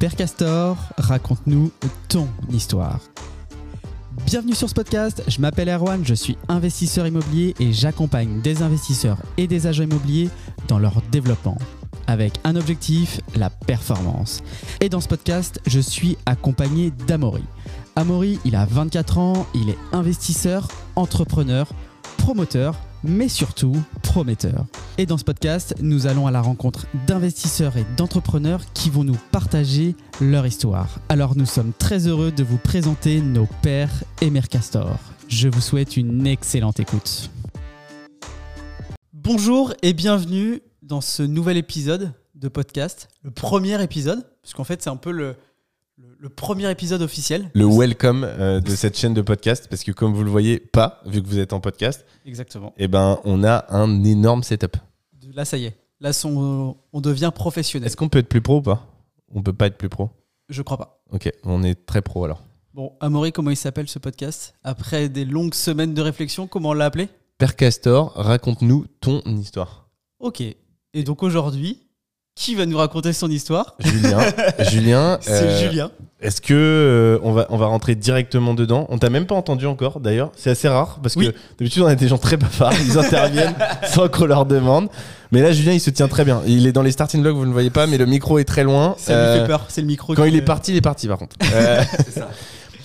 Père Castor, raconte-nous ton histoire. Bienvenue sur ce podcast, je m'appelle Erwan, je suis investisseur immobilier et j'accompagne des investisseurs et des agents immobiliers dans leur développement avec un objectif, la performance. Et dans ce podcast, je suis accompagné d'Amaury. Amaury, il a 24 ans, il est investisseur, entrepreneur, promoteur, mais surtout prometteur. Et dans ce podcast, nous allons à la rencontre d'investisseurs et d'entrepreneurs qui vont nous partager leur histoire. Alors nous sommes très heureux de vous présenter nos pères et mères Castor. Je vous souhaite une excellente écoute. Bonjour et bienvenue dans ce nouvel épisode de podcast, le premier épisode, puisqu'en fait c'est un peu le, le, premier épisode officiel. Le welcome euh, de cette chaîne de podcast, parce que comme vous le voyez pas, vu que vous êtes en podcast, Exactement. eh ben, on a un énorme setup. Là ça y est, là son- on devient professionnel. Est-ce qu'on peut être plus pro ou pas? On peut pas être plus pro? Je crois pas. Ok, on est très pro alors. Bon, Amaury, comment il s'appelle ce podcast? Après des longues semaines de réflexion, comment on l'a appelé? Père Castor, raconte-nous ton histoire. Ok. Et donc aujourd'hui, qui va nous raconter son histoire? Julien, Julien, C'est euh, Julien. Est-ce que euh, on va on va rentrer directement dedans? On t'a même pas entendu encore d'ailleurs. C'est assez rare parce Oui. que d'habitude on a des gens très bavards, ils interviennent sans qu'on leur demande. Mais là Julien il se tient très bien. Il est dans les starting blocks, vous ne le voyez pas, mais le micro est très loin. Ça lui Euh, fait peur, c'est le micro. Quand il est parti, il est parti par contre. Euh,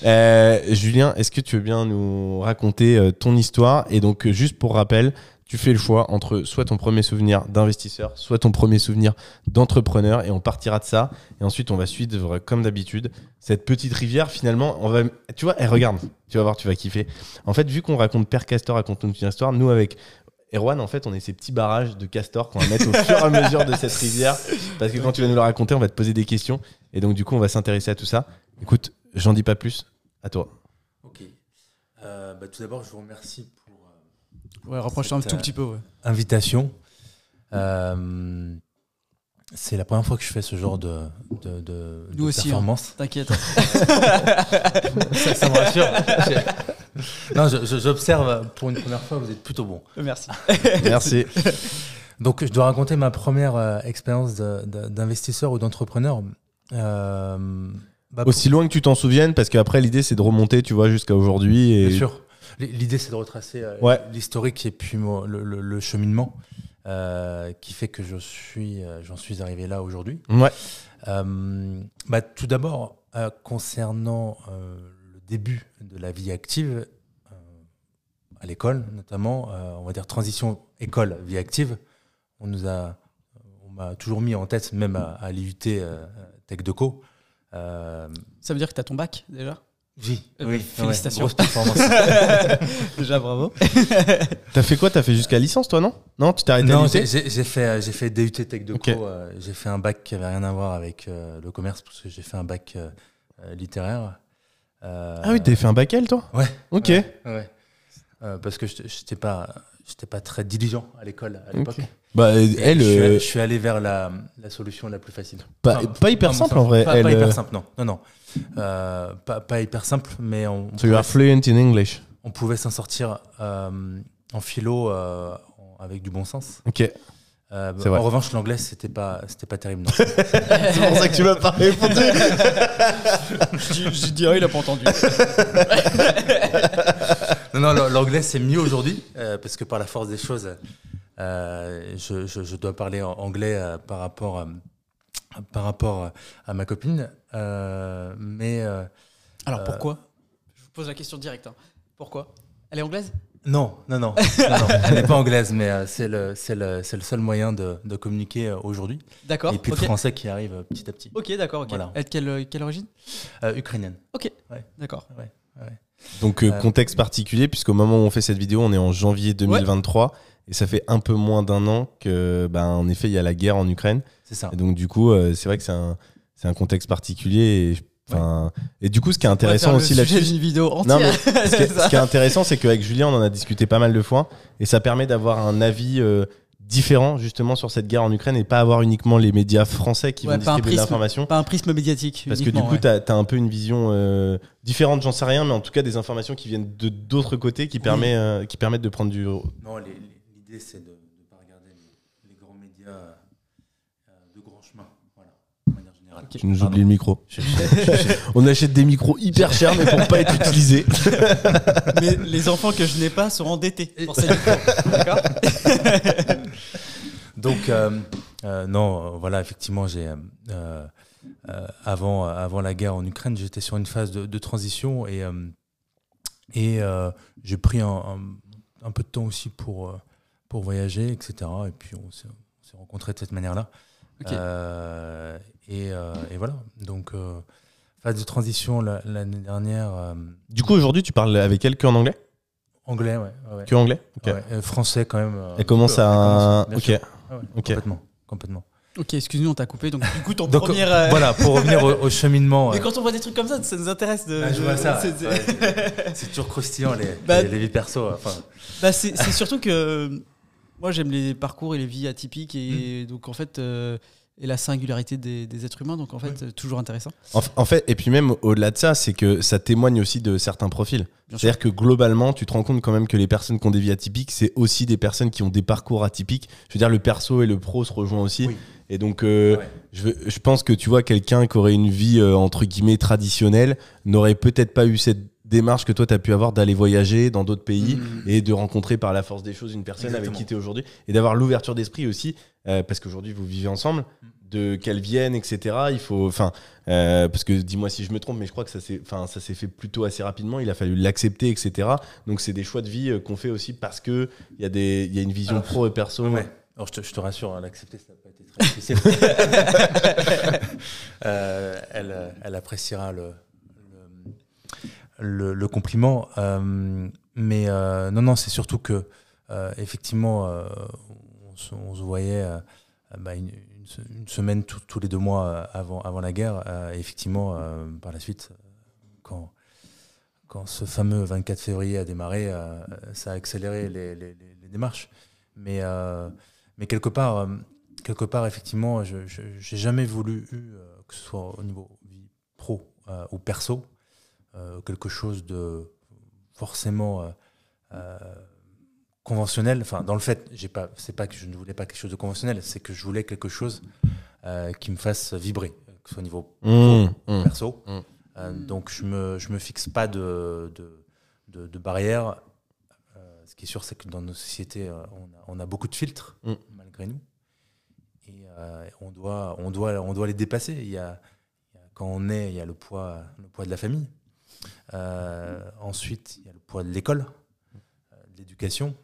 euh, Julien, est-ce que tu veux bien nous raconter euh, ton histoire? Et donc, euh, juste pour rappel, tu fais le choix entre soit ton premier souvenir d'investisseur, soit ton premier souvenir d'entrepreneur, et on partira de ça. Et ensuite, on va suivre, comme d'habitude, cette petite rivière. Finalement, on va, tu vois, eh, regarde, tu vas voir, tu vas kiffer. En fait, vu qu'on raconte Père Castor, raconte une petite histoire, nous avec Erwan, en fait, on est ces petits barrages de castor qu'on va mettre au fur et à mesure de cette rivière. Parce que quand tu vas nous le raconter, on va te poser des questions. Et donc, du coup, on va s'intéresser à tout ça. Écoute, j'en dis pas plus. À toi. Ok. Euh, bah, tout d'abord, je vous remercie pour Ouais, rapproche-toi un tout euh, petit peu. ouais. l'invitation. Euh, c'est la première fois que je fais ce genre de, de, de- Nous de aussi, hein. performance. T'inquiète. ça, ça me rassure. Non, j'observe pour une première fois, vous êtes plutôt bon. Merci. Merci. Donc, je dois raconter ma première euh, expérience d'investisseur ou d'entrepreneur. Euh, bah, Aussi loin que tu t'en souviennes, parce qu'après, l'idée, c'est de remonter, tu vois, jusqu'à aujourd'hui. Et... Bien sûr. L'idée, c'est de retracer euh, Ouais. l'historique et puis le, le- le cheminement euh, qui fait que je suis, euh, j'en suis arrivé là aujourd'hui. Ouais. Euh, bah, tout d'abord, euh, concernant euh, le début de la vie active, euh, à l'école notamment, euh, on va dire transition école vie active, on nous a, on m'a toujours mis en tête, même à, à l'IUT euh, Tech Deco. Euh, Ça veut dire que t'as ton bac déjà? Oui, Euh, oui, félicitations. ouais, grosse performance. Déjà, bravo. T'as fait quoi? T'as fait jusqu'à licence, toi, non? Non, tu t'es arrêté Non, j'ai fait, euh, j'ai fait DUT Tech de Ok. Co. euh, j'ai fait un bac qui avait rien à voir avec euh, le commerce parce que j'ai fait un bac littéraire. Euh, Ah oui, t'avais fait un bac L, toi? Ouais. Ok. Ouais, ouais. Euh, parce que j'étais pas, j'étais pas très diligent à l'école à l'époque. Bah, elle, je, suis, je suis allé vers la, la solution la plus facile. pas, Enfin, pas hyper simple en vrai. Pas, elle, pas hyper simple, non. Non, non. Euh, pas, pas hyper simple, mais on, So you are fluent in English. on pouvait s'en sortir euh, en philo euh, avec du bon sens. Ok. Euh, C'est vrai. en revanche, l'anglais, c'était pas, c'était pas terrible. C'est pour ça que tu m'as pas répondu. je, je dirais, il a pas entendu. non, non, l'anglais, c'est mieux aujourd'hui, euh, parce que par la force des choses, euh, je, je- je dois parler anglais euh, par, rapport, euh, par rapport à ma copine. euh, mais euh, Alors Euh, pourquoi? Je vous pose la question directe. hein. Pourquoi? Elle est anglaise? Non, non, non, non, non, elle n'est pas anglaise, mais euh, c'est le, c'est le, c'est le seul moyen de, de communiquer euh, aujourd'hui. D'accord. Et puis ok. le français qui arrive euh, petit à petit. Ok, d'accord. ok. Voilà. Elle est de quelle, quelle origine? Euh, ukrainienne. D'accord. Donc, euh, Euh, contexte particulier, puisqu'au moment où on fait cette vidéo, on est en janvier 2023. Et ça fait un peu moins d'un an que, bah, en effet, il y a la guerre en Ukraine. C'est ça. Et donc, du coup, euh, c'est vrai que c'est un, c'est un contexte particulier. Et, enfin, et du coup, ce qui est intéressant aussi là-dessus. d'une vidéo Non, entière. mais ce qui, est, ce qui est intéressant, c'est qu'avec Julien, on en a discuté pas mal de fois. Et ça permet d'avoir un avis euh, différent, justement, sur cette guerre en Ukraine et pas avoir uniquement les médias français qui Ouais, vont distribuer l'information. Pas un prisme médiatique. Parce que du coup, ouais. tu as, un peu une vision euh, différente, j'en sais rien, mais en tout cas, des informations qui viennent de d'autres côtés qui, permet, euh, qui permettent de prendre du. Non, les- les- l'idée, c'est de ne pas regarder les, les grands médias euh, de grand chemin, voilà, de manière générale. Ok. Tu nous le micro. Je- je- je- On achète des micros hyper chers, mais pour pas être utilisés. Mais les enfants que je n'ai pas seront endettés pour ces micros. D'accord Donc, euh, euh, non, voilà, effectivement, j'ai. euh, euh, euh, avant, avant la guerre en Ukraine, j'étais sur une phase de, de transition et, euh, et euh, j'ai pris un, un- un peu de temps aussi pour, euh, pour voyager, etc. Et puis, on s'est on s'est rencontrés de cette manière-là. Euh, et, euh, et voilà. Donc, euh, phase de transition la- l'année dernière, euh, Du coup, aujourd'hui, tu parles avec elle que en anglais? Anglais, ouais. ouais. Que anglais? Ouais, français quand même. euh, Elle commence à. Ok. Ah. Complètement. complètement. Ok, excuse-nous, on t'a coupé. Donc, du coup, ton Donc, première. euh, voilà, pour revenir au, au cheminement. Mais euh, quand on voit des trucs comme ça, ça nous intéresse de. ah, je de- vois ça. c'est- ouais. toujours croustillant les, Bah, les, les vies perso. Enfin, Bah, c'est c'est surtout que euh, moi j'aime les parcours et les vies atypiques et Mm. donc en fait euh, et la singularité des, des êtres humains donc en fait euh, toujours intéressant. En, en fait, et puis même au-delà de ça, c'est que ça témoigne aussi de certains profils. C'est-à-dire que globalement, tu te rends compte quand même que les personnes qui ont des vies atypiques, c'est aussi des personnes qui ont des parcours atypiques. Je veux dire, le perso et le pro se rejoignent aussi. Oui. Et donc, euh, Ouais. je, pense que tu vois, quelqu'un qui aurait une vie euh, entre guillemets traditionnelle n'aurait peut-être pas eu cette démarche que toi, tu as pu avoir d'aller voyager dans d'autres pays Mhm. et de rencontrer par la force des choses une personne avec qui tu es aujourd'hui et d'avoir l'ouverture d'esprit aussi, euh, parce qu'aujourd'hui, vous vivez ensemble, de qu'elle vienne, etc. Il faut, enfin, euh, parce que dis-moi si je me trompe, mais je crois que ça s'est, enfin, ça s'est fait plutôt assez rapidement. Il a fallu l'accepter, etc. Donc c'est des choix de vie euh, qu'on fait aussi parce que il y a des, il y a une vision Alors, pro et perso. ouais. Alors, je te, je te rassure, hein, l'accepter, ça n'a pas été très difficile. Euh, elle, elle appréciera le, le, le- compliment. euh, mais euh, non, non, c'est surtout que, euh, effectivement, on, se, voyait bah, une, une se- une semaine tous- les deux mois avant, avant la guerre. et effectivement, par la suite, quand, quand ce fameux 24 février a démarré, ça a accéléré les, les- démarches. Mais, mais quelque part, quelque part, effectivement, je n'ai jamais voulu, que ce soit au niveau pro ou perso, quelque chose de forcément euh, euh, conventionnel. Enfin, dans le fait, j'ai pas, c'est pas que je ne voulais pas quelque chose de conventionnel, c'est que je voulais quelque chose euh, qui me fasse vibrer, que ce soit au niveau Mmh, mmh. perso. Mm. Euh, donc je me, je me fixe pas de, de, de, de barrières. Euh, ce qui est sûr, c'est que dans nos sociétés, euh, on, a, on a beaucoup de filtres, malgré nous. Et euh, on, doit, on, doit, on doit les dépasser. Il y a- quand on est, il y a le poids, le poids de la famille. Euh, ensuite, il y a le poids de l'école, euh, de l'éducation.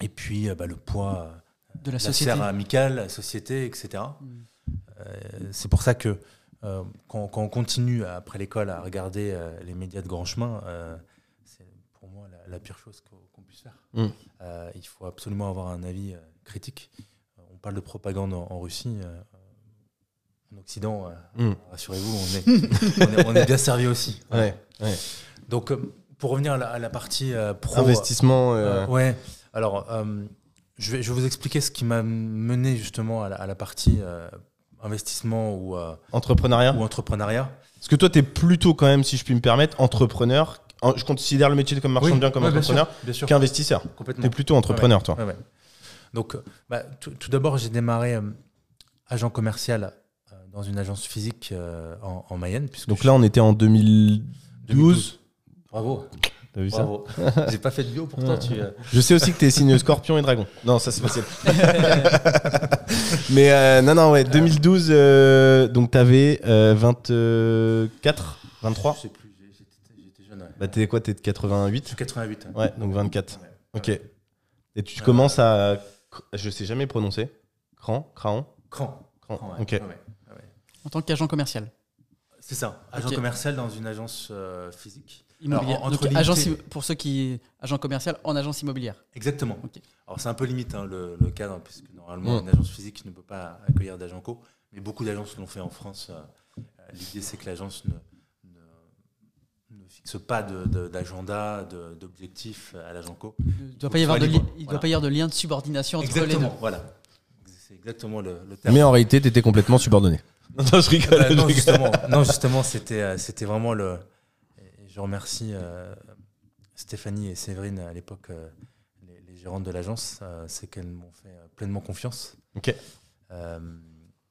Et puis, euh, bah, le poids De la la société. sphère amicale, la société, etc. Mm. Euh, c'est pour ça que euh, quand, quand on continue après l'école à regarder euh, les médias de grand chemin, euh, c'est pour moi la, la pire chose qu'on qu'on puisse faire. Mm. Euh, il faut absolument avoir un avis critique. On parle de propagande en, en Russie. En Occident, euh, Mm. rassurez-vous, on est, on, est, on est bien servi aussi. Ouais, ouais. Donc, euh, pour revenir à la, à la partie euh, pro, Investissement. ouais. Alors, je, vais, je vais vous expliquer ce qui m'a mené justement à la, à la partie investissement ou, Entrepreneuriat. ou entrepreneuriat. Parce que toi, tu es plutôt, quand même, si je puis me permettre, entrepreneur. En- Je considère le métier comme marchand de biens comme Ouais, entrepreneur qu'investisseur. Tu es plutôt entrepreneur, toi. Ouais. Donc, bah, tout, d'abord, j'ai démarré euh, agent commercial dans une agence physique euh, en, en Mayenne. Puisque Donc là, on était en 2012. 2012. Bravo. T'as vu ça Bravo. j'ai pas fait de bio pourtant. Tu, euh, Je sais aussi que tu es signe scorpion et dragon. Non, ça c'est facile. Mais euh, non, non, ouais, 2012, euh, donc t'avais euh, 24, 23 Je sais plus. J'étais jeune. Ouais. Bah t'es quoi, t'es de Je 88 suis 88. Ouais, donc 24. Ouais. Ok. Et tu commences à... Je sais jamais prononcer. Cran Craon Cran. Cran. Cran, ouais. Ok. En tant qu'agent commercial. C'est ça. Agent commercial dans une agence euh, physique. Immobilier. Alors, Donc, agence, pour ceux qui. Agent commercial en agence immobilière. Exactement. Ok. Alors c'est un peu limite hein, le, le cadre, puisque normalement une agence physique ne peut pas accueillir d'agents co, mais beaucoup d'agences l'ont fait en France. Euh, euh, L'idée c'est que l'agence ne, ne, ne fixe pas d'agenda, de- d'objectif à l'agent co. Il ne doit, pas y avoir de soit li- libre. il doit Voilà. pas y avoir de lien de subordination entre les deux. voilà. C'est exactement le, le terme. Mais en réalité, t'étais complètement subordonné. Non, je rigole. Je non, rigole. justement, non, justement, c'était, euh, c'était vraiment le. et je remercie euh, Stéphanie et Séverine à l'époque, euh, les, les gérantes de l'agence, euh, c'est qu'elles m'ont fait pleinement confiance. Ok.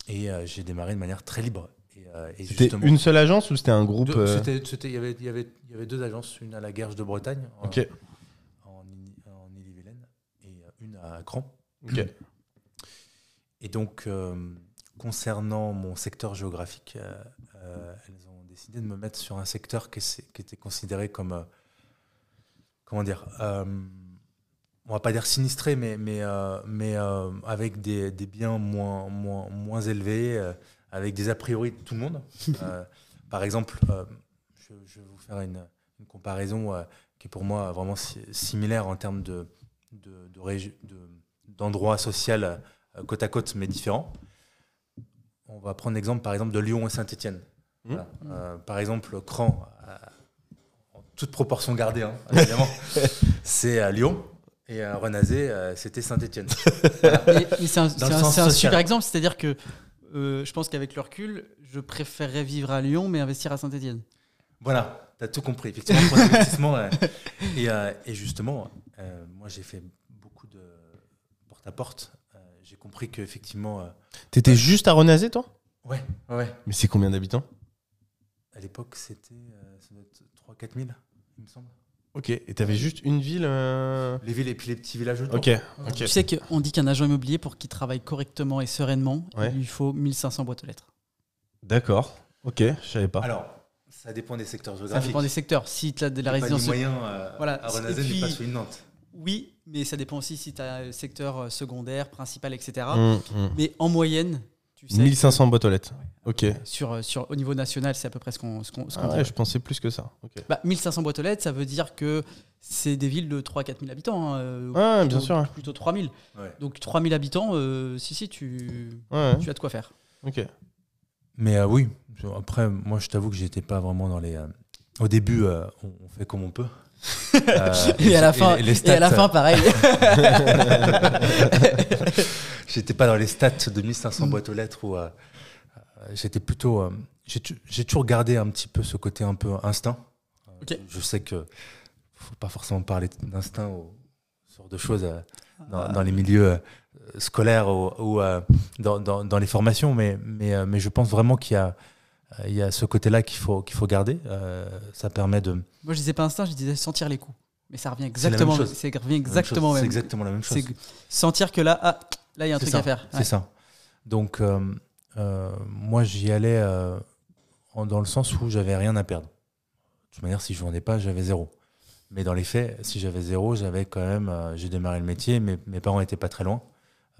Et j'ai démarré de manière très libre. Et, et C'était une seule agence ou c'était un groupe il y avait- y avait- y avait deux agences, une à la Guerche de Bretagne, en- Ok. en, Ille- en Ille-et-Vilaine, et une à Cran. Ok. Et donc, euh, concernant mon secteur géographique, euh, euh, elles ont décidé de me mettre sur un secteur qui, était considéré comme, euh, comment dire, euh, on va pas dire sinistré, mais, mais, mais avec des, des biens moins, moins, moins élevés, avec des a priori de tout le monde. Par exemple, je, je vais vous faire une, une comparaison qui est pour moi vraiment si- similaire en termes de, de, de de- d'endroits sociaux euh, côte à côte, mais différents. On va prendre l'exemple, par exemple, de Lyon et Saint-Étienne. Mmh. par exemple, Cran, euh, en toute proportion gardée, hein, évidemment, c'est à Lyon. Et à Renazé, euh, c'était. Mais, mais c'est un, super exemple, c'est-à-dire que euh, je pense qu'avec le recul, je préférerais vivre à Lyon mais investir à Saint-Etienne. Voilà, tu as tout compris. Effectivement, pour l'investissement. euh, et, euh, et justement, euh, moi, j'ai fait beaucoup de porte-à-porte. J'ai compris qu'effectivement, euh, T'étais juste à Renazé, toi? Ouais, ouais, Mais c'est combien d'habitants? À l'époque, c'était euh, ça doit être 3-4 000, il me semble. Ok. Et t'avais juste une ville euh, Les villes et puis les petits villages autour. Ok. Ok. Tu sais qu'on dit qu'un agent immobilier, pour qu'il travaille correctement et sereinement, Ouais. il lui faut 1500 boîtes aux lettres. D'accord. Ok. Je savais pas. Alors, ça dépend des secteurs Ça géographiques. dépend des secteurs. Si tu as de la résidence. du moyen euh, Voilà. à Renazé puis- pas celui de Nantes. Oui, mais ça dépend aussi si tu as secteur euh, secondaire, principal, etc. Hum, hum. Mais en moyenne, tu sais. 1500 boîtes aux lettres. Ok. Sur, euh, sur, au niveau national, c'est à peu près ce qu'on ce qu'on- Ah dit. ouais, je pensais plus que ça. Ok. Bah, 1500 boîtes aux lettres, ça veut dire que c'est des villes de 3-4 000 habitants. hein, euh, Ouais, bien plutôt- sûr. ouais. Plutôt 3000. Ouais. Donc 3000 habitants, euh, si, si, tu, Ouais. tu as de quoi faire. Ok. Mais euh, oui, après, moi, je t'avoue que j'étais pas vraiment dans les. euh, Au début, euh, on fait comme on peut. Et, à la fin, et à la fin pareil. J'étais pas dans les stats de 1500 boîtes aux lettres où euh, euh, j'étais plutôt. euh, j'ai toujours gardé un petit peu ce côté un peu instinct. Je sais que faut pas forcément parler d'instinct ou ce genre de choses euh, dans, Ah. dans les milieux scolaires ou, ou, dans, dans- dans les formations, mais, mais, mais je pense vraiment qu'il y a, il y a ce côté-là qu'il faut, qu'il faut garder. Euh, ça permet de. Moi, je disais pas instinct, je disais sentir les coups. Mais ça revient exactement. C'est revient exactement C'est même. exactement la même chose. C'est sentir que là, ah, là, il y a un truc ça, à faire. C'est ça. Donc, euh, euh, moi, j'y allais euh, dans le sens où j'avais rien à perdre. De toute manière, si je vendais pas, j'avais zéro. Mais dans les faits, si j'avais zéro, j'avais quand même. euh, j'ai démarré le métier, mais mes parents étaient pas très loin.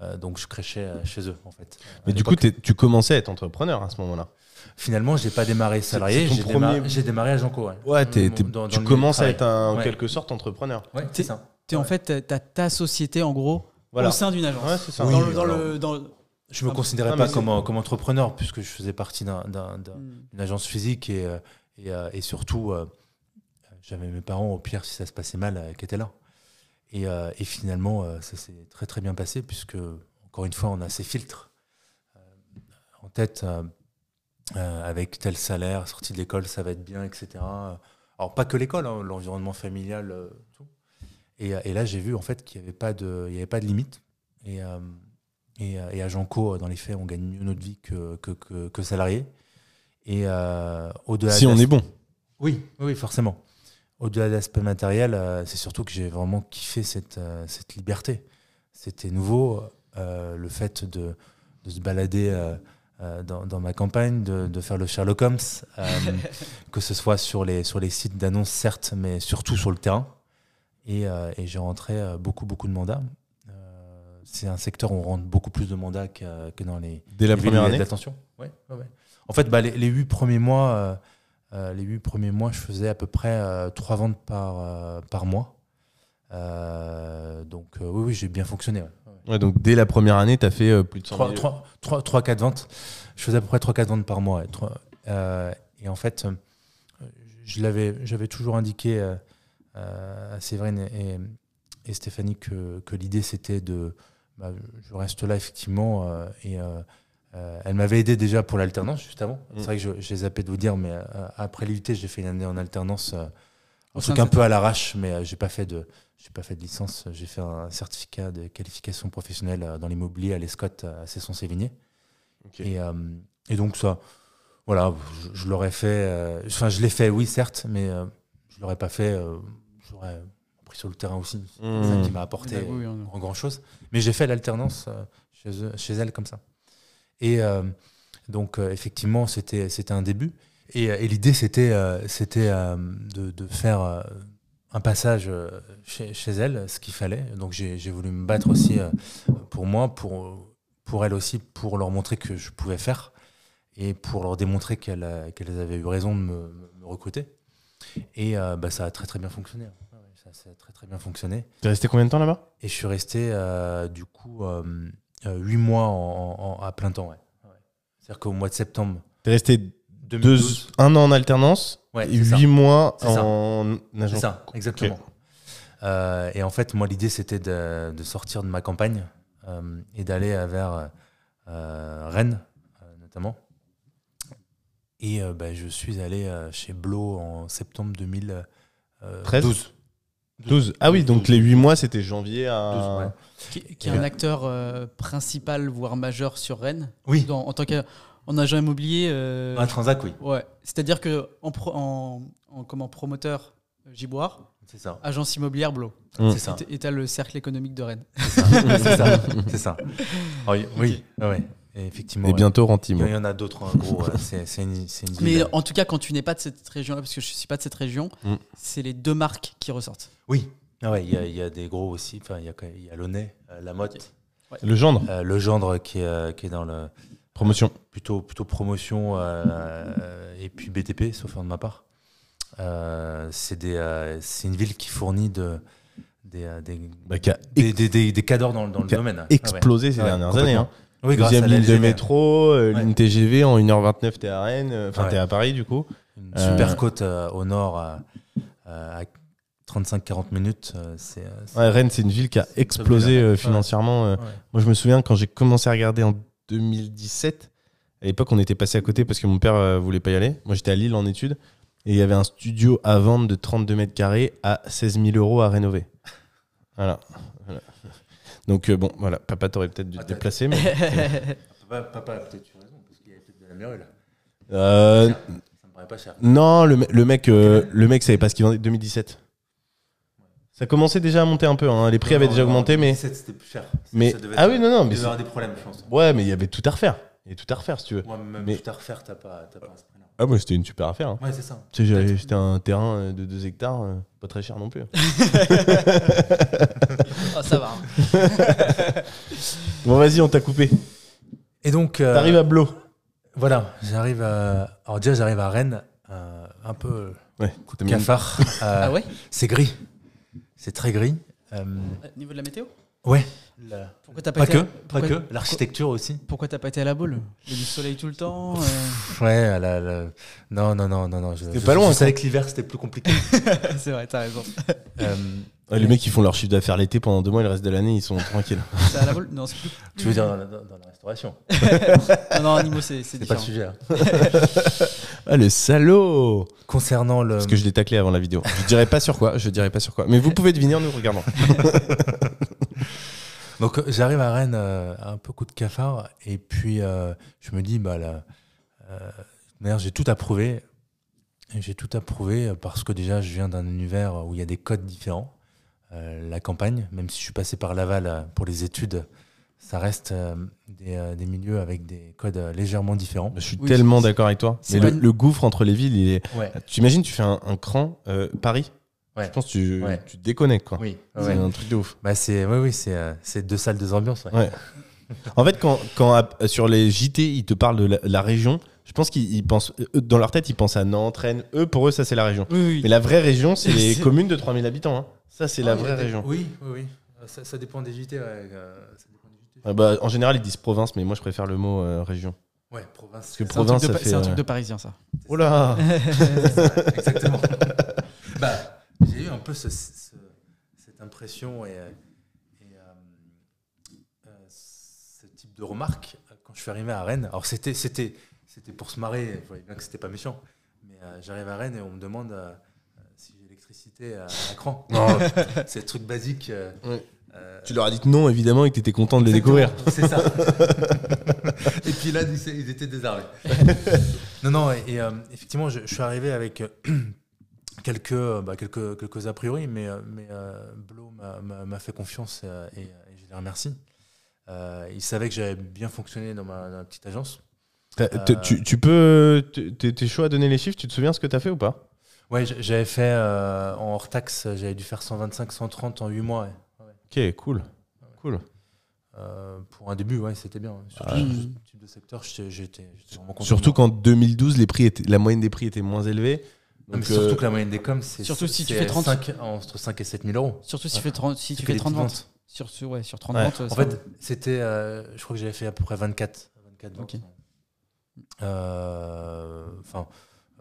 Euh, donc, je crêchais euh, chez eux, en fait. Mais du coup, tu commençais à être entrepreneur à ce moment-là. Finalement, j'ai pas démarré salarié. J'ai premier- démarré, démarré à Janco. Ouais, Ouais, Dans- dans tu commences à être un, en Ouais. quelque sorte entrepreneur. Ouais, c'est ça. T'es en fait, t'as ta société en gros Voilà. au sein d'une agence. Ouais, c'est ça. Dans Oui, le- dans alors. le- dans le- Je me Ah, considérais pas comme, comme entrepreneur puisque je faisais partie Hmm. une agence physique et, euh, et, euh, et surtout, euh, j'avais mes parents, au pire, si ça se passait mal, euh, qui étaient là. Et, euh, et finalement, euh, ça s'est très très bien passé puisque, encore une fois, on a ces filtres euh, en tête euh, avec tel salaire, sortie de l'école, ça va être bien, etc. Alors, pas que l'école, hein, l'environnement familial, euh, tout. Et, et là, j'ai vu en fait qu'il n'y avait, pas de- il y avait pas de limite. Et, euh, et, euh, et à Janco, dans les faits, on gagne mieux notre vie que, que, que, que salarié. Et au-delà Si on est bon. oui, oui, forcément. Au-delà de l'aspect matériel, c'est surtout que j'ai vraiment kiffé cette, cette liberté. C'était nouveau, le fait de, de se balader dans, dans ma campagne, de, de faire le Sherlock Holmes, euh, que ce soit sur les, sur les sites d'annonces, certes, mais surtout sur le terrain. Et, euh, et j'ai rentré euh, beaucoup, beaucoup de mandats. Euh, c'est un secteur où on rentre beaucoup plus de mandats que, que dans les, Dès la les première année. de l'attention. Ouais, ouais, ouais. En fait, bah, les, les huit premiers mois, euh, euh, les huit premiers mois, je faisais à peu près euh, trois ventes par, euh, par mois. Euh, donc euh, oui, oui, j'ai bien fonctionné. ouais. Ouais, donc dès la première année, t'as fait euh, plus de 100 Trois, 000. trois, trois, trois, quatre ventes. Je faisais à peu près 3-4 ventes par mois. euh, et en fait, euh, je l'avais, j'avais toujours indiqué à Séverine et, et Stéphanie que, que l'idée c'était de. bah, je reste là effectivement. euh, et euh, euh, elle m'avait aidé déjà pour l'alternance juste avant. Mm. C'est vrai que je- j'ai zappé de vous dire, mais euh, après l'IUT, j'ai fait une année en alternance. euh, un truc un peu à l'arrache, mais euh, j'ai pas fait de. J'ai pas fait de licence, j'ai fait un certificat de qualification professionnelle euh, dans l'immobilier à l'ESCOT à Cesson-Sévigné. Et, euh, et donc ça, voilà, je, je l'aurais fait. euh, Enfin, je l'ai fait, oui, certes, mais euh, je l'aurais pas fait. euh, J'aurais appris sur le terrain aussi. Mmh. ça qui m'a apporté Bah oui, on- en grand chose. Mais j'ai fait l'alternance euh, chez, chez elle comme ça. Et euh, donc, euh, effectivement, c'était c'était un début. Et, euh, et l'idée, c'était euh, c'était euh, de, de faire euh, un passage euh, chez, chez elle, ce qu'il fallait. Donc, j'ai voulu me battre aussi euh, pour moi, pour, pour elle aussi, pour leur montrer que je pouvais faire et pour leur démontrer qu'elles avaient eu raison de me, me recruter. Et euh, bah, ça a très très bien fonctionné. Ouais, ça, ça a très très bien fonctionné. T'es resté combien de temps là-bas? Et je suis resté euh, du coup euh, euh, huit mois en- en- à plein temps. Ouais. Ouais. C'est-à-dire qu'au mois de septembre T'es resté deux, 2012, un an en alternance Ouais, et huit mois en agent. c'est ça, exactement. Euh, et en fait, moi, l'idée c'était de, de sortir de ma campagne euh, et d'aller euh, vers euh, Rennes, notamment. Et euh, bah, je suis allé euh, chez Blo en septembre 13? 2012. 12. Ah oui, donc 12. les 8 mois, c'était janvier à. 12, ouais. Qui, qui est un acteur euh, principal, voire majeur sur Rennes? Oui, Dans- en tant qu'en agent immobilier. euh, un transac, oui, ouais. C'est-à-dire que en, pro- en, en- comment, promoteur euh, Giboire, c'est ça. agence immobilière Blo. Mm. C'est ça. Et t'as le cercle économique de Rennes. C'est ça. c'est ça. C'est ça. Ah oui, oui, ah ouais. Et effectivement. Et ouais. bientôt Il Rentimo. y en a d'autres, en gros. euh, C'est une, c'est une Mais en tout cas, quand tu n'es pas de cette région-là, parce que je suis pas de cette région, Mm. c'est les deux marques qui ressortent. Oui. Ah ouais, il y, a- il y a des gros aussi. Enfin, il y a, il y a Launay, euh, La Motte, Le gendre, euh, le gendre qui est, euh, qui est dans le promotion. plutôt, plutôt promotion euh, euh, et puis BTP, sauf de ma part. Euh, c'est une ville qui fournit de, des, des, Bah, qui des, des, des- des cadors dans, dans le Qui domaine. explosé ces Ah ouais, dernières années. Hein. Oui, Deuxième ligne de métro, euh, Ouais. ligne TGV en 1h29, t'es à Rennes. Enfin, t'es à Paris du coup. Une Euh, super côte euh, au nord à, à 35-40 minutes. c'est, Rennes, c'est une ville qui a explosé financièrement. Moi, je me souviens quand j'ai commencé à regarder en 2017. À l'époque, on était passé à côté parce que mon père euh, voulait pas y aller. Moi, j'étais à Lille en études. Et il y avait un studio à vendre de 32 mètres carrés à 16 000 euros à rénover. Voilà. Voilà. Donc, euh, bon, voilà. Papa, t'aurais peut-être dû te Ah, déplacer. Mais... Papa, peut-être eu raison, parce qu'il y avait peut-être de la mérule. Euh, Ça me paraît pas cher. non, le, me- le mec, euh, le mec savait pas ce qu'il vendait. 2017. Ça commençait déjà à monter un peu. hein. Les prix avaient Non, déjà non, augmenté, mais. 17, c'était plus cher. mais Ça devait ah être- oui, non, non, Il mais devait y avoir des problèmes, je pense. ouais, mais il y avait tout à refaire. Il y avait tout à refaire, si tu veux. Moi, même Mais- tout à refaire, t'as pas, t'as pas prix-là. Ah, moi, c'était une super affaire. hein. Ouais, c'est ça. Tu sais, j'avais- c'était un terrain euh, de 2 hectares, euh, pas très cher non plus. Ah, ça va. hein. Bon, vas-y, on t'a coupé. Et donc, euh, T'arrives à Blo. voilà, j'arrive à. Alors, déjà, j'arrive à Rennes, euh, un peu Ouais, cafard. Euh, Ah ouais? C'est gris. C'est très gris. Euh, Au Niveau de la météo ouais. Pourquoi t'as pas, Pas été que, à- pas pourquoi- que. L'architecture aussi. Pourquoi t'as pas été à la boule Il y a du soleil tout le temps. euh, Ouais, la- la- non, non, non, non, non. C'était pas loin, Je savais que l'hiver c'était plus compliqué. c'est vrai, t'as raison. Euh, Ouais, les mecs, ils font leur chiffre d'affaires l'été pendant deux mois, et le reste de l'année, ils sont tranquilles. C'est à la boule Non, c'est plus. tu veux dire dans la, dans- dans la restauration Non, non, Nimo, c'est c'est C'est pas différent. le sujet. hein. Ah, le salaud Concernant le. Parce que je l'ai taclé avant la vidéo. Je dirais pas sur quoi, je dirais pas sur quoi. Mais vous pouvez deviner en nous regardant. Donc j'arrive à Rennes euh, un peu coup de cafard et puis euh, je me dis bah là, euh, d'ailleurs j'ai tout approuvé. J'ai tout approuvé parce que déjà je viens d'un univers où il y a des codes différents. Euh, la campagne, même si je suis passé par Laval pour les études, ça reste euh, des, euh, des milieux avec des codes euh, légèrement différents. Je suis Oui, tellement d'accord avec toi. c'est Mais le, une- le gouffre entre les villes, il est. Ouais. Tu imagines, tu fais un, un cran euh, Paris. Ouais. Je pense que tu, Ouais. tu te déconnectes, quoi. Oui. C'est un truc de ouf. Bah c'est oui oui c'est euh, c'est deux salles deux ambiances. ouais. Ouais. En fait, quand, quand à- sur les JT, ils te parlent de la, la région, je pense qu'ils ils pensent, eux, dans leur tête, ils pensent à Nantes, Rennes. Eux, pour eux, ça, c'est la région. Oui, oui. Mais la vraie région, c'est les communes de 3000 habitants. hein. Ça, c'est la Ah, il y a vraie des- région. Oui oui oui. Ça, ça dépend des JT. ouais, ça bah, en général, ils disent province, mais moi, je préfère le mot euh, région. Ouais province. Parce que C'est un, province, truc de, ça pa- fait. c'est un euh, truc de parisien, ça. Oh là Exactement. bah, j'ai eu un peu ce- ce- cette impression et, euh, et, euh, euh, ce type de remarque euh, quand je suis arrivé à Rennes. Alors c'était c'était c'était pour se marrer. Vous voyez bien que c'était pas méchant. Mais euh, j'arrive à Rennes et on me demande euh, euh, si j'ai l'électricité à, à l'écran. Non, C'est le truc basique. euh, euh, Tu leur as dit que non, évidemment, et que tu étais content de les découvrir. C'est ça. et puis là, ils étaient désarmés. Non, non, et, et, euh, effectivement, je, je suis arrivé avec euh, quelques, euh, bah, quelques, quelques a priori, mais, mais euh, Blo m'a- fait confiance et, et je les remercie. Euh, il savait que j'avais bien fonctionné dans ma, dans ma petite agence. Euh, Tu, tu peux. T'es chaud à donner les chiffres? Tu te souviens ce que t'as fait ou pas? Ouais, j'avais fait en hors taxe, j'avais dû faire 125, 130 en 8 mois. ouais. Ok, cool. Cool. Euh, pour un début, ouais, c'était bien. Surtout sur ce type de secteur, j'étais vraiment content. Surtout qu'en 2012, les prix étaient, la moyenne des prix était moins élevée. Non, mais Donc, surtout euh, que la moyenne des coms, c'est Surtout si tu c'est fais 30. 5 entre 5 et 7 000 euros. Surtout si tu fais 30, si tu fais des 30 petites ventes. Sur, sur- ouais, sur 30 Ouais. ventes. En ça fait, c'était, euh, je crois que j'avais fait à peu près 24. 24 ventes. Ok. Euh, Enfin,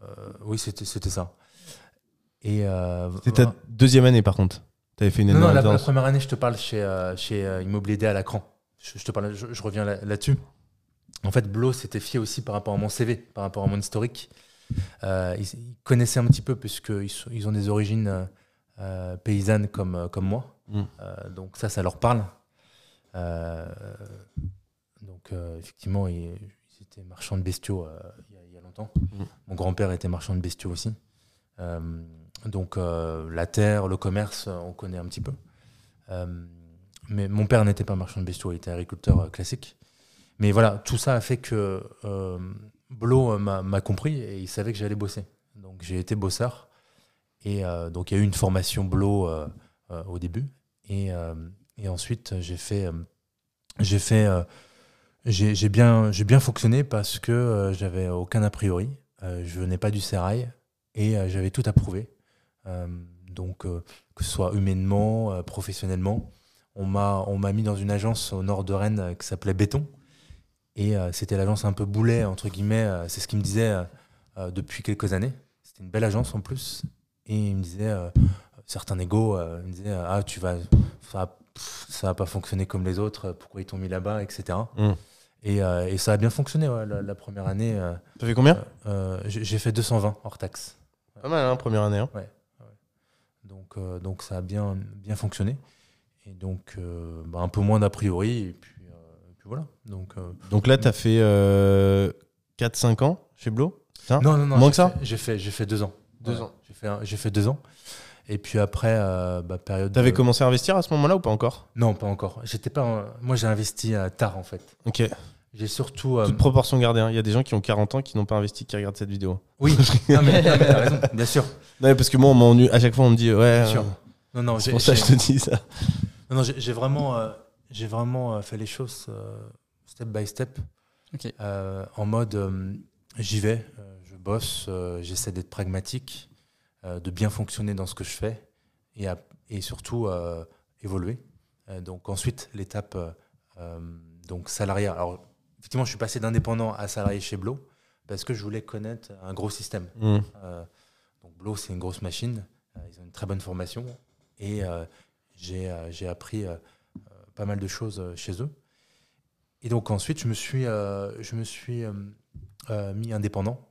euh, oui, c'était c'était ça. Et euh, C'était ta deuxième année par contre. T'avais fait une non, la, première année, je te parle chez, euh, chez euh, Immobilier D à Lacran. Je, je te parle, je, je reviens là- là-dessus. en fait, Blo s'était fié aussi par rapport à mon CV, par rapport à mon historique. Euh, ils, ils connaissaient un petit peu, puisqu'ils ils ont des origines paysannes comme, comme moi. Mm. Donc ça, ça leur parle. Donc effectivement, ils, ils étaient marchands de bestiaux il y, a- il y a longtemps. Mm. Mon grand-père était marchand de bestiaux aussi. Euh, donc euh, la terre, le commerce, euh, on connaît un petit peu. Euh, mais mon père n'était pas marchand de bestiaux, il était agriculteur classique. Mais voilà, tout ça a fait que Blo m'a compris et il savait que j'allais bosser. Donc j'ai été bosseur. Et donc il y a eu une formation Blo au début. Et, ensuite j'ai fait, j'ai bien, fonctionné parce que j'avais aucun a priori. Je venais pas du sérail et j'avais tout approuvé. Euh, donc euh, que ce soit humainement, euh, professionnellement. On m'a on m'a mis dans une agence au nord de Rennes qui s'appelait Béton. Et c'était l'agence un peu boulet, entre guillemets. c'est ce qu'il me disait depuis quelques années. C'était une belle agence en plus. Et il me disait, certains négos, il me disait, ah, tu vas, ça va pas fonctionner comme les autres, pourquoi ils t'ont mis là-bas, etc. Et, euh, et ça a bien fonctionné ouais, la, la première année. euh, T'as fait combien? euh, j'ai j'ai fait 220 hors taxe. Pas mal, hein, première année. hein. Donc, euh, donc ça a bien, bien fonctionné. Et donc, euh, bah, un peu moins d'a priori. Et puis, euh, et puis voilà. Donc, euh, Donc là, t'as fait euh, 4-5 ans chez Blo ça? Non, non, non. Moins j'ai que ça? fait- J'ai fait, j'ai fait deux ans. Deux Ouais, ans. J'ai fait, j'ai fait deux ans. Et puis après, euh, bah, période. T'avais de- commencé à investir à ce moment-là ou pas encore? Non, pas encore. J'étais pas. un- Moi, j'ai investi euh, tard en fait. Ok. J'ai surtout. euh, Toute proportion gardée. hein. Il y a des gens qui ont 40 ans qui n'ont pas investi qui regardent cette vidéo. Oui. non, mais, non, mais t'as raison. Bien sûr. Non, mais parce que moi, on m'ennuie- à chaque fois, on me dit ouais. Bien sûr. euh, Non, non. C'est j'ai- pour ça que je te dis ça. Non, non, j'ai vraiment, euh, j'ai vraiment euh, fait les choses euh, step by step. Euh, en mode euh, j'y vais, euh, je bosse, euh, j'essaie d'être pragmatique, euh, de bien fonctionner dans ce que je fais et, à- et surtout euh, évoluer. Euh, donc ensuite l'étape donc salariat. Alors effectivement, je suis passé d'indépendant à salarié chez Blo parce que je voulais connaître un gros système. Mm. Euh, donc Blo, c'est une grosse machine. Euh, ils ont une très bonne formation. Et euh, j'ai appris euh, pas mal de choses chez eux. Et donc ensuite, je me suis, je me suis mis indépendant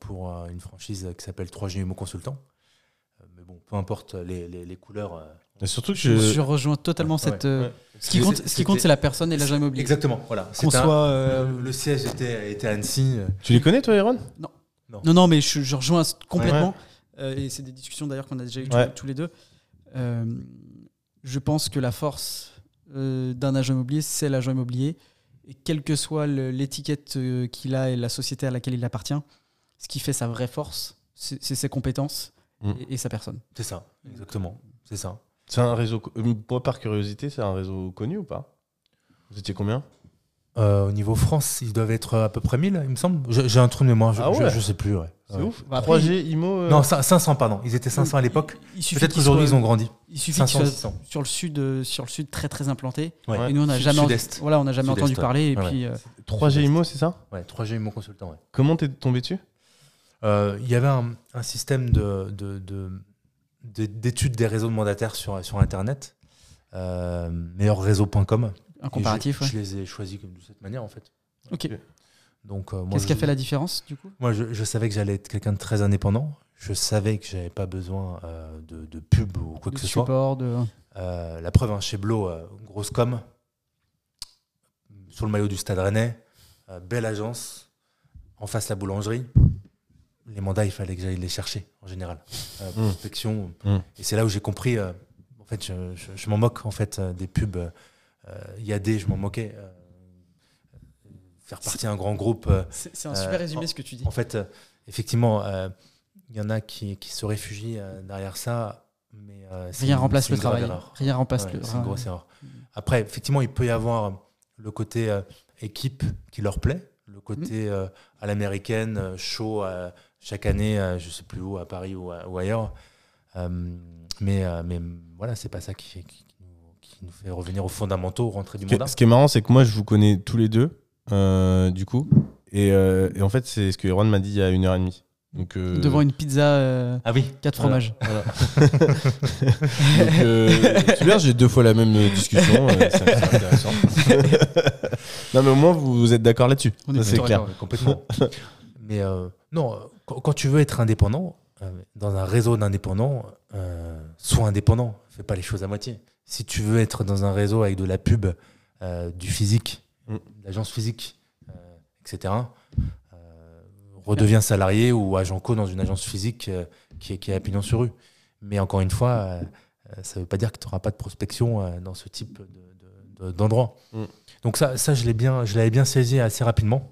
pour une franchise qui s'appelle 3G Humo Consultant. Mais bon, peu importe les, les- les couleurs. Et surtout que Je, je. je rejoins totalement Ouais, cette. ouais, euh, ouais. Ce qui compte, c'est- ce qui compte, c'était- c'est la personne et l'agent immobilier. Exactement, voilà. Qu'on soit. euh, le, siège était, était à Annecy. euh, Tu les connais, toi, Aaron Non, non, mais je, je rejoins complètement. Euh, et c'est des discussions d'ailleurs qu'on a déjà eues tous- Ouais. tous, les deux. Euh, je pense que la force euh, d'un agent immobilier, c'est l'agent immobilier. Et quelle que soit l'étiquette euh, qu'il a et la société à laquelle il appartient, ce qui fait sa vraie force, c'est ses compétences Mm. et, et sa personne. C'est ça, exactement. C'est ça. C'est un réseau. co- euh, Moi, par curiosité, c'est un réseau connu ou pas? Vous étiez combien? Euh, au niveau France, ils doivent être à peu près 1000, il me semble. J'ai un trou de mémoire, je, Ah je- ouais. je sais plus. Ouais. C'est Ouais. ouf. Bah, après, 3G, IMO. euh, Non, cin- 500, pardon. Ils étaient 500 à l'époque. Peut-être qu'aujourd'hui, ils ont grandi. Il suffit 500, qu'ils soient 600. sur le sud, sur le sud très très implanté. Ouais. Et nous, on n'a jamais, voilà, on entendu ouais. parler. Et Ouais, puis, euh, 3G, IMO, c'est ça? Ouais, 3G, mon consultant. ouais. Comment t'es tombé dessus? Euh, Il y avait un, un système de, de- de- de- d'études des réseaux de mandataires sur, sur Internet, euh, meilleurréseau.com. un comparatif. Je, ouais. je les ai choisis comme de cette manière, en fait. Ok. Donc, euh, Qu'est-ce qui a fait la différence du coup? Moi, je, je savais que j'allais être quelqu'un de très indépendant. Je savais que j'avais pas besoin euh, de, de pub ou quoi De que ce soit. support, de. Euh, la preuve, hein, chez Blo, euh, grosse com, sur le maillot du Stade Rennais, belle agence, en face la boulangerie. Les mandats, il fallait que j'aille les chercher en général. Euh, Mm. prospection. Mm. Et c'est là où j'ai compris. euh, en fait, je, je- je m'en moque en fait euh, des pubs. Euh, IAD, je m'en moquais. euh, faire partie d'un grand groupe. euh, C'est un Euh, super résumé en- ce que tu dis. en fait, euh, effectivement, euh, il y en a qui, qui se réfugient euh, derrière ça. Mais euh, c'est Rien une- remplace le travail. erreur. Rien remplace Ouais, le c'est une grosse travail. erreur. Après, effectivement, il peut y avoir le côté euh, équipe qui leur plaît, le côté Mm. euh, à l'américaine, show euh, chaque année, euh, je sais plus où, à Paris ou, à- ou ailleurs. Euh, mais, euh, mais voilà, c'est pas ça qui, fait- qui, qui nous, qui nous fait revenir aux fondamentaux, rentrer du Ce qui est- mandat. Ce qui est marrant, c'est que moi, je vous connais tous les deux, euh, du coup. Et, euh, et en fait, c'est ce que Erwan m'a dit il y a une heure et demie. Donc, euh, Devant une pizza euh, Ah oui, 4 Voilà. fromages. Voilà. Euh, j'ai deux fois la même discussion. euh, c'est intéressant. non, mais au moins, vous, vous êtes d'accord là-dessus. On est Ça, c'est plutôt clair. Complètement. Mais euh, non, euh, quand, tu veux être indépendant, euh, dans un réseau d'indépendants, euh, sois indépendant. Fais pas les choses à moitié. Si tu veux être dans un réseau avec de la pub, euh, du physique, Mm. de l'agence physique, euh, etc., redeviens salarié ou agent co dans une agence physique qui, est, qui est à pignon sur rue. Mais encore une fois, ça ne veut pas dire que tu n'auras pas de prospection dans ce type de- de- de- d'endroit. Mm. Donc ça, ça je l'ai bien, je l'avais bien saisi assez rapidement.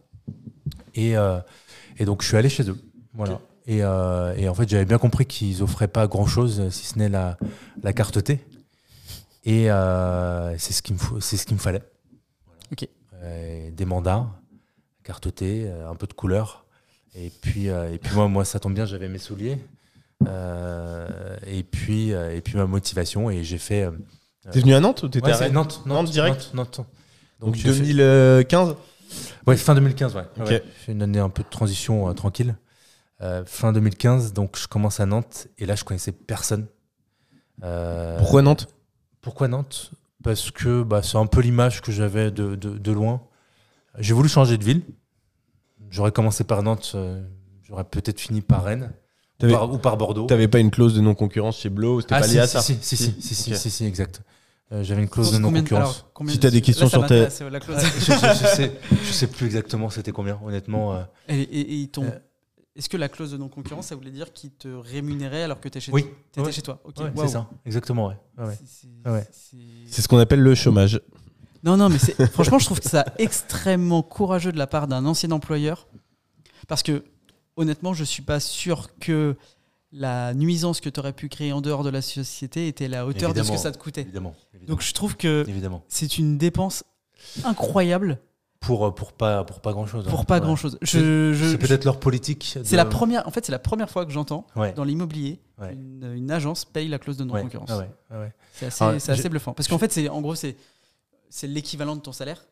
Et, et donc je suis allé chez eux. Voilà. Et, euh, et en fait, j'avais bien compris qu'ils offraient pas grand chose, si ce n'est la, la carte T. Et euh, c'est ce qu'il me, faut- c'est ce qu'il me fallait. Voilà. Ok. Euh, des mandats, carte T, euh, un peu de couleur. Et puis, euh, et puis moi, moi, ça tombe bien, j'avais mes souliers. Euh, et, puis, et puis ma motivation. Et j'ai fait. euh, T'es venu à Nantes ou t'étais ouais, à Rennes Nantes, Nantes, Nantes direct Nantes, Nantes. Donc, j'ai fait- 2015 Ouais, fin 2015, ouais. Ok. Ouais. Une année un peu de transition euh, tranquille. Euh, fin 2015, donc je commence à Nantes et là je connaissais personne. Euh, Pourquoi Nantes? Pourquoi Nantes? Parce que bah, c'est un peu l'image que j'avais de, de- de loin. J'ai voulu changer de ville. J'aurais commencé par Nantes, euh, j'aurais peut-être fini par Rennes ou par, ou par Bordeaux. T'avais pas une clause de non-concurrence chez Blow C'était Ah, pas si, lié à si, ça? si, si, si, si, si, Ok. si, si, exact. Euh, J'avais une clause de non-concurrence. Si t'as des questions là, sur la clause. je, je- je sais, je sais plus exactement c'était combien, honnêtement. euh. Et, et- et Euh. Est-ce que la clause de non-concurrence, ça voulait dire qu'ils te rémunéraient alors que t'es chez Oui, t'étais ouais. chez toi Ok, Ouais, waouh. c'est ça, exactement, ouais. C'est- ce qu'on appelle le chômage. Non, non, mais c'est- franchement, je trouve que ça extrêmement courageux de la part d'un ancien employeur. Parce que, honnêtement, je suis pas sûr que la nuisance que tu aurais pu créer en dehors de la société était la hauteur de ce que ça te coûtait. Évidemment. évidemment, Donc, je trouve que c'est une dépense incroyable Pour, euh, pour pas, pour pas grand chose. pour pas grand chose. Je, je- C'est peut-être leur politique. c'est la première, en fait, c'est la première fois que j'entends Ouais. dans l'immobilier Ouais. une, une agence paye la clause de. Ah ah ouais. C'est assez, Ah, c'est assez bluffant. Parce qu'en fait, c'est en gros, c'est c'est l'équivalent de ton salaire.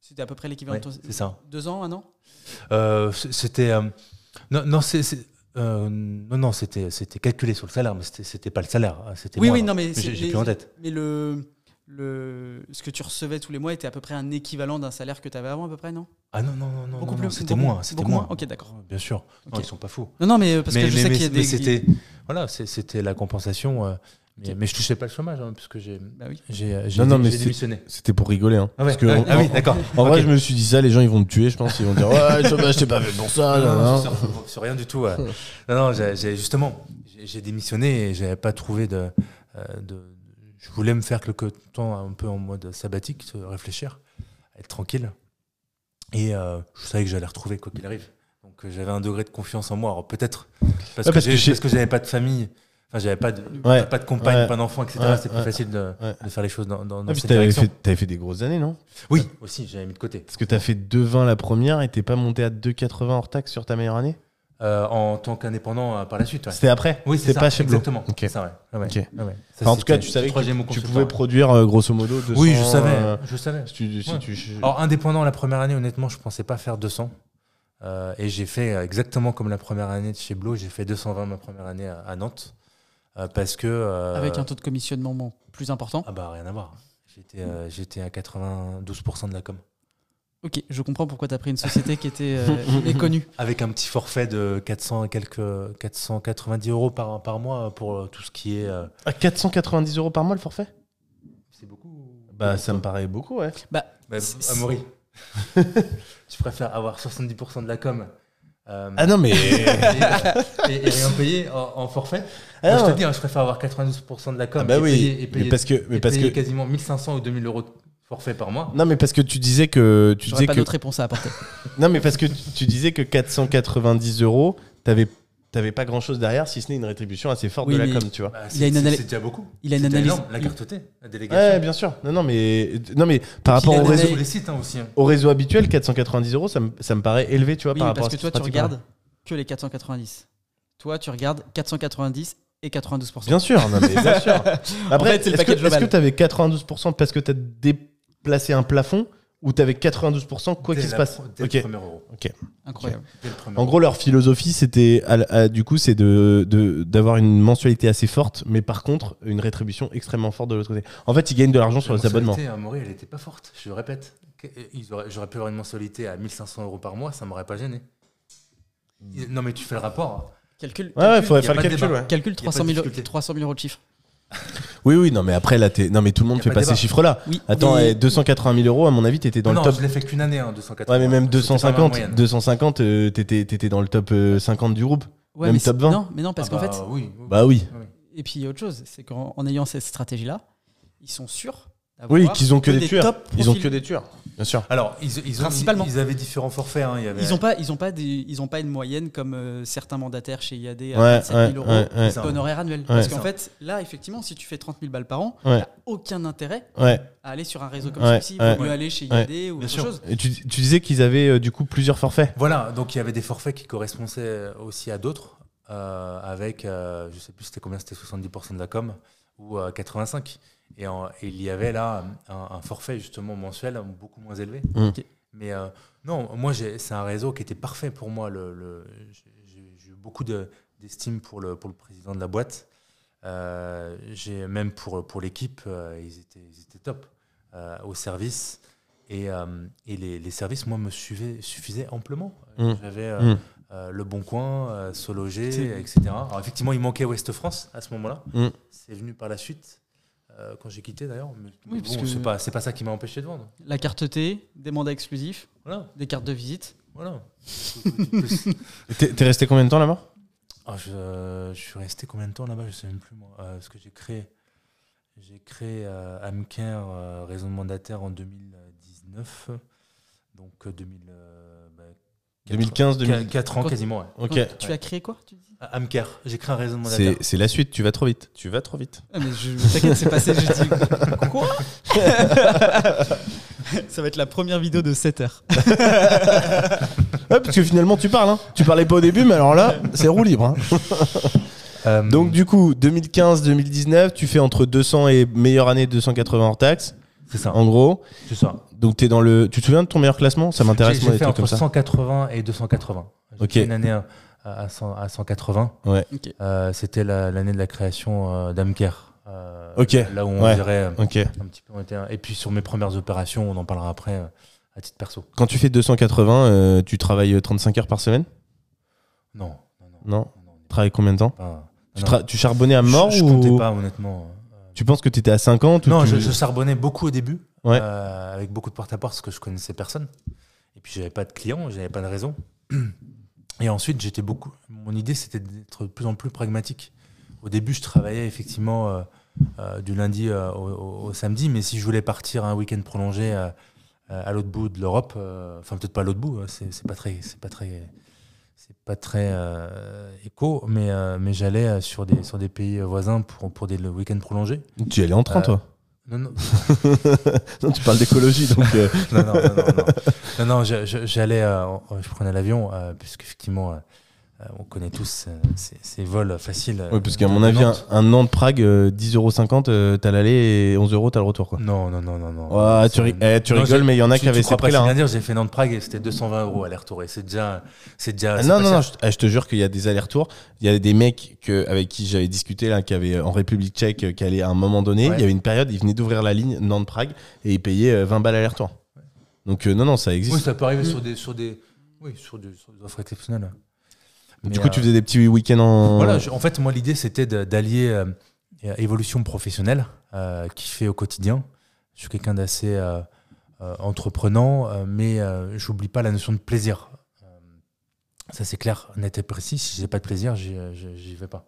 C'était à peu près l'équivalent de ton c'est ça. Deux ans, un an? Euh, c'était. euh, non, non, c'est. Euh, non, non, c'était, c'était calculé sur le salaire, mais c'était, pas le salaire. hein, C'était Oui, oui, non, mais, j'ai, plus en tête. Mais le, le, ce que tu recevais tous les mois était à peu près un équivalent d'un salaire que tu avais avant, à peu près, non? Ah non, non, non, non, Beaucoup non, plus- non, c'était moins. C'était beaucoup moins. moins Ok, d'accord. Bien sûr. Non, Ok. ils sont pas fous. Non, non, mais parce mais, que je mais- sais qu'il y a des. c'était, voilà, c'est- c'était la compensation. euh, mais, mais je touchais pas le chômage, hein, parce que j'ai, Bah oui. démissionné. C'était pour rigoler. Hein. Ah, ouais, Parce que ah, en- ah oui, d'accord. En vrai, je me suis dit ça, les gens ils vont me tuer, je pense. Ils vont dire Ouais, le chômage, c'est pas fait pour ça. Non, non, nan. sur, rien du tout. ouais. non, non, j'ai, justement, j'ai, démissionné et j'avais pas trouvé de, euh, de. Je voulais me faire quelque temps un peu en mode sabbatique, se réfléchir, être tranquille. Et euh, je savais que j'allais retrouver quoi qu'il arrive. Donc euh, j'avais un degré de confiance en moi. Alors peut-être parce, Ouais, que parce que j'avais pas de famille, enfin j'avais pas de, Ouais. pas de compagne, Ouais. pas d'enfant, etc. Ouais, C'était plus facile de, de faire les choses dans, dans, dans Ah, cette direction. fait, t'avais fait des grosses années, non? Oui, aussi, j'avais mis de côté. Parce que t'as fait 2,20 la première et t'es pas monté à 2,80 hors taxe sur ta meilleure année? Euh, en tant qu'indépendant euh, par la suite. C'était après? Oui, c'est pas chez Blo Exactement. C'est ouais. Ah. Ah. Ça, en tout cas, tu savais que tu pouvais produire euh, grosso modo 200. Oui, je savais. je savais. si tu, si Ouais. tu- Alors, indépendant, la première année, honnêtement, je pensais pas faire 200. Euh, et j'ai fait exactement comme la première année de chez Blo, j'ai fait 220 ma première année à, à Nantes. Euh, parce que. euh, Avec un taux de commissionnement plus important. Ah bah, rien à voir. J'étais euh, j'étais à 92% de la com. Ok, je comprends pourquoi tu as pris une société qui était euh, méconnue. Avec un petit forfait de 400 et quelques 490 euros par, par mois pour tout ce qui est. euh, À 490 euros par mois le forfait? C'est beaucoup. Bah, ça me paraît beaucoup, ouais. Bah, Bah, Amaury, tu préfères avoir 70% de la com euh, Ah non, mais. et, et- et rien payé en, en forfait. Ah Moi, je te dis, hein, je préfère avoir 92% de la com Ah bah et, oui, payer, et mais payer- parce que- mais et parce payer que- quasiment 1500 ou 2000 euros de forfait par mois. Non, mais parce que tu disais que. Tu disais pas que... d'autre réponse à apporter. Non, mais parce que tu- tu disais que 490 euros, t'avais t'avais pas grand chose derrière si ce n'est une rétribution assez forte Oui, de la com, tu vois. Bah, Il a une c'est- analyse- C'est déjà beaucoup. il a une analyse- énorme, La carte T, la délégation. Ouais, bien sûr. Non, non, mais, non, mais par puis, rapport au réseau, les sites hein, aussi. hein. au réseau habituel, 490 euros, ça me, ça me paraît élevé, tu vois, Oui, par mais rapport parce à que toi, tu regardes que les 490. Toi, tu regardes 490 et 92%. Bien sûr, non, mais bien sûr. Après, fait, c'est le est-ce que tu avais 92% parce que tu as déplacé un plafond ou tu avais 92% quoi qu'il se la passe Dès Ok. le premier euro. Incroyable. Premier En gros, leur philosophie, c'était, du coup, c'est de, de- d'avoir une mensualité assez forte, mais par contre, une rétribution extrêmement forte de l'autre côté. En fait, ils gagnent de l'argent sur La les abonnements. mensualité à Maury, elle n'était pas forte, je le répète. Auraient- J'aurais pu avoir une mensualité à 1500 euros par mois, ça m'aurait pas gêné. Il- Non, mais tu fais le rapport. Calcul, Ouais, ouais, calcul, faudrait y a faire pas le de calcul, ouais. calcul Y a pas 300 de 000, difficulté. 300 000 euros de chiffre. Oui, oui, non, mais après, là, t'es- non, mais tout le monde fait pas ces chiffres-là. Oui, Attends, mais- eh, 280 000 euros, à mon avis, t'étais dans non, le top. je l'ai fait qu'une année, hein, 280. Ouais, mais même C'était pas ma 250, moyenne. 250, euh, t'étais, t'étais dans le top euh, 50 du groupe. Ouais, même mais top c'est- 20. Non, mais non, parce Ah qu'en bah, fait, oui, oui. Bah oui. Oui. et puis il y a autre chose, c'est qu'en en ayant cette stratégie-là, ils sont sûrs. Oui, d'avoir qu'ils ont que des tueurs. top Ils ont que des tueurs, bien sûr. Alors, ils, ils, ont- Principalement. ils avaient différents forfaits. hein, il y avait- Ils n'ont pas, ils ont pas, des, ils ont pas une moyenne comme euh, certains mandataires chez IAD à Ouais, 27 000 ouais, euros ouais, d'honoraires annuels. Ouais. Parce C'est qu'en fait, là, effectivement, si tu fais 30 000 balles par an, Ouais. t'as aucun intérêt Ouais. à aller sur un réseau comme Ouais, celui-ci. Il ouais. vaut mieux aller chez Ouais. IAD ou Bien autre sûr. chose. Et tu, tu disais qu'ils avaient euh, du coup plusieurs forfaits. Voilà, donc il y avait des forfaits qui correspondaient aussi à d'autres, euh, avec, euh, je sais plus c'était combien, c'était 70% de la com ou euh, 85. Et, en- et il y avait là un, un forfait justement mensuel beaucoup moins élevé. Mm. Ok. Mais euh, non, moi c'est un réseau qui était parfait pour moi. Le, le- j'ai- eu beaucoup de- d'estime pour le, pour le président de la boîte. Euh, j'ai même pour, pour l'équipe, euh, ils, étaient, ils étaient top euh, au service. Et, euh, et les, les services, moi, me suivaient, suffisaient amplement. Mm. J'avais euh, Mm. euh, Le Bon Coin, euh, etc. Alors, effectivement, il manquait Ouest France à ce moment-là. Mm. C'est venu par la suite, euh, quand j'ai quitté d'ailleurs. Mais, Oui, mais parce bon, que- c'est pas, c'est pas ça qui m'a empêché de vendre. La carte T, des mandats exclusifs, Voilà. des cartes de visite. voilà. T'es t'es resté combien de temps là-bas? Ah, je, je suis resté combien de temps là-bas? Je sais même plus moi. Euh, parce que j'ai créé, j'ai créé euh, Amcare euh, réseau de mandataire en 2019. Donc euh, 2000, euh, bah, quatre- 2015, 2000. 4 ans quasiment. Ouais. Ok. Quand tu as créé quoi tu dis? Ah, Amcare, j'ai créé un réseau de. C'est c'est la suite, tu vas trop vite. Tu vas trop vite. Ah, mais je t'inquiète, c'est passé. J'ai dit quoi? Ça va être la première vidéo de 7 heures. Ouais, parce que finalement, tu parles. Hein. Tu parlais pas au début, mais alors là, c'est roue libre. hein. Euh, Donc, du coup, 2015-2019, tu fais entre 200 et meilleure année 280 hors taxe, c'est ça. en gros. C'est ça. Donc, es dans le. Tu te souviens de ton meilleur classement? Ça m'intéresse, J'ai fait entre comme ça. 180 et 280. J'ai Ok. fait une année à, à, 100 à 180. Ok. Euh, C'était la- l'année de la création euh, d'Amcare. Euh, Ok. Là où on Ouais. dirait euh, Ok. un petit peu. on était Et puis sur mes premières opérations, on en parlera après euh, à titre perso. Quand tu fais 280, euh, tu travailles 35 heures par semaine? Non, non, non. Tu travailles combien de temps? Tu, non. tra- tu charbonnais à mort je, je ou comptais pas honnêtement. Tu penses que tu étais à 50 ou Non, tu- je, je charbonnais beaucoup au début, Ouais. euh, avec beaucoup de porte-à-porte parce que je connaissais personne. Et puis j'avais pas de clients, j'avais pas de réseau. Et ensuite, j'étais beaucoup. Mon idée, c'était d'être de plus en plus pragmatique. Au début, je travaillais effectivement euh, euh, du lundi au, au- au samedi, mais si je voulais partir un week-end prolongé à l'autre bout de l'Europe, enfin peut-être pas à l'autre bout, hein, c'est pas très, c'est pas très, c'est pas très euh, éco, mais euh, mais j'allais sur des sur des pays voisins pour pour des week-ends prolongés. Tu y allais en train, Euh, toi? Non, non, Non, tu parles d'écologie, donc. euh, non, non, non, non, non. Non, non, je- je- j'allais, euh, je prenais l'avion, euh, puisqu'effectivement, euh, euh, on connaît tous euh, ces, ces vols faciles. euh, Ouais, parce qu'à de- mon de avis, un, Nantes. un Nantes-Prague, euh, 10,50€, euh, t'as l'aller et 11€ t'as le retour, quoi. Non, non, non, non, non. Tu, ri- eh, tu Non, rigoles, mais il y en a tu- qui avaient ces prix-là. hein. j'ai fait Nantes-Prague et c'était 220 euros aller-retour. Et c'est déjà. C'est déjà Ah non, non, non, je, eh, je te jure qu'il y a des allers-retours. Il y a des mecs que, avec qui j'avais discuté, là, qui avaient euh, en République tchèque, euh, qui allaient à un moment donné. Ouais. Il y avait une période, ils venaient d'ouvrir la ligne Nantes-Prague et ils payaient euh, 20 balles aller-retour. Donc, euh, non, non, ça existe. Oui, ça peut arriver sur des, sur des, oui, sur des, sur des offres exceptionnelles. Du coup, tu euh, faisais des petits week-ends en. Voilà, je- en fait, moi, l'idée, c'était d'allier euh, évolution professionnelle, euh, qui fait au quotidien. Je suis quelqu'un d'assez entreprenant, mais j'oublie pas la notion de plaisir. Ça, c'est clair, net et précis. Si j'ai pas de plaisir, j'y vais pas.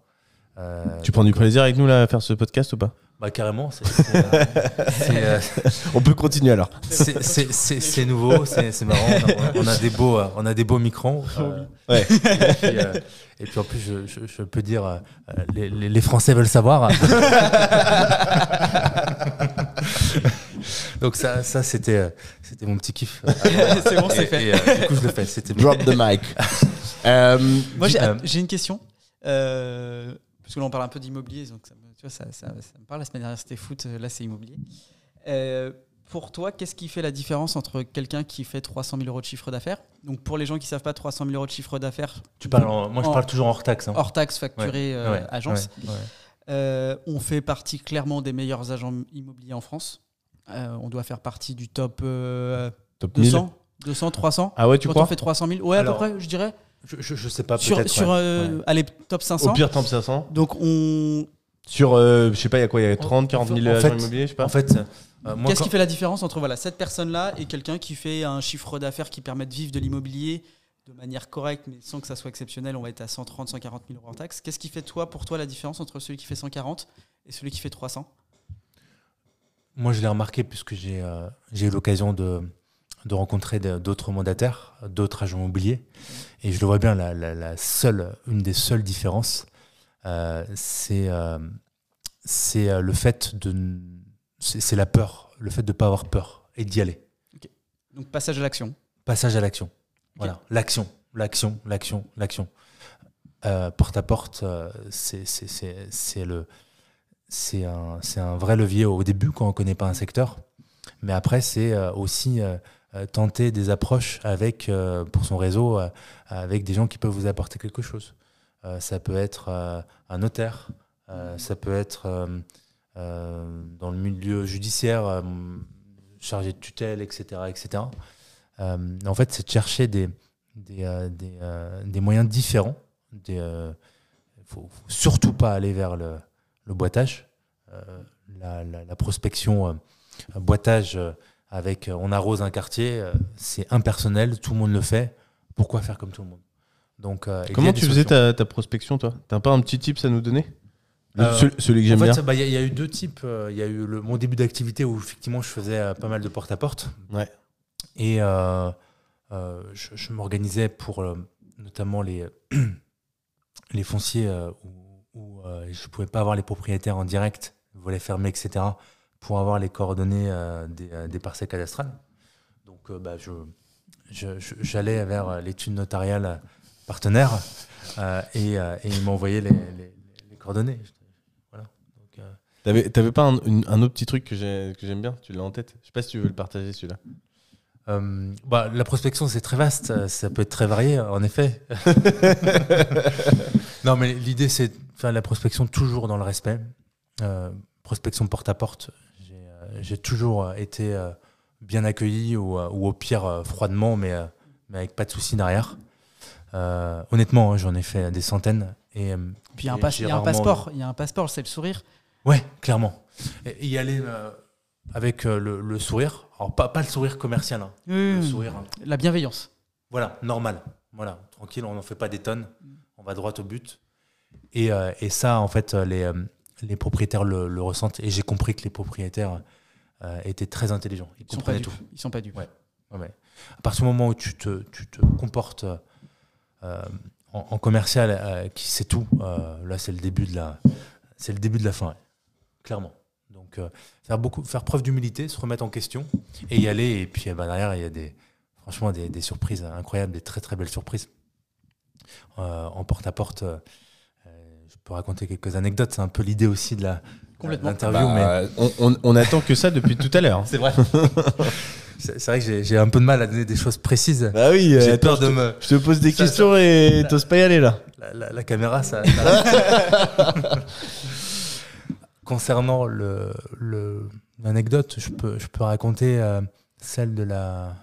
Tu prends du plaisir avec nous là à faire ce podcast ou pas? Bah, carrément. c'est- c'est, euh, c'est, euh, On peut continuer alors. C'est- C'est c'est- c'est nouveau, c'est c'est marrant. On a, on a des beaux, euh, on a des beaux microns. euh, Ouais. et, puis, euh, et puis, en plus, je, je- je peux dire, euh, les, les- les Français veulent savoir. Donc ça, ça c'était, c'était mon petit kiff. c'est bon, c'est Et- fait. et, euh, du coup, je le fais. C'était Drop the mic. Moi, j'ai j'ai une question. Euh, parce que là, on parle un peu d'immobilier, donc ça, me- tu vois, ça, ça- ça me parle. La semaine dernière, c'était foot, euh, là, c'est immobilier. Euh, pour toi, qu'est-ce qui fait la différence entre quelqu'un qui fait 300 000 euros de chiffre d'affaires? Donc, pour les gens qui ne savent pas, 300 000 euros de chiffre d'affaires, Tu parles en- moi, je En- parle toujours hors taxe. hein. hors taxe facturé euh, Ouais, agence. ouais, ouais. Euh, on fait partie clairement des meilleurs agents immobiliers en France. Euh, on doit faire partie du top euh, top 1000. 200, 200, 300. Ah ouais, tu Quand crois? on fait 300 000, ouais, Alors, à peu près, je dirais. Je, je, je sais pas, Sur, peut-être. sur ouais. Ouais. allez, top 500. Au pire, temps 500. Donc, on, Sur, euh, je sais pas, il y a quoi Il y a 30, 40 000 En agents fait- immobiliers, je sais pas. En fait, euh, moi, Qu'est-ce quand- qui fait la différence entre voilà, cette personne-là et quelqu'un qui fait un chiffre d'affaires qui permet de vivre de l'immobilier de manière correcte, mais sans que ça soit exceptionnel On va être à 130, 140 000 euros en taxes. Qu'est-ce qui fait toi, pour toi la différence entre celui qui fait 140 et celui qui fait 300 Moi, je l'ai remarqué puisque j'ai euh, j'ai eu l'occasion de, de rencontrer de- d'autres mandataires, d'autres agents immobiliers. Et je le vois bien, la, la- la seule, une des seules différences, euh, c'est euh, c'est, euh, le fait de. C'est la peur, le fait de ne pas avoir peur et d'y aller. Donc, passage à l'action. Passage à l'action. Voilà, l'action, l'action, l'action, l'action. Euh, porte à porte, euh, c'est le, c'est un, un vrai levier au début quand on ne connaît pas un secteur. Mais après, c'est euh, aussi euh, euh, tenter des approches avec, euh, pour son réseau euh, avec des gens qui peuvent vous apporter quelque chose. Euh, ça peut être euh, un notaire, euh, ça peut être dans le milieu judiciaire, chargé de tutelle, etc. etc. En fait, c'est de chercher des, des, des, moyens différents. Il ne faut, surtout pas aller vers le, le boitage. La, la- prospection boitage avec on arrose un quartier, c'est impersonnel, tout le monde le fait. Pourquoi faire comme tout le monde? Donc, euh, Comment tu faisais ta, ta prospection, toi? T'as pas un petit tips à nous donner Le- Euh, celui, que j'aime En fait, bien. bah, il y, a- il y a eu deux types. Euh, Il y a eu le, mon début d'activité où effectivement je faisais pas mal de porte-à-porte. Ouais. Et euh, euh, je, je m'organisais pour notamment les, les fonciers où, où, euh, je ne pouvais pas avoir les propriétaires en direct, volets fermés, etc., pour avoir les coordonnées euh, des, des parcelles cadastrales. Donc euh, bah, je, je- je- j'allais vers l'étude notariale partenaire euh, et, euh, et ils m'envoyaient les, les- les coordonnées. Euh, T'avais t'avais pas un, une- un autre petit truc que j'ai- que j'aime bien? Tu l'as en tête? Je sais pas si tu veux le partager celui-là. Euh, bah, la prospection, c'est très vaste, ça peut être très varié, en effet. non, mais l'idée, c'est de faire la prospection toujours dans le respect. Euh, prospection porte à porte. J'ai euh, j'ai toujours été bien accueilli ou, ou au pire froidement, mais, mais avec pas de soucis derrière. Euh, honnêtement, hein, j'en ai fait des centaines. Et, euh, Puis il y a un, y a passeport. Il y a un passeport, c'est le sourire. Ouais, clairement. Et y aller euh, avec euh, le, le sourire. Alors, pas, pas le sourire commercial, hein, le sourire. hein. La bienveillance. Voilà, normal. Voilà, tranquille, on n'en fait pas des tonnes. On va droit au but. Et, et ça, en fait, les, les propriétaires le, le ressentent. Et j'ai compris que les propriétaires étaient très intelligents. Ils Ils sont pas comprenaient tout. Ils sont pas dupes. Ouais. Ouais. À partir du moment où tu te, tu te comportes en, en commercial euh, qui sait tout, euh, là, c'est le début de la, c'est le début de la fin, ouais. clairement. Donc, euh, faire, beaucoup, faire preuve d'humilité, se remettre en question et y aller. Et puis, eh ben, derrière, il y a des, franchement des, des surprises incroyables, des très très belles surprises. Euh, en porte-à-porte, euh, euh, je peux raconter quelques anecdotes. C'est un peu l'idée aussi de la Complètement. l'interview, mais Bah, on, on- on attend que ça depuis tout à l'heure. c'est vrai. c'est vrai que j'ai- un peu de mal à donner des choses précises. Bah oui, J'ai euh, peur attends, de je te- me. Je te pose des Ça, questions et t'oses pas y aller là. La, la- la caméra, ça. ça- Concernant le l'anecdote, je peux, je peux raconter euh, celle de la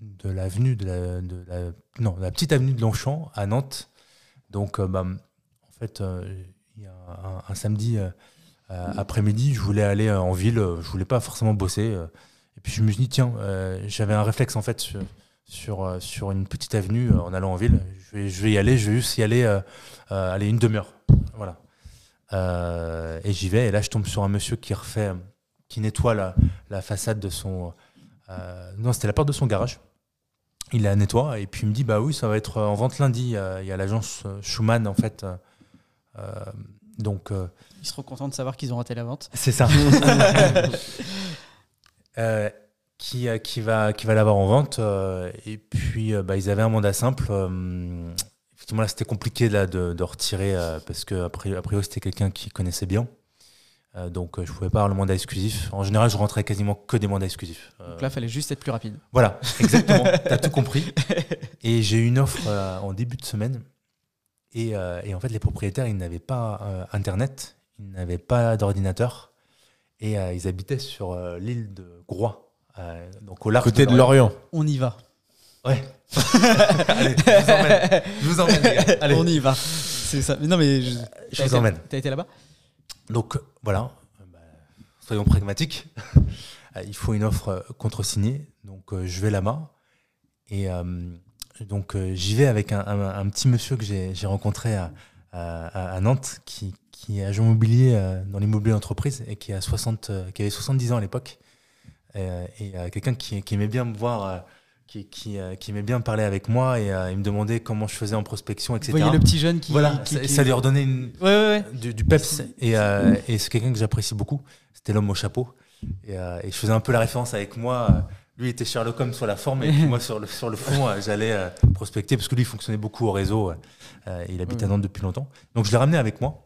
de l'avenue de la, de la non la petite avenue de Longchamp à Nantes. Donc, euh, bah, en fait, euh, il y a un, un samedi après-midi, je voulais aller en ville, je voulais pas forcément bosser. Puis je me suis dit tiens, euh, j'avais un réflexe en fait sur, sur, euh, sur une petite avenue euh, en allant en ville. Je vais, je vais y aller, je vais juste y aller, aller une demi-heure. Voilà. Et j'y vais, et là, je tombe sur un monsieur qui refait, qui nettoie la, la façade de son. non, c'était la porte de son garage. Il la nettoie, et puis il me dit Bah oui, ça va être en vente lundi. Il y a- il y a l'agence Schumann, en fait. euh, donc. euh, Ils seront contents de savoir qu'ils ont raté la vente. c'est ça. Euh, qui, euh, qui va, qui va l'avoir en vente. euh, et puis, bah, ils avaient un mandat simple. effectivement, là, c'était compliqué là, de, de retirer parce que, a priori, c'était quelqu'un qui connaissait bien. Donc, je pouvais pas avoir le mandat exclusif. En général, je rentrais quasiment que des mandats exclusifs. Donc là, fallait juste être plus rapide. voilà, exactement. T'as tout compris. Et j'ai eu une offre en début de semaine. Et, et en fait, les propriétaires, ils n'avaient pas Internet, ils n'avaient pas d'ordinateur. Et euh, ils habitaient sur euh, l'île de Groix, euh, donc au large Côté de Lorient. On y va. Ouais. Allez, je vous emmène. Je vous emmène, les gars. Allez, On y va. C'est ça. Mais non, mais je, vous emmène. T'as été là-bas? Donc voilà, bah, soyons pragmatiques. Il faut une offre contre-signée. Donc euh, je vais là-bas. Et euh, donc euh, j'y vais avec un, un- un petit monsieur que j'ai j'ai rencontré à, à- à Nantes qui, qui est agent immobilier dans l'immobilier d'entreprise et qui, a 60, euh, qui avait 70 ans à l'époque. Euh, et euh, quelqu'un qui, qui aimait bien me voir, qui, qui, qui aimait bien parler avec moi et il me demandait comment je faisais en prospection, Vous etc. voyez le petit jeune qui. voilà, ça, lui redonnait une, Ouais, ouais, ouais. du, du peps et, euh, et c'est quelqu'un que j'apprécie beaucoup. C'était l'homme au chapeau et, euh, et je faisais un peu la référence avec moi. Lui était Sherlock Holmes sur la forme et puis moi sur le, sur le fond, j'allais euh, prospecter parce que lui il fonctionnait beaucoup au réseau. il habite à. Nantes depuis longtemps. Donc je l'ai ramené avec moi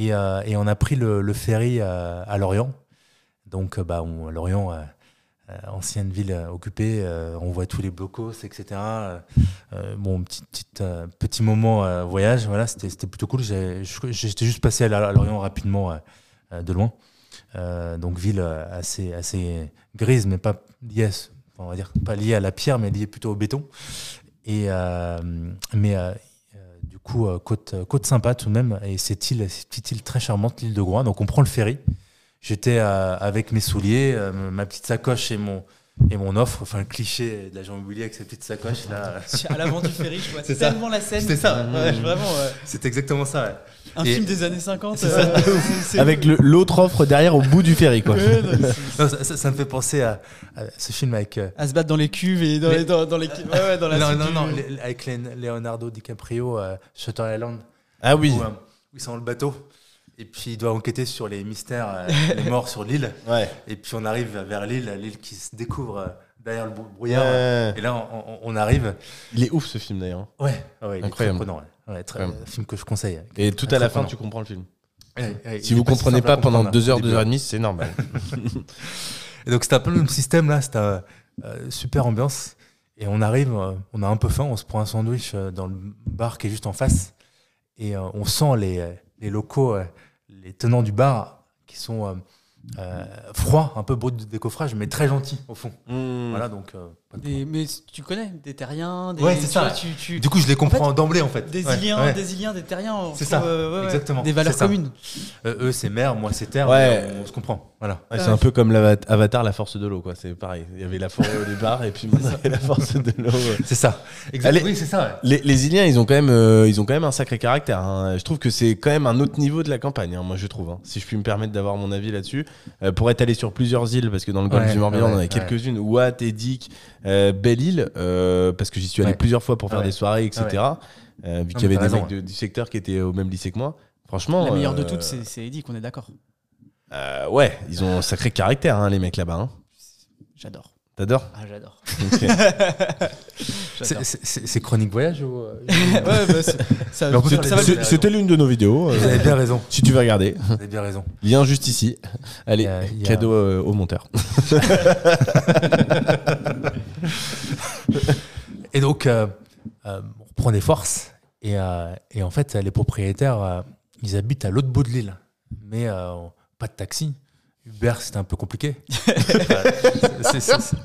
et, euh, et on a pris le, ferry euh, à Lorient. Donc euh, bah, Lorient, ancienne ville occupée, on voit tous les blocos, etc. Bon, petit, petit, moment voyage, voilà, c'était plutôt cool. J'étais juste passé à, Lorient rapidement de loin. Donc ville assez, assez grise, mais pas liée, on va dire pas liée à la pierre, mais liée plutôt au béton. Et mais coup euh, côte, côte sympa tout de même. Et cette île, cette petite île très charmante, l'île de Groix. Donc on prend le ferry. J'étais euh, avec mes souliers, euh, ma petite sacoche et mon et mon offre, enfin le cliché de l'agent immobilier avec sa petite sacoche là. À l'avant du ferry, je vois C'est ça. tellement la scène. C'était ça, ouais. Vraiment, ouais. C'est exactement ça. ouais. Un Et- film des années 50. C'est euh, c'est- Avec le- l'autre offre derrière au bout du ferry, quoi. Ouais, non, c'est- Non, ça, ça- ça me fait penser à, à ce film avec. euh, à se battre dans les cuves et dans, Mais- les, dans, dans les ouais, ouais, dans la non, suite non, du- non, avec Lé- Leonardo DiCaprio, euh, Shutter Island, Ah oui. où, euh, où ils sont dans le bateau. Et puis il doit enquêter sur les mystères, euh, les morts sur l'île. Ouais. Et puis on arrive vers l'île, l'île qui se découvre euh, derrière le brou- brouillard. Ouais. Et là, on, on- on arrive. Il est ouf ce film d'ailleurs. Ouais, ouais, il est Incroyable. très prenant. Ouais. Ouais, très- un film que je conseille. Et tout à la fin, tu comprends le film. Ouais, ouais, Si vous si comprenez pas pendant comprendre, deux heures, au deux début. heures et demie, c'est normal. Et donc c'était un peu le même système là, c'était euh, euh, super ambiance. Et on arrive, euh, on a un peu faim, on se prend un sandwich euh, dans le bar qui est juste en face. Et euh, on sent les, euh, les locaux, euh, les tenants du bar qui sont euh, euh, froids, un peu bruts de décoffrage, mais très gentils au fond. Voilà, donc. Des- mais tu connais des terriens, des, Ouais, c'est tu ça. vois, tu- tu- Du coup, je les comprends d'emblée en fait. des Ouais, Iliens, ouais. des Iliens, des terriens. C'est ça, euh, exactement, Des valeurs communes. Euh, eux, c'est mer, moi, c'est terre. Ouais. on, on se comprend. Voilà. Ouais, c'est un peu comme l'ava- Avatar, la force de l'eau, quoi. C'est pareil. Il y avait la forêt au départ, et puis maintenant il y a la force de l'eau. C'est ça. Exactement. Oui, c'est ça. ouais. Les, les Iliens, ils ont quand même, euh, ils ont quand même un sacré caractère. hein. Je trouve que c'est quand même un autre niveau de la campagne. hein, moi, je trouve. hein. Si je puis me permettre d'avoir mon avis là-dessus, Euh, pour être allé sur plusieurs îles, parce que dans le golfe du Morbihan, on en a quelques-unes. Watt, Edic, euh, Belle-Île, euh, parce que j'y suis allé Ouais. plusieurs fois pour faire Ah ouais. des soirées, etc. Euh, vu qu'il y avait des raison, mecs de- du secteur qui étaient au même lycée que moi. Franchement, La meilleure de toutes, c'est Eddie, qu'on est d'accord. ouais, ils ont un sacré caractère, hein, les mecs là-bas. hein. J'adore. T'adores Ah, j'adore. C'est- chronique voyage ou. euh, ouais, bah, C'était l'une de nos vidéos. euh, Vous avez bien raison. si tu veux regarder, Vous avez bien raison. lien juste ici. Allez, a- a- cadeau euh, au monteur. Et donc, euh, euh, on reprend des forces. Et, euh, et en fait, les propriétaires, euh, ils habitent à l'autre bout de l'île. Mais euh, pas de taxi. Uber, c'était un peu compliqué.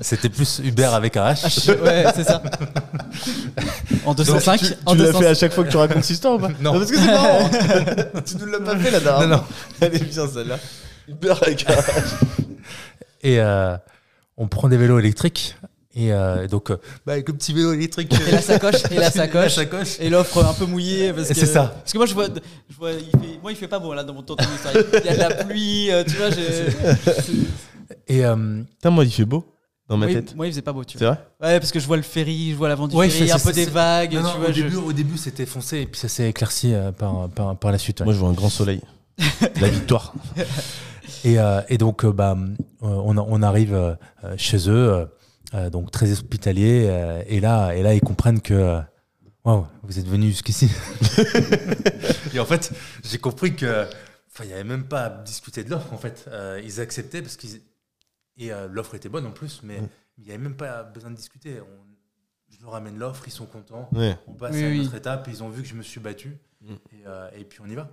C'était plus Uber avec un H. ouais, c'est ça. En 205. tu en tu l'as 205. fait à chaque fois que tu racontes cette histoire ou pas Non. Parce que c'est marrant. tu nous l'as pas fait là Non, non. Elle est bien celle-là. Uber avec un- Et euh, on prend des vélos électriques. Et euh, donc, euh, bah, avec le petit vélo électrique. Et la sacoche, et la La sacoche, sacoche. et l'offre un peu mouillée. parce que- C'est ça. Parce que moi, je vois, je vois il fait, moi, il fait pas beau là dans mon histoire. Il y a de la pluie, euh, tu vois. je- Et euh, Putain, moi, il fait beau dans ma moi, il- tête. moi, il faisait pas beau, tu C'est vois. vrai Ouais, parce que je vois le ferry, je vois l'avant du Ouais, ferry, un peu des vagues, non, non, tu vois. au, je- début, au début, c'était foncé et puis ça s'est éclairci euh, par, par, par la suite. ouais. Moi, je vois un grand soleil. La victoire. Et, euh, et donc, euh, bah, euh, on, on arrive euh, euh, chez eux, euh, donc très hospitalier, euh, et là, et là, ils comprennent que, euh, waouh, vous êtes venus jusqu'ici. et en fait, j'ai compris que, il n'y avait même pas à discuter de l'offre. En fait, Euh, ils acceptaient parce qu'ils et euh, l'offre était bonne en plus, mais Mm. il n'y avait même pas besoin de discuter. On- je leur ramène l'offre, ils sont contents. Ouais. On passe Oui, à une oui. autre étape, ils ont vu que je me suis battu, Mm. et, euh, et puis on y va.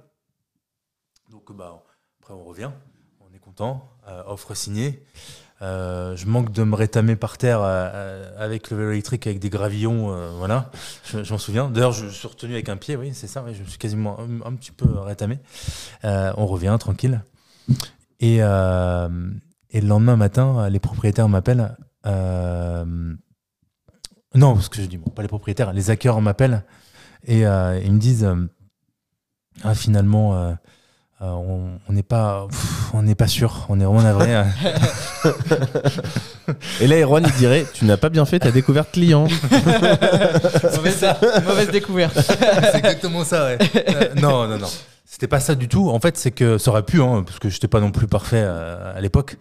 Donc bah, après on revient, on est content, euh, offre signée. Euh, je manque de me rétamer par terre euh, euh, avec le vélo électrique, avec des gravillons, voilà, je, m'en souviens. D'ailleurs, je suis retenu avec un pied, oui, c'est ça, je me suis quasiment un, petit peu rétamé. On revient tranquille. Et, le lendemain matin, les propriétaires m'appellent. non, ce que je dis, bon, pas les propriétaires, les hackers m'appellent et ils me disent ah, finalement, euh, on n'est pas, pff, on n'est pas sûr, on est vraiment navré. euh. Et là, Erwan, il dirait Tu n'as pas bien fait ta découverte client. mauvaise, mauvaise découverte. c'est exactement ça, ouais. Euh, non, non, non. C'était pas ça du tout. En fait, c'est que ça aurait pu, hein, parce que j'étais pas non plus parfait euh, à l'époque.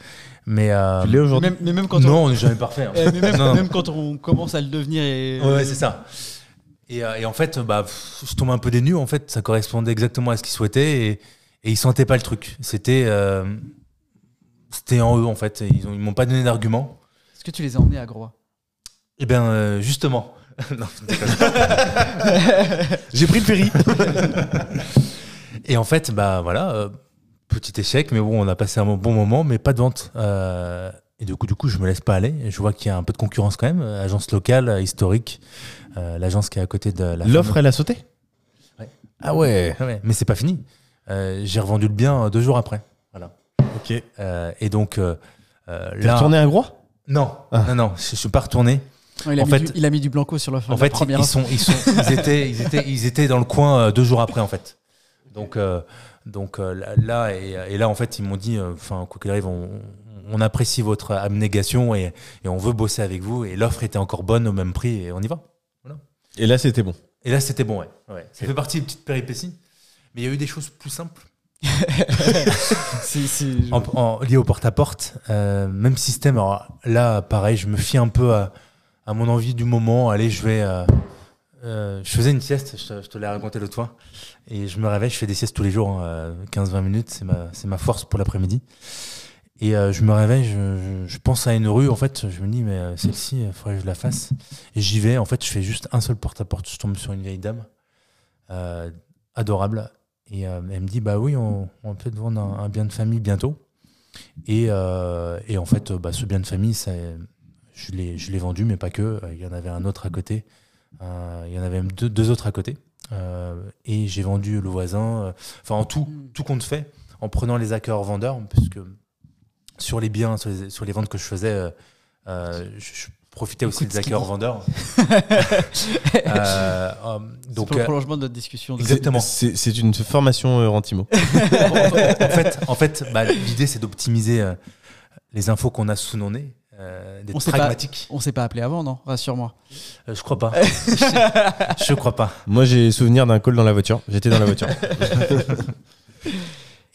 Mais, euh, Tu l'es aujourd'hui Même, mais même quand non, on, n'est jamais parfait. hein. eh, mais même, Non. même quand on commence à le devenir et. Ouais, ouais, c'est ça. Et, euh, et en fait, bah, pff, je tombe un peu des nues. En fait, ça correspondait exactement à ce qu'ils souhaitaient et, et ils sentaient pas le truc. C'était, euh, c'était en eux en fait. Ils ont, ils m'ont pas donné d'argument. Est-ce que tu les as emmenés à Groix? Et bien, euh, justement. Non. J'ai pris le ferry. et en fait, bah voilà, euh, petit échec, mais bon, on a passé un bon moment, mais pas de vente. Euh, et du coup, du coup, je me laisse pas aller. Je vois qu'il y a un peu de concurrence quand même. Agence locale, historique, euh, l'agence qui est à côté de la. L'offre, elle a sauté? Ouais. Ah ouais. Ah ouais, mais c'est pas fini. Euh, J'ai revendu le bien euh, deux jours après. Voilà. Ok. Euh, et donc T'es là, retourné à Groix? Non, Ah. non, non, je, je suis pas retourné. il, a En mis fait- du, il a mis du blanco sur la fin En fait, première ils sont, ils sont, ils étaient, ils étaient, ils étaient dans le coin deux jours après en fait. Donc, euh, donc là- là et, et là en fait, ils m'ont dit, euh, enfin quoi qu'il arrive, on, on apprécie votre abnégation et, et on veut bosser avec vous. Et l'offre était encore bonne au même prix et on y va. Et là, c'était bon. Et là, c'était bon, ouais. ouais. Ça fait partie des petites péripéties. Mais il y a eu des choses plus simples. En, en- lié au porte-à-porte, euh, même système. Alors là, pareil, je me fie un peu à, à mon envie du moment. Allez, je vais. euh, euh, je faisais une sieste, je te, l'ai raconté l'autre fois. Et je me réveille, je fais des siestes tous les jours, hein, 15-20 minutes, c'est ma, ma force pour l'après-midi. Et euh, je me réveille, je, je- je pense à une rue, en fait, je me dis, mais celle-ci, il faudrait que je la fasse. Et j'y vais, en fait, je fais juste un seul porte-à-porte. Je tombe sur une vieille dame, euh, adorable. Et euh, elle me dit, bah oui, on, on va peut-être vendre un, un bien de famille bientôt. Et, euh, et en fait, euh, bah, ce bien de famille, ça, je l'ai je vendu, mais pas que. Il y en avait un autre à côté. Euh, il y en avait même deux, deux autres à côté. Et j'ai vendu le voisin. Enfin, en tout, Mm. tout compte fait, en prenant les accords vendeurs, parce que sur les biens, sur les, sur les ventes que je faisais, euh, je, je profitais aussi des dit. vendeurs. Euh, euh, C'est donc, pour le euh, prolongement de notre discussion. de- Exactement. C'est une formation euh, Rantimo. en fait, en fait bah, l'idée, c'est d'optimiser euh, les infos qu'on a sous nos nez, euh, On pas- pragmatique. On s'est pas appelé avant, non? Rassure-moi. Euh, je crois pas. je, je crois pas. Moi, j'ai souvenir d'un call dans la voiture. J'étais dans la voiture.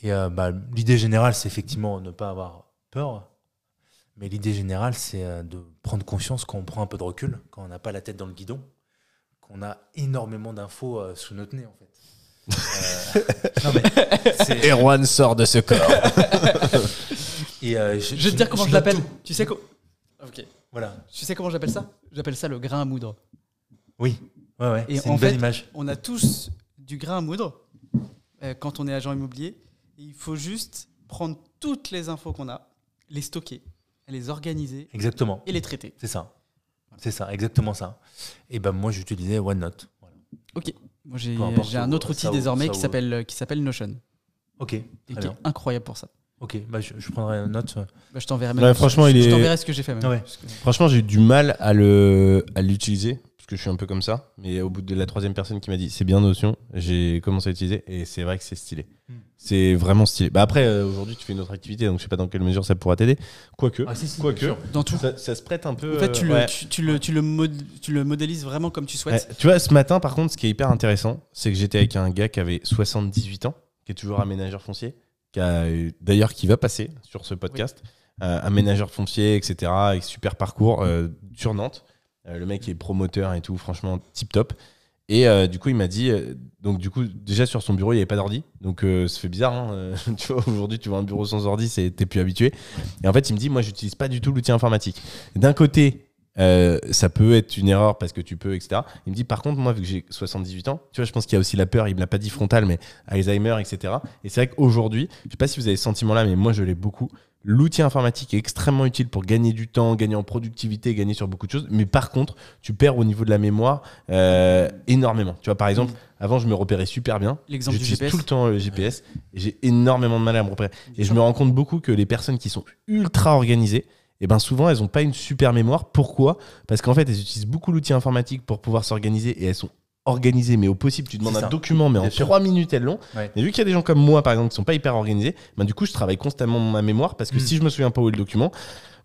Et euh, bah, l'idée générale, c'est effectivement ne pas avoir peur. Mais l'idée générale, c'est euh, de prendre conscience quand on prend un peu de recul, quand on n'a pas la tête dans le guidon, qu'on a énormément d'infos euh, sous notre nez, en fait. Euh, non, mais c'est- Erwan sort de ce corps. et, euh, Je vais te dire comment je note l'appelle. Tu sais quoi Ok. Voilà. Tu sais comment j'appelle ça? J'appelle ça le grain à moudre. Oui. Ouais, ouais. Et C'est une belle fait- image. On a tous du grain à moudre euh, quand on est agent immobilier. Il faut juste prendre toutes les infos qu'on a, les stocker, les organiser Exactement. et les traiter. C'est ça. C'est ça, exactement ça. Et ben moi, j'utilisais OneNote. Voilà. Ok. Moi, j'ai un autre outil ça où- désormais qui s'appelle qui s'appelle Notion Ok. et très qui est incroyable pour ça. Ok, bah, je, je prendrai note. Bah, je t'enverrai franchement, je, il je est- t'enverrai ce que j'ai fait. Même. Ouais. Que- Franchement, j'ai eu du mal à le à l'utiliser que je suis un peu comme ça. Mais au bout de la troisième personne qui m'a dit c'est bien Notion, j'ai commencé à l'utiliser et c'est vrai que c'est stylé. Hmm. C'est vraiment stylé. Bah après, euh, aujourd'hui, tu fais une autre activité, donc je sais pas dans quelle mesure ça pourra t'aider. Quoique, Ah, si, si, quoique. Dans tout. ça, ça se prête un peu. En fait, tu, euh, le, ouais. tu, tu le, tu, le mod- tu le modélises vraiment comme tu souhaites. Ouais, tu vois, ce matin, par contre, ce qui est hyper intéressant, c'est que j'étais avec un gars qui avait 78 ans, qui est toujours aménageur foncier, qui a euh, d'ailleurs qui va passer sur ce podcast, euh, aménageur foncier, etc., avec super parcours euh, sur Nantes. Euh, le mec est promoteur et tout, franchement, tip top. Et euh, du coup, il m'a dit, euh, donc du coup, déjà sur son bureau, il n'y avait pas d'ordi. Donc euh, ça fait bizarre, hein, aujourd'hui, tu vois un bureau sans ordi, t'es plus habitué. Et en fait, il me dit, moi, j'utilise pas du tout l'outil informatique. D'un côté, ça peut être une erreur parce que tu peux, etc. Il me dit, par contre, moi, vu que j'ai 78 ans, tu vois, je pense qu'il y a aussi la peur, il me l'a pas dit frontal, mais Alzheimer, etc. Et c'est vrai qu'aujourd'hui, je sais pas si vous avez ce sentiment-là, mais moi, je l'ai beaucoup. L'outil informatique est extrêmement utile pour gagner du temps, gagner en productivité, gagner sur beaucoup de choses. Mais par contre, tu perds au niveau de la mémoire euh, énormément. Tu vois, par exemple, avant, je me repérais super bien. L'exemple du GPS. tout le temps le GPS et j'ai énormément de mal à me repérer. Et je me rends compte beaucoup que les personnes qui sont ultra organisées, et ben souvent elles n'ont pas une super mémoire. Pourquoi? Parce qu'en fait elles utilisent beaucoup l'outil informatique pour pouvoir s'organiser et elles sont organisées mais au possible tu demandes un document mais en. 3 minutes elles l'ont. Ouais. Mais vu qu'il y a des gens comme moi par exemple qui sont pas hyper organisés, ben du coup je travaille constamment ma mémoire parce que Mm. si je me souviens pas où est le document,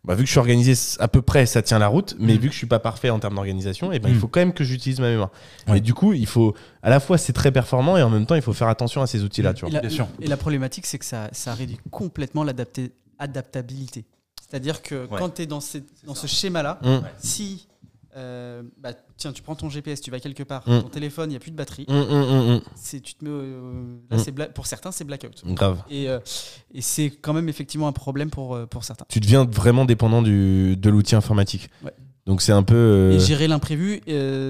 bah, vu que je suis organisé à peu près ça tient la route, mais Mm. vu que je suis pas parfait en termes d'organisation, et ben Mm. il faut quand même que j'utilise ma mémoire. Ouais. Et du coup il faut à la fois c'est très performant et en même temps il faut faire attention à ces outils là. Tu Et vois. la, Bien sûr. et la problématique, c'est que ça, ça réduit complètement l'adaptabilité. C'est-à-dire que Ouais. quand tu es dans, ce schéma-là, si, euh, bah, tiens, tu prends ton GPS, tu vas quelque part, Mm. ton téléphone, il n'y a plus de batterie, Mm, mm, c'est, tu te mets, euh, là, c'est bla- pour certains, c'est blackout. Grave. Et, euh, et c'est quand même effectivement un problème pour, pour certains. tu deviens vraiment dépendant du, de l'outil informatique. Ouais. Donc c'est un peu. Et gérer l'imprévu,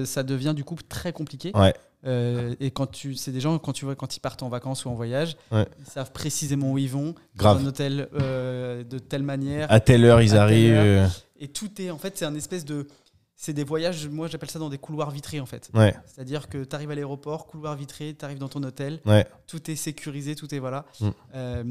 ça devient du coup très compliqué. Ouais. Euh, et quand tu, c'est des gens quand tu vois quand ils partent en vacances ou en voyage, Ouais. ils savent précisément où ils vont, Grave. dans un hôtel euh, de telle manière. À telle heure, ils arrivent. heure. Et tout est en fait, c'est un espèce de, c'est des voyages. Moi, j'appelle ça dans des couloirs vitrés en fait. Ouais, C'est-à-dire que tu arrives à l'aéroport, couloir vitré, tu arrives dans ton hôtel, ouais. tout est sécurisé, tout est voilà. Mm. Euh,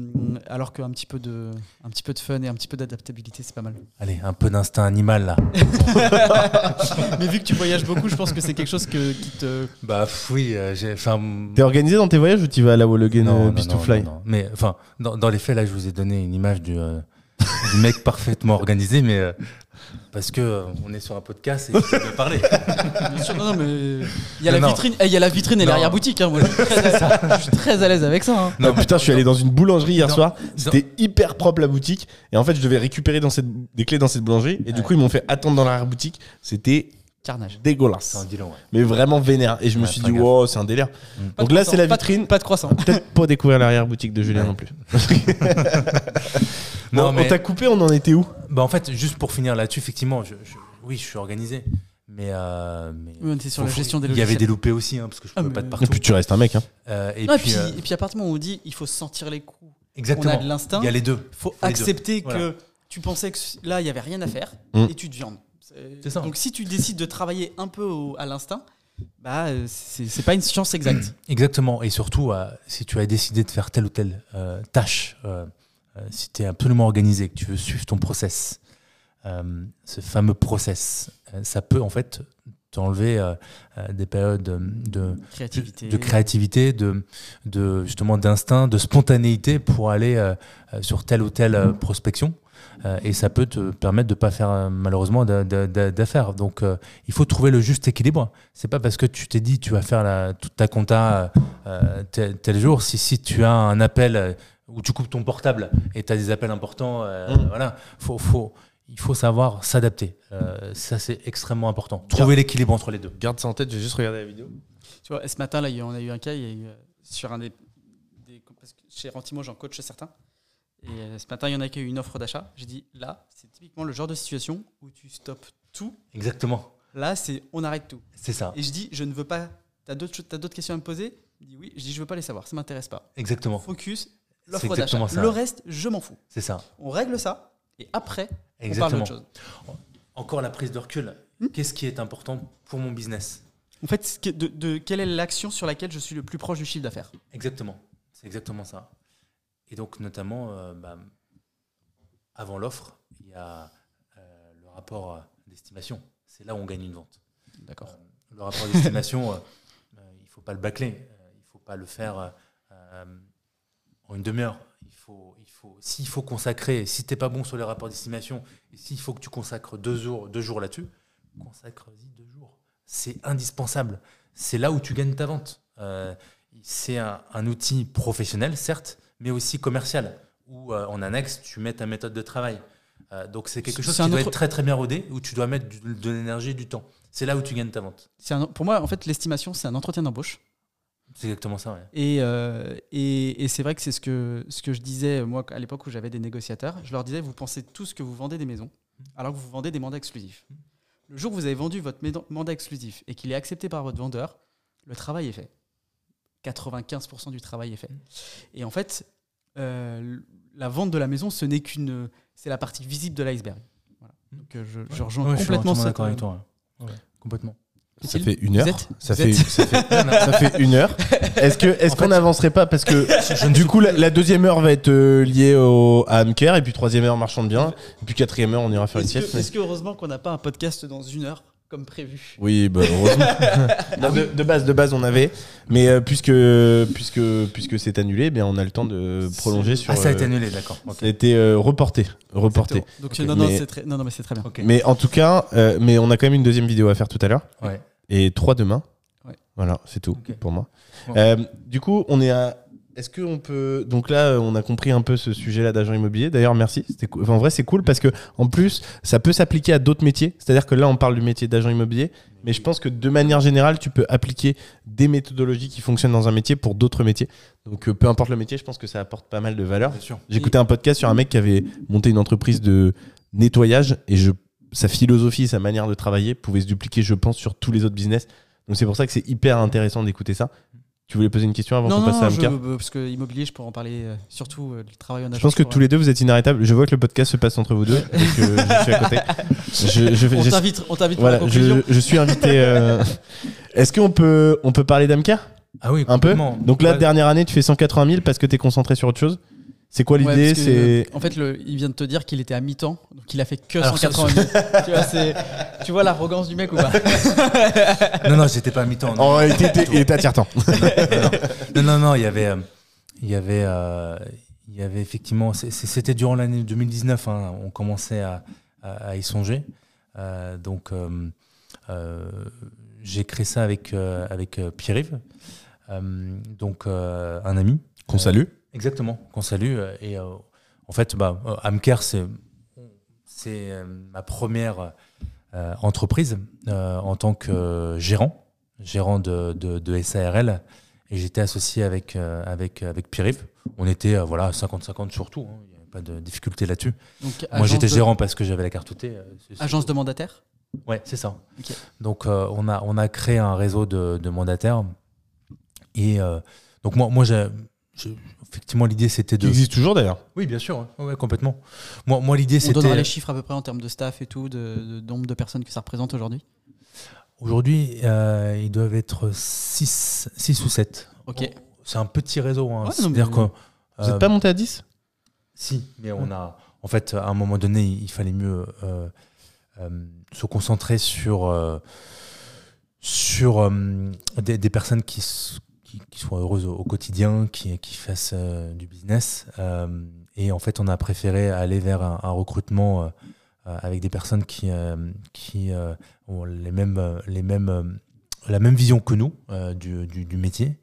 alors qu'un petit peu de, un petit peu de fun et un petit peu d'adaptabilité, c'est pas mal. Allez, un peu d'instinct animal là. Mais vu que tu voyages beaucoup, je pense que c'est quelque chose que, qui te. Bah oui, euh, j'ai. Enfin. T'es organisé dans tes voyages ou tu vas à la non, euh, non, Beast non, to Fly non, non. Mais enfin, dans, dans les faits, là, je vous ai donné une image du, euh, du mec parfaitement organisé, mais euh, parce que euh, on est sur un podcast et je peux parler. Bien sûr, non, non, mais il y a Non, la non. vitrine, eh, il y a la vitrine et Non. l'arrière-boutique. hein, moi, je, suis très à, je suis très à l'aise avec ça. hein. Ah, putain, je suis allé dans une boulangerie hier Non. soir. C'était hyper propre la boutique. Et en fait, je devais récupérer dans cette, des clés dans cette boulangerie. Et du Ouais. coup, ils m'ont fait attendre dans l'arrière-boutique. C'était Carnage. dégueulasse. C'est un deal, ouais. Mais vraiment vénère. Et je me Ouais, suis fais dit, gaffe. wow, c'est un délire. Pas Donc là, croissant, c'est la pas de- vitrine. Pas de croissant. Peut-être pas découvrir l'arrière-boutique de Julien Ouais. non plus. Non, Bon, mais- On t'a coupé, on en était où? Bah en fait, juste pour finir là-dessus, effectivement, je, je- oui, je suis organisé, mais, euh, mais Oui, on était sur la gestion des Il y avait des loupés aussi, hein, parce que je Ah, pouvais pas de Et partout. puis tu restes un mec. Hein. Euh, et, Non, et, puis, euh, et puis à partir du moment où on dit il faut sentir les coups, exactement. on a de l'instinct, Il y a les deux. faut Faut les deux. accepter Voilà. que tu pensais que là il y avait rien à faire Mm. et tu te viandes. Ça. Donc si tu décides de travailler un peu au- à l'instinct, bah c'est pas une science exacte. Exactement. Et surtout, euh, si tu as décidé de faire telle ou telle euh, tâche, si tu es absolument organisé, que tu veux suivre ton process, euh, ce fameux process, euh, ça peut en fait t'enlever euh, euh, des périodes de, de, Créativité. de créativité, de, de justement d'instinct, de spontanéité pour aller euh, euh, sur telle ou telle euh, prospection. Euh, et ça peut te permettre de ne pas faire euh, malheureusement d'a- d'a- d'a- d'affaires. Donc euh, il faut trouver le juste équilibre. C'est pas parce que tu t'es dit tu vas faire la, toute ta compta euh, tel, tel jour, si, si tu as un appel euh, où tu coupes ton portable et tu as des appels importants, euh, Mm. voilà, faut, faut, il faut savoir s'adapter. Euh, ça c'est extrêmement important. Trouver l'équilibre entre les deux. Garde ça en tête, j'ai juste regardé la vidéo. Tu vois, ce matin là, il y a- on a eu un cas, il y a eu, euh, sur un des, des- parce que chez Rentimo, j'en coach certains. Et ce matin, il y en a qui a eu une offre d'achat. J'ai dit là, c'est typiquement le genre de situation où tu stoppes tout. Exactement. Là, c'est on arrête tout. C'est ça. Et je dis, je ne veux pas. T'as d'autres, cho- t'as d'autres questions à me poser? Il dit oui. Je dis, je veux pas les savoir. Ça m'intéresse pas. Exactement. Focus, l'offre d'achat. exactement ça. Le reste, je m'en fous. C'est ça. On règle ça et après, on parle d'autre chose. Encore la prise de recul. Hmm. Qu'est-ce qui est important pour mon business? En fait, de, de- quelle est l'action sur laquelle je suis le plus proche du chiffre d'affaires? Exactement. C'est exactement ça. Et donc, notamment, euh, bah, avant l'offre, il y a euh, le rapport euh, d'estimation. C'est là où on gagne une vente. D'accord. Euh, le rapport d'estimation, euh, euh, il ne faut pas le bâcler. Euh, il ne faut pas le faire en une demi-heure. Il faut, il faut, s'il faut consacrer, si tu n'es pas bon sur les rapports d'estimation, et s'il faut que tu consacres deux jours, deux jours là-dessus, consacre-y deux jours. C'est indispensable. C'est là où tu gagnes ta vente. Euh, c'est un, un outil professionnel, certes, mais aussi commercial, où euh, en annexe, tu mets ta méthode de travail. Euh, donc c'est quelque chose qui doit autre- être très très bien rodé, où tu dois mettre du- de l'énergie et du temps. C'est là où tu gagnes ta vente. Un- pour moi, en fait, l'estimation, c'est un entretien d'embauche. C'est exactement ça. ouais. Et, euh, et, et c'est vrai que c'est ce que, ce que je disais, moi, à l'époque où j'avais des négociateurs. Je leur disais, vous pensez tous que vous vendez des maisons, alors que vous vendez des mandats exclusifs. Le jour où vous avez vendu votre mandat exclusif et qu'il est accepté par votre vendeur, le travail est fait. 95% du travail est fait. Et en fait, euh, la vente de la maison, ce n'est qu'une, c'est la partie visible de l'iceberg. Voilà. Donc euh, je, je rejoins Ouais, je suis complètement cette- d'accord avec toi. ouais. Ouais, complètement. Ça fait une heure. êtes- ça, fait, ça, fait, ça fait une heure. Est-ce que est-ce qu'on fait- n'avancerait pas parce que du coup la, la deuxième heure va être euh, liée au, à Amker et puis troisième heure marchand de biens et puis quatrième heure on ira faire une sieste. mais- est-ce que heureusement qu'on n'a pas un podcast dans une heure comme prévu? Oui, bah, heureusement. Non, de, de base, de base, on avait, mais euh, puisque puisque puisque c'est annulé, eh bien on a le temps de prolonger sur. Ah, ça a été euh, annulé, d'accord. ok. ça a été euh, reporté, reporté. Exactement. Donc non, non, Mais- c'est très, non, non, mais c'est très bien. Mais en tout cas, euh, mais on a quand même une deuxième vidéo à faire tout à l'heure Ouais. Et trois demain. Ouais. Voilà, c'est tout pour moi. Bon. Euh, du coup, on est à. Est-ce qu'on peut. Donc là, euh, on a compris un peu ce sujet-là d'agent immobilier. D'ailleurs, merci. Enfin, en vrai, c'est cool parce que, en plus, ça peut s'appliquer à d'autres métiers. C'est-à-dire que là, on parle du métier d'agent immobilier. Mais je pense que de manière générale, tu peux appliquer des méthodologies qui fonctionnent dans un métier pour d'autres métiers. Donc, euh, peu importe le métier, je pense que ça apporte pas mal de valeur. Écouté un podcast sur un mec qui avait monté une entreprise de nettoyage et je, sa philosophie, sa manière de travailler pouvait se dupliquer, je pense, sur tous les autres business. Donc c'est pour ça que c'est hyper intéressant d'écouter ça. Tu voulais poser une question avant qu'on passe à je- Amka euh, parce que immobilier, je pourrais en parler euh, surtout euh, du travail en agence. Je pense que tous les deux vous êtes inarrêtables. Je vois que le podcast se passe entre vous deux. donc, euh, je suis à côté. Je, je, On je- t'invite, on t'invite pour la voilà, conclusion. je, je suis invité. euh, Est-ce qu'on peut, on peut parler d'Amka? Ah oui, un peu? Donc là, Ouais. dernière année, tu fais 180 000 parce que tu es concentré sur autre chose? C'est quoi l'idée C'est En fait, le- il vient de te dire qu'il était à mi-temps, donc il a fait que Alors, 180 000. tu vois, c'est- tu vois l'arrogance du mec ou pas Non, non, j'étais pas à mi-temps. t'es- il était à tiers-temps. non, non, non, il y avait, euh, il y avait, euh, il y avait effectivement. C'était durant l'année 2019. hein, on commençait à, à- à y songer. Euh, donc, euh, euh, j'ai créé ça avec euh, avec euh, Pierre-Yves, euh, donc euh, un ami. Qu'on salue. Exactement, qu'on salue. euh, Et euh, en fait, bah, euh, Amker, c'est c'est ma première euh, entreprise euh, en tant que gérant, gérant de, de, de SARL. Et j'étais associé avec, avec, avec Pierre-Yves. On était voilà, 50-50 sur tout. hein. Il n'y avait pas de difficulté là-dessus. Donc, Moi, j'étais de- gérant parce que j'avais la carte T. c'est- c'est- Agence de mandataire Ouais, c'est ça. Donc, euh, on, a, on a créé un réseau de, de mandataires. Et euh, donc, moi, moi j'ai- effectivement, l'idée, c'était Qui de. existe toujours d'ailleurs. Oui, bien sûr. ouais. Ouais, complètement. Moi, moi l'idée, On donnera c'était. les chiffres à peu près en termes de staff et tout, de, de nombre de personnes que ça représente aujourd'hui. Aujourd'hui, euh, ils doivent être 6 ou 7. Ok. C'est un petit réseau. hein. Ouais, non, C'est-à-dire mais- que. Vous n'êtes euh, pas monté à 10 Si, mais on a. En fait, à un moment donné, il fallait mieux euh, euh, se concentrer sur, euh, sur euh, des, des personnes qui, qui, soient heureuses au, quotidien, qui, qui fassent euh, du business. Euh, et en fait, on a préféré aller vers un, recrutement euh, avec des personnes qui, qui ont les mêmes, les mêmes, la même vision que nous du, du, métier.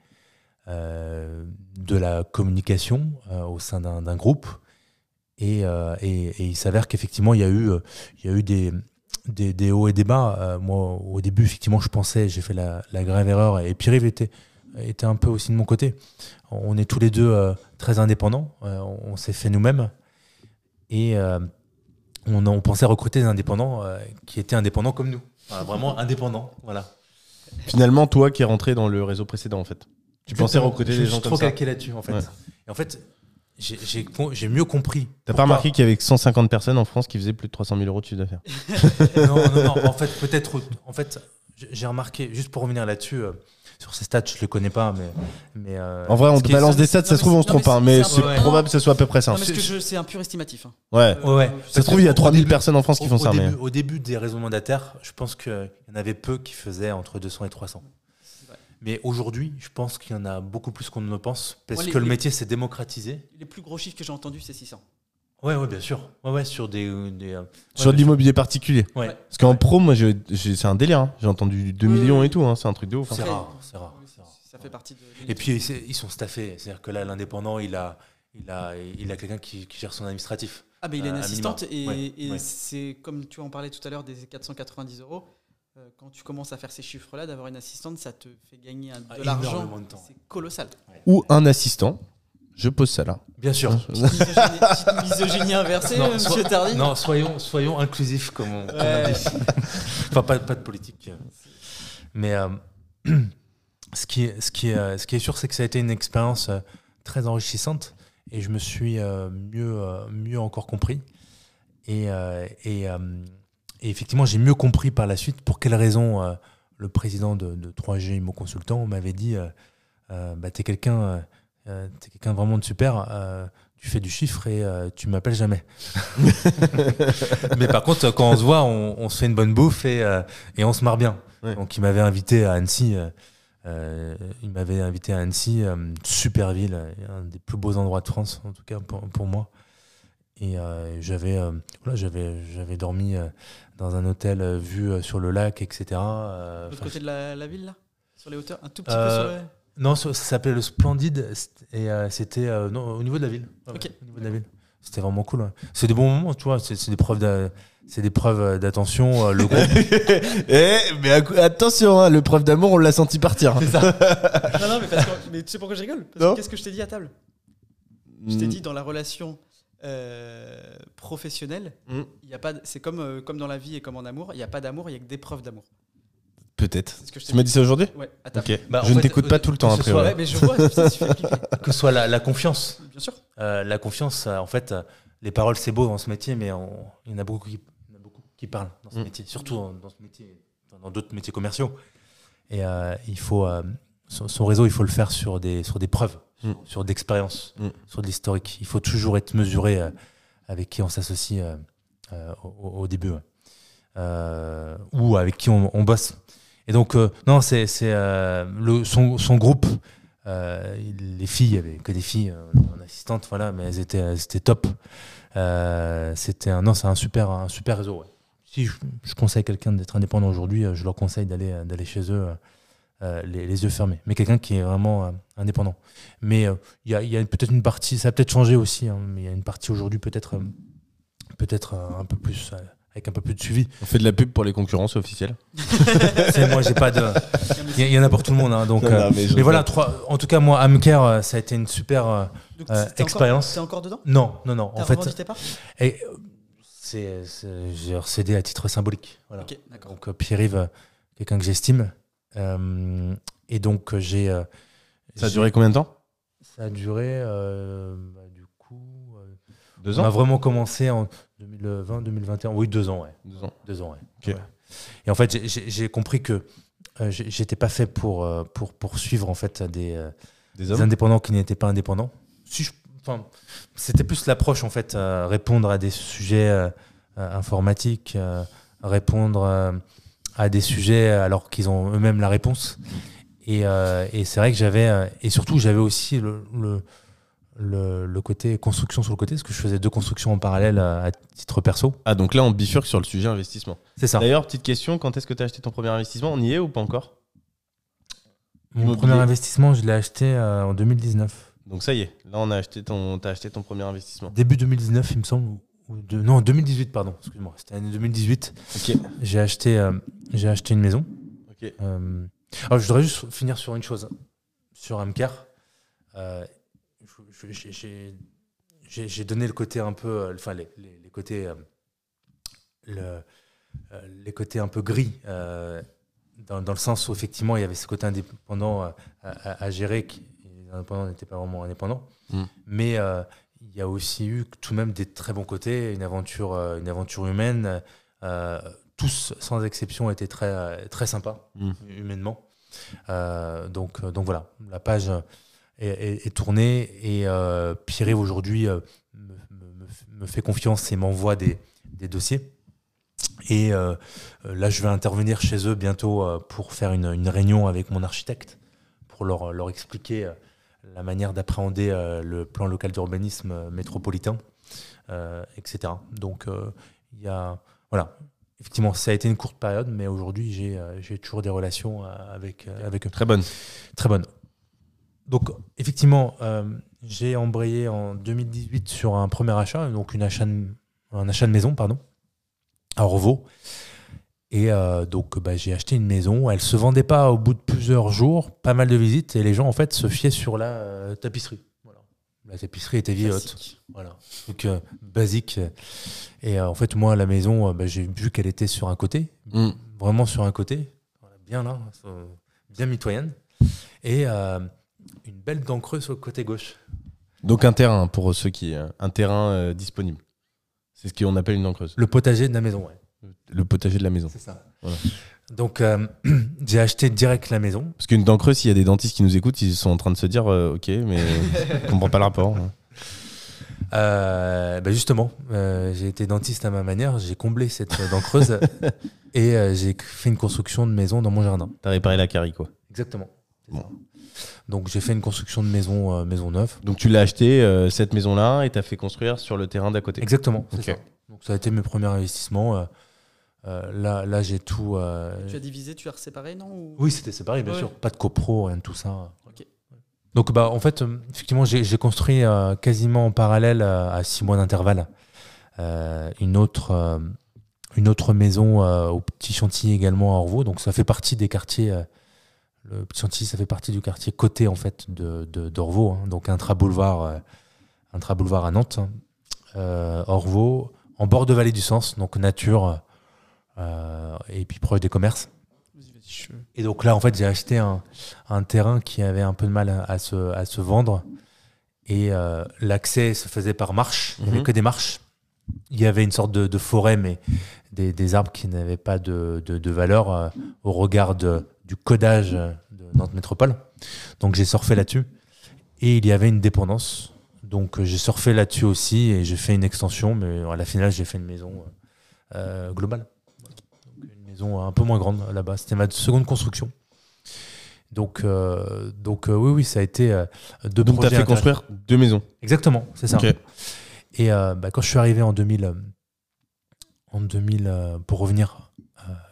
de la communication au sein d'un groupe et, et- il s'avère qu'effectivement, il y a eu, il y a eu des, des, hauts et des bas. Moi, au début, effectivement, je pensais, j'ai fait la, la grave erreur, et Pierre-Yves était, était un peu aussi de mon côté. On est tous les deux euh, très indépendants, euh, on, s'est fait nous-mêmes, et euh, on, on pensait recruter des indépendants qui étaient indépendants comme nous. Voilà, vraiment indépendants, voilà. Finalement, toi qui es rentré dans le réseau précédent en fait. Tu pensais recruter Je des gens suis comme trop ça. calqué là-dessus, en fait. Ouais. Et en fait, j'ai- mieux compris. T'as pas remarqué qu'il y avait que 150 personnes en France qui faisaient plus de 300 000 euros de chiffre d'affaires non, non, non. En fait, peut-être. En fait, j'ai remarqué, juste pour revenir là-dessus, sur ces stats, je le connais pas, mais. mais euh, En vrai, on balance des stats, non, ça se trouve, on se trompe, mais hein, mais c'est- probable que ce soit à peu près ça. C'est un pur estimatif. hein. Ouais. Ouais, ouais. Ça se trouve, il y a Au 3000 début- personnes en France qui au- font ça, au mais. Début, au début des réseaux mandataires, je pense qu'il y en avait peu qui faisaient entre 200 et 300. vrai. Mais aujourd'hui, je pense qu'il y en a beaucoup plus qu'on ne le pense, parce que le métier s'est démocratisé. Les plus gros chiffres que j'ai entendus, c'est 600. Ouais, ouais, bien sûr. Ouais, ouais, sur des. des, euh, Sur de l'immobilier particulier. Ouais. Parce qu'en pro, moi, je- c'est un délire. hein. J'ai entendu 2 Oui, millions et tout. hein. C'est un truc de ouf. hein. C'est Après, rare, c'est rare, c'est rare. Ça fait partie de. Et puis c'est- ils sont staffés, c'est-à-dire que là l'indépendant il a il a il a quelqu'un qui, qui gère son administratif. Ah, mais il a une euh, à assistante minima. et, Ouais, et ouais. c'est comme tu en parlais tout à l'heure des 490 euros. euh, Quand tu commences à faire ces chiffres-là, d'avoir une assistante, ça te fait gagner un- Ah, de l'argent. énormément de temps. C'est colossal. Ou un assistant. Je pose ça là. Bien sûr. Petite misogynie, inversée, Non, monsieur Tardy. Non, soyons soyons inclusifs comme on, comme on Ouais. dit. enfin pas, pas de politique. euh. Mais euh, ce qui est ce qui est euh, ce qui est sûr c'est que ça a été une expérience très enrichissante et je me suis mieux mieux encore compris et et, et effectivement j'ai mieux compris par la suite pour quelles raisons le président de, de 3G Immo Consultant m'avait dit euh, euh, bah, t'es quelqu'un euh, euh, t'es quelqu'un vraiment de super euh, tu fais du chiffre et euh, tu m'appelles jamais. Mais par contre quand on se voit on, on se fait une bonne bouffe et, euh, et on se marre bien. Ouais. donc il m'avait invité à Annecy euh, euh, il m'avait invité à Annecy euh, super ville un des plus beaux endroits de France en tout cas pour, pour moi. Et euh, j'avais euh, voilà, j'avais dormi euh, dans un hôtel euh, vu euh, sur le lac etc euh, De l'autre côté de la, la ville, là? Sur les hauteurs? Un tout petit Euh, peu sur les... non, ça, ça s'appelait le Splendide et euh, c'était euh, non, au niveau de la ville. Ouais, Ok. ouais, Au niveau de la ville. C'était vraiment cool. ouais. C'est des bons moments, tu vois. C'est c'est des preuves c'est des preuves d'attention. euh, Le groupe. Eh, mais attention, hein, le preuve d'amour, on l'a senti partir. hein. Non, non, mais, parce que- mais tu sais pourquoi je rigole? Parce Non. que qu'est-ce que je t'ai dit à table? Je t'ai dit dans la relation euh, professionnelle, Mm. il y a pas, c'est comme, euh, comme dans la vie et comme en amour, il n'y a pas d'amour, il y a que des preuves d'amour. Peut-être. Tu m'as dit ça aujourd'hui Ouais, à. Bah, je ne t'écoute euh, pas tout le temps que ce après. soit- ouais. Ouais, mais je vois, ça que ce soit la, la confiance. Bien sûr. Euh, la confiance, euh, en fait, euh, les paroles, c'est beau dans ce métier, mais on- il y en a beaucoup qui, il y en a beaucoup qui parlent dans ce Mm. métier, surtout dans, dans ce métier, dans d'autres métiers commerciaux. Et euh, il faut, euh, son, son réseau, il faut le faire sur des, sur des preuves, Mm. sur, sur d'expérience, Mm. sur de l'historique. Il faut toujours être mesuré euh, avec qui on s'associe euh, euh, au, au début, ouais. Euh, ou avec qui on, on bosse. Et donc, euh, non, c'est euh, son, son groupe. euh, les filles, il y avait que des filles euh, en assistante, voilà, mais elles étaient, elles top. C'était un, c'est un super, un super réseau. Si je, je conseille quelqu'un d'être indépendant aujourd'hui, je leur conseille d'aller, chez eux, les, yeux fermés. Mais quelqu'un qui est vraiment indépendant. Mais il y a, a peut-être une partie, ça a peut-être changé aussi, hein, mais il y a une partie aujourd'hui peut-être, peut-être un peu plus, avec un peu plus de suivi. On fait de la pub pour les concurrents, c'est officiel. C'est- moi, j'ai pas de, il y, en a pour tout le monde, hein, donc. Non, euh, non, mais voilà, trois, en tout cas, moi, Amcare, euh, ça a été une super. euh, Euh, expérience. T'es encore dedans? Non, non, non. En fait, parts et, euh, c'est, j'ai recédé à titre symbolique. Voilà. Ok, d'accord. Donc Pierre-Yves, quelqu'un que j'estime. Euh, et donc j'ai. euh, Ça a duré combien de temps? Ça a duré. euh, bah, du coup, euh, Deux on a ans vraiment commencé en 2020, 2021. Oui, deux ans, ouais. Deux ans. Deux ans, ouais. Et en fait, j'ai- compris que euh, j'étais pas fait pour, euh, pour poursuivre en fait des, euh, Des indépendants qui n'étaient pas indépendants. Si enfin, c'était plus l'approche en fait, euh, répondre à des sujets euh, informatiques, répondre à des sujets alors qu'ils ont eux-mêmes la réponse. Et, et c'est vrai que j'avais, et surtout j'avais aussi le, le, le, le côté construction sur le côté, parce que je faisais deux constructions en parallèle euh, à titre perso. Ah, donc là, on bifurque sur le sujet investissement. C'est ça. D'ailleurs, petite question, quand est-ce que tu as acheté ton premier investissement? On y est ou pas encore? Mon immobilier. premier investissement, je l'ai acheté euh, en 2019. Donc ça y est, là, on a acheté ton, t'as acheté ton premier investissement. Début 2019, il me semble. ou- de- non, 2018, pardon. Excuse-moi. C'était l'année 2018. Ok. J'ai acheté, euh, j'ai acheté une maison. Ok. Euh, alors, je voudrais juste finir sur une chose. Sur Amcar, j'ai- donné le côté un peu, euh, enfin les, les- les côtés, euh, le- euh, les côtés un peu gris, dans, dans le sens où effectivement il y avait ce côté indépendant à, à- à gérer, qui, les indépendants n'étaient pas vraiment indépendants, Mm. mais euh, il y a aussi eu tout de même des très bons côtés, une aventure, une aventure humaine. euh, tous, sans exception, étaient très, très sympas Mm. humainement. Euh, donc, donc voilà, la page est, est- est tournée et euh, Pierre aujourd'hui euh, me, me- me fait confiance et m'envoie des, des dossiers. Et euh, euh, là, je vais intervenir chez eux bientôt pour faire une, une réunion avec mon architecte pour leur, leur expliquer la manière d'appréhender le plan local d'urbanisme métropolitain, etc. Donc, il y a. Voilà. Effectivement, ça a été une courte période, mais aujourd'hui, j'ai toujours des relations avec, avec eux. Très bonne. Très bonne. Donc, effectivement, euh, j'ai embrayé en 2018 sur un premier achat, donc une achat de- un achat de maison, pardon, à Orvaux. Et euh, donc, bah, j'ai acheté une maison. Elle se vendait pas au bout de plusieurs jours, pas mal de visites, et les gens, en fait, se fiaient sur la euh, tapisserie. Voilà. La tapisserie était vieillotte. Voilà, euh, basique. Et en fait, moi, la maison, bah, j'ai vu qu'elle était sur un côté, Mm. vraiment sur un côté, Voilà, bien là, euh, bien mitoyenne, et euh, une belle dent creuse sur le côté gauche. Donc un terrain pour ceux qui un terrain euh, disponible. C'est ce qu'on appelle une dent creuse. Le potager de la maison, ouais. Le potager de la maison. C'est ça. Voilà. Donc, euh, j'ai acheté direct la maison. Parce qu'une dent creuse, s'il y a des dentistes qui nous écoutent, ils sont en train de se dire euh, ok, mais je comprends pas le rapport. hein. Euh, bah, justement, euh, j'ai été dentiste à ma manière, j'ai comblé cette euh, dent creuse et euh, j'ai fait une construction de maison dans mon jardin. T'as réparé la carie quoi. Exactement. Bon. Donc j'ai fait une construction de maison, euh, maison neuve. Donc tu l'as acheté euh, cette maison-là et t'as fait construire sur le terrain d'à côté. Exactement. ça. Donc ça a été mes premiers investissements. euh, euh, là, là j'ai tout. euh, Tu as divisé, tu as séparé, non ou- Oui, c'était séparé, bien Ouais. sûr. Pas de copro, rien de tout ça. Ok. Donc, bah, en fait, euh, effectivement, j'ai construit euh, quasiment en parallèle, euh, à six mois d'intervalle, euh, une, autre, euh, une autre maison euh, au Petit Chantilly également à Orvaux. Donc, ça fait partie des quartiers. Le Petit Chantilly, ça fait partie du quartier côté, en fait, de d'Orvaux. hein. donc, intra-boulevard euh, intra-boulevard à Nantes. hein. Euh, Orvaux, en bord de vallée du Sens, donc nature, euh, et puis proche des commerces. Et donc là, en fait, j'ai acheté un, un terrain qui avait un peu de mal à, à se, à se vendre. Et euh, l'accès se faisait par marche. Il n'y avait Mhm. que des marches. Il y avait une sorte de, de forêt, mais des, des arbres qui n'avaient pas de, de- de valeur euh, au regard de- du codage de Nantes Métropole. Donc j'ai surfé là-dessus. Et il y avait une dépendance. Donc j'ai surfé là-dessus aussi et j'ai fait une extension. Mais à la finale, j'ai fait une maison euh, globale. Donc, une maison un peu moins grande là-bas. C'était ma seconde construction. Donc, euh, donc euh, oui, oui, ça a été euh, deux Donc t'as projets fait construire deux maisons. Exactement, c'est ça. Et bah, quand je suis arrivé en 2000, euh, en 2000 euh, pour revenir,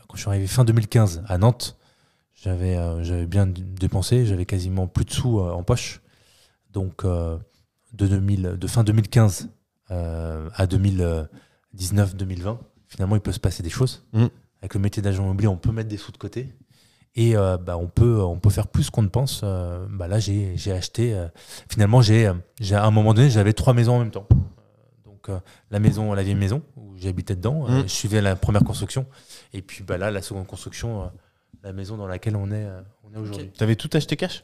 quand je suis arrivé fin 2015 à Nantes, j'avais euh, j'avais bien dépensé, j'avais quasiment plus de sous euh, en poche. Donc euh, de, 2000, de fin 2015 euh, à 2019-2020, finalement, il peut se passer des choses. Mm. Avec le métier d'agent immobilier, on peut mettre des sous de côté. Et euh, bah, on, peut, on peut faire plus qu'on ne pense. Euh, bah, là, j'ai acheté. euh, finalement, j'ai à un moment donné, j'avais trois maisons en même temps. Donc, la maison, la vieille maison où j'habitais dedans, Mm. je suivais la première construction. Et puis bah, là, la seconde construction, la maison dans laquelle on est, euh, on est aujourd'hui. T'avais tout acheté cash?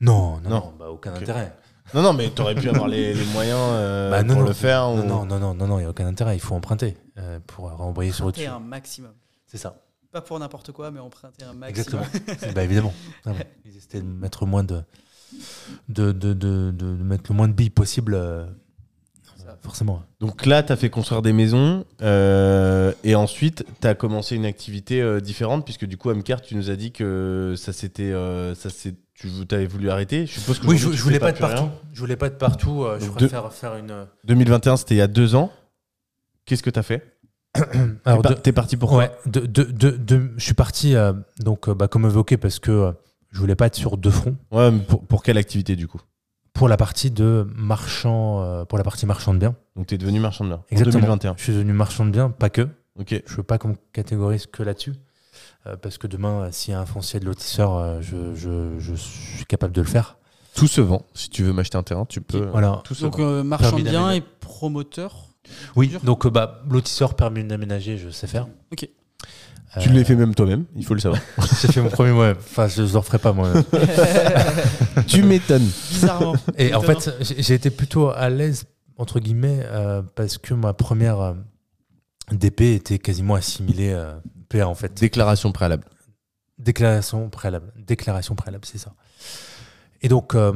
Non, non, Non. non, bah, aucun Ok. intérêt. Non, non, mais t'aurais pu avoir les, les moyens euh, Bah, non, pour non. le faire. Non, ou- non, non, non, non, non, il n'y a aucun intérêt. Il faut emprunter euh, pour renvoyer sur Emprunter au-dessus. un maximum. C'est ça. Pas pour n'importe quoi, mais emprunter un maximum. Exactement. bah, évidemment. L'idée, c'était de mettre moins de, de, de, de, de mettre le moins de billes possible. euh. Forcément. Donc là, t'as fait construire des maisons euh, et ensuite t'as commencé une activité euh, différente puisque du coup, Amcar, tu nous as dit que ça s'était, euh, ça tu avais voulu arrêter. Je suppose que Oui, je, tu je voulais pas être rien. partout. Je voulais pas être partout. euh, je Donc, de- préfère faire une. 2021, c'était il y a deux ans. Qu'est-ce que t'as fait? Alors, T'es par- de- T'es parti pour quoi Ouais, de, de, de, de- je suis parti, euh, donc, bah, comme évoqué, parce que euh, je voulais pas être sur deux fronts. Ouais, mais pour, pour quelle activité du coup? Pour la partie de marchand, euh, pour la partie marchand de biens. Donc t'es devenu marchand de biens en Exactement. 2021. Je suis devenu marchand de biens, pas que. Ok. Je veux pas qu'on me catégorise que là-dessus. euh, parce que demain, euh, s'il y a un foncier de lotisseur, euh, je, je, je suis capable de le faire. Tout se vend. Si tu veux m'acheter un terrain, tu peux. Voilà. Tout se Donc, vend. euh, marchand de biens et promoteur. Oui, donc euh, bah, lotisseur, permis d'aménager, je sais faire. Ok. Tu l'as fait même toi-même, il faut le savoir. J'ai fait mon premier mois. Enfin, je ne le ferai pas moi. tu m'étonnes. Bizarrement. Et en fait, j'ai j'ai été plutôt à l'aise, entre guillemets, euh, parce que ma première euh, DP était quasiment assimilée euh, PA, en fait. Déclaration préalable. Déclaration préalable. Déclaration préalable, c'est ça. Et donc, euh,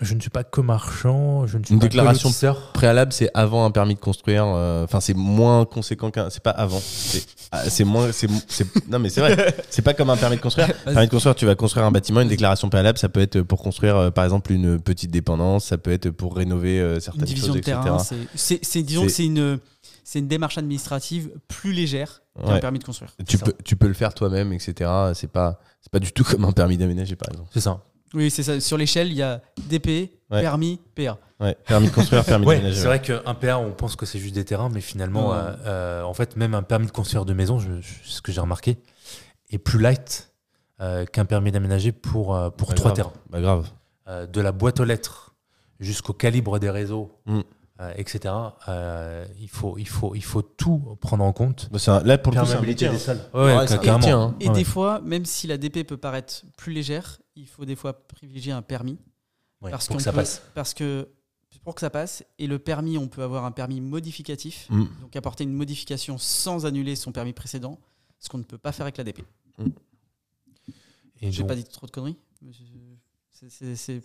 je ne suis pas que marchand, je ne suis Une pas déclaration. Préalable, c'est avant un permis de construire. euh, Enfin, c'est moins conséquent qu'un. C'est pas avant. C'est ah, moins. Non, mais c'est vrai. C'est pas comme un permis de construire. permis de construire, tu vas construire un bâtiment. Une déclaration préalable, ça peut être pour construire, euh, par exemple, une petite dépendance. Ça peut être pour rénover euh, Une certaines division choses, de etc. terrain. c'est- disons C'est- que c'est une, c'est une démarche administrative plus légère qu'un Ouais. permis de construire. Tu ça. peux, tu peux le faire toi-même, etc. C'est pas, c'est pas du tout comme un permis d'aménager, par exemple. C'est ça. Oui, c'est ça. Sur l'échelle, il y a DP, Ouais. permis, PA. Ouais. Permis de construire, permis Ouais, c'est vrai qu'un PA, on pense que c'est juste des terrains, mais finalement, euh, euh, en fait, même un permis de construire de maison, je, je- ce que j'ai remarqué, est plus light euh, qu'un permis d'aménager pour, euh, pour Bah, trois grave. terrains. Bah grave. Euh, de la boîte aux lettres jusqu'au calibre des réseaux, Mm. euh, etc. euh, il, faut, il, faut, il faut tout prendre en compte. Bah, un- là, pour le coup, c'est un métier. des hein. hein. Et Ouais. des fois, même si la DP peut paraître plus légère, il faut des fois privilégier un permis. Ouais, parce pour qu'on que ça peut- passe. Parce que pour que ça passe, et le permis, on peut avoir un permis modificatif, Mm. donc apporter une modification sans annuler son permis précédent, ce qu'on ne peut pas faire avec la DP. Et J'ai donc, pas dit trop de conneries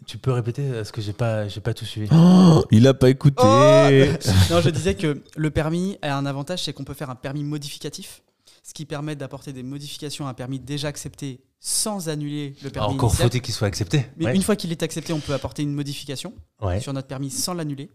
Tu peux répéter Parce que j'ai pas, j'ai pas tout suivi. Oh, il a pas écouté. Oh non, je disais que le permis a un avantage, c'est qu'on peut faire un permis modificatif, ce qui permet d'apporter des modifications à un permis déjà accepté sans annuler le permis Encore faut-il qu'il soit accepté. Mais Ouais. une fois qu'il est accepté, on peut apporter une modification Ouais. sur notre permis sans l'annuler.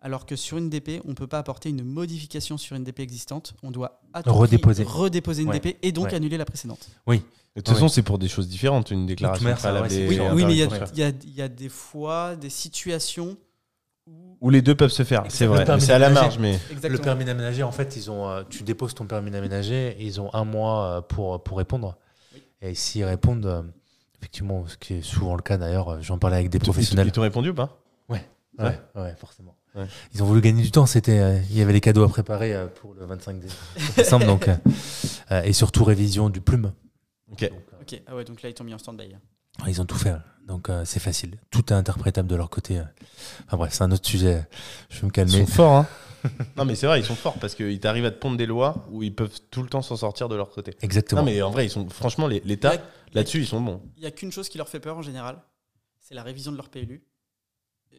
Alors que sur une DP, on ne peut pas apporter une modification sur une DP existante. On doit à tout prix Redéposer. redéposer une Ouais. DP et donc Ouais. annuler la précédente. De toute façon, c'est pour des choses différentes, une déclaration Oui, oui, mais il y, a- y y des fois des situations où. Les deux peuvent se faire, c'est vrai. C'est à la marge, mais. Exactement. Le permis d'aménager, en fait, ils ont, euh, tu déposes ton permis d'aménager et ils ont un mois euh, pour, pour répondre. Et s'ils répondent, euh, effectivement, ce qui est souvent le cas d'ailleurs, euh, j'en parlais avec des Ils professionnels. t'ont répondu ou pas? Ouais, Ouais. ouais, forcément. Ouais. Ils ont voulu gagner du temps. C'était, euh, il y avait les cadeaux à préparer euh, pour le 25 dé- décembre, donc euh, et surtout révision du plume. Ok. Donc, euh, Ok, ah ouais, donc là ils t'ont mis en stand-by. ils ont tout fait, donc euh, c'est facile. Tout est interprétable de leur côté. Enfin bref, c'est un autre sujet. Je vais me Ils calmer. sont forts, hein Non, mais c'est vrai, ils sont forts parce qu'ils t'arrivent à te pondre des lois où ils peuvent tout le temps s'en sortir de leur côté. Exactement. Non, mais en vrai, ils sont, franchement, les- l'État, là-dessus, ils sont bons. Il n'y a qu'une chose qui leur fait peur en général, c'est la révision de leur PLU.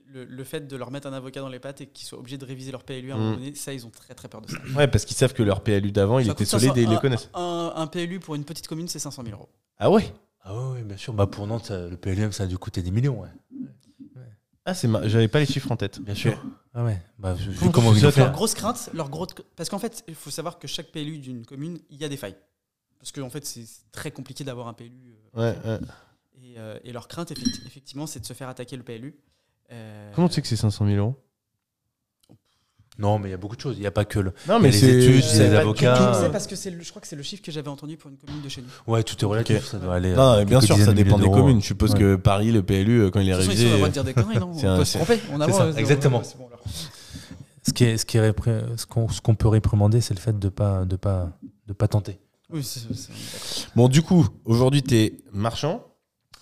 Le, le fait de leur mettre un avocat dans les pattes et qu'ils soient obligés de réviser leur PLU à un Mm. moment donné, ça ils ont très très peur de ça. Ouais, parce qu'ils savent que leur PLU d'avant, il était solide 500 et ils le connaissent. Un, un PLU pour une petite commune, c'est 500 000 euros. Ah ouais? Ah oui, oui, bien sûr. Bah pour Nantes, le PLM, ça a dû coûter des millions. Ouais. Ah, c'est mar- j'avais pas les chiffres en tête. Bien sûr. Ah ouais. Bah, vu Comment comment ils ont fait. Leur grosse crainte, leur parce qu'en fait, il faut savoir que chaque PLU d'une commune, il y a des failles. Parce qu'en fait, c'est très compliqué d'avoir un PLU. euh, Ouais, ouais. Et, euh, et leur crainte, effecti- effectivement, c'est de se faire attaquer le PLU. Euh, Comment tu sais que c'est 500 000 euros? Non, mais il y a beaucoup de choses. Il n'y a pas que le. Non, mais les c'est études, c'est les avocats. C'est parce que c'est le- je crois que c'est le chiffre que j'avais entendu pour une commune de chez nous. Ouais, tout est relatif. Ok. Ça doit aller. Non, euh, bien sûr, ça dépend des communes. Je suppose Ouais. que Paris, le PLU, euh, quand il est De toute façon, révisé. ils ont le droit de dire des conneries, non c'est On un- peut se tromper. On avance, ça, c'est- exactement. c'est bon. Ce qui est, ce qui est répré- ce qu'on, ce qu'on peut réprimander, c'est le fait de pas, de pas, de pas tenter. Oui, c'est-. Bon, du coup, aujourd'hui, t'es marchand.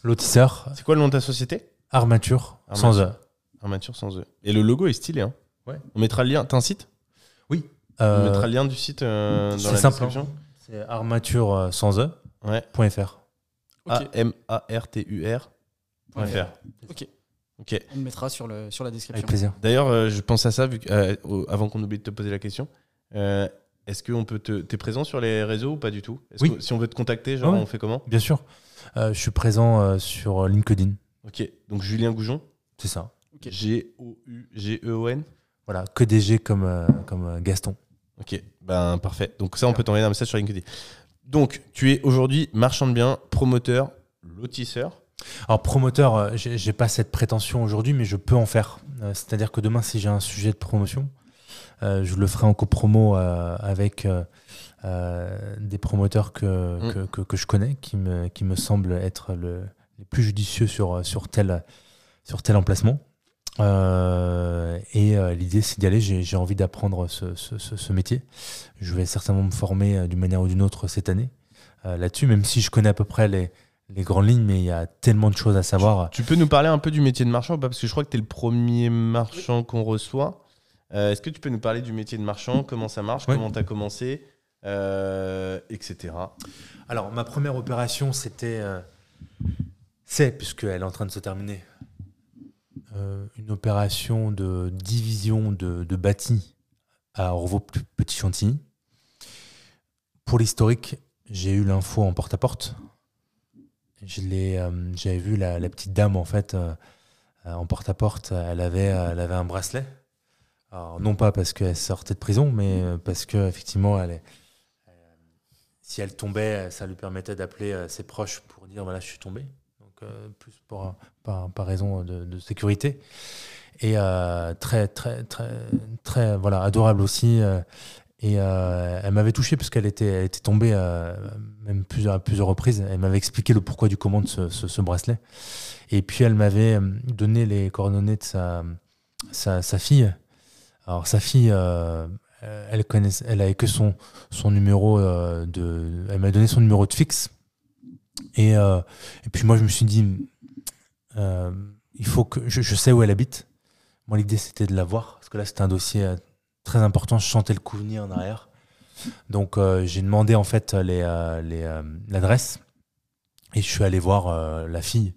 Lotisseur, C'est quoi le nom de ta société? Armature, Armature. sans E. Armature sans E. Et le logo est stylé, hein Ouais. On mettra le lien. T'as un site? On Euh, mettra le lien du site euh, dans la simple, description. c'est armature euh, sans E. Ouais. point .fr. Ok. A-M-A-R-T-U-R. .fr. Ok. Ok. On le mettra sur, le, sur la description. Avec plaisir. D'ailleurs, euh, je pense à ça vu que, euh, au- avant qu'on oublie de te poser la question. Euh, Est-ce qu'on peut te. T'es présent sur les réseaux ou pas du tout? Est-ce Oui. que- si on veut te contacter, genre, Ouais. on fait comment? Bien sûr. Euh, je suis présent euh, sur LinkedIn. Ok. Donc, Julien Goujon? C'est ça. Ok. G-O-U-G-E-O-N. Voilà, que des G comme, euh, comme euh, Gaston. Ok. Ben, parfait. Donc, ça, on peut t'envoyer un message sur LinkedIn. Donc, tu es aujourd'hui marchand de biens, promoteur, lotisseur. Alors promoteur, euh, j'ai pas cette prétention aujourd'hui, mais je peux en faire. C'est-à-dire que demain, si j'ai un sujet de promotion, euh, je le ferai en copromo euh, avec euh, des promoteurs que, Mm. que, que- que je connais, qui me, qui me semblent être le, les plus judicieux sur, sur, tel, sur tel emplacement. Euh, et euh, l'idée, c'est d'y aller. J'ai j'ai envie d'apprendre ce, ce- ce- ce métier. Je vais certainement me former euh, d'une manière ou d'une autre cette année euh, là-dessus, même si je connais à peu près les, les grandes lignes, mais il y a tellement de choses à savoir. Tu peux nous parler un peu du métier de marchand ou pas? Parce que je crois que tu es le premier marchand qu'on reçoit. Euh, Est-ce que tu peux nous parler du métier de marchand? Comment ça marche? Oui. Comment tu as commencé? Euh, etc. Alors, ma première opération, c'était. euh, c'est, puisqu'elle est en train de se terminer, une opération de division de, de bâti à Orvaux Petit Chantilly. Pour l'historique, j'ai eu l'info en porte-à-porte. Euh, J'avais vu la, petite dame, en fait, euh, euh, en porte-à-porte. Elle avait, elle avait un bracelet. Non pas parce qu'elle sortait de prison, mais euh, parce qu'effectivement, elle si elle tombait, ça lui permettait d'appeler euh, ses proches pour dire voilà, je suis tombé. Euh, plus pour, par, par raison de, sécurité. Et euh, très, très, très, très voilà, adorable aussi. euh, et elle m'avait touché parce qu'elle était, tombée même plusieurs, à plusieurs reprises. Elle m'avait expliqué le pourquoi du comment de ce, ce- ce bracelet. Et puis elle m'avait donné les coordonnées de sa, sa, fille. Alors sa fille, elle connaissait, elle avait que son, son numéro de. Elle m'a donné son numéro de fixe. Et, euh, et puis moi, je me suis dit, euh, il faut que. Je, sais où elle habite. Moi, l'idée, c'était de la voir. Parce que là, c'était un dossier euh, très important. Je chantais le Couveny en arrière. Donc, j'ai demandé, en fait, l'adresse. Et je suis allé voir la fille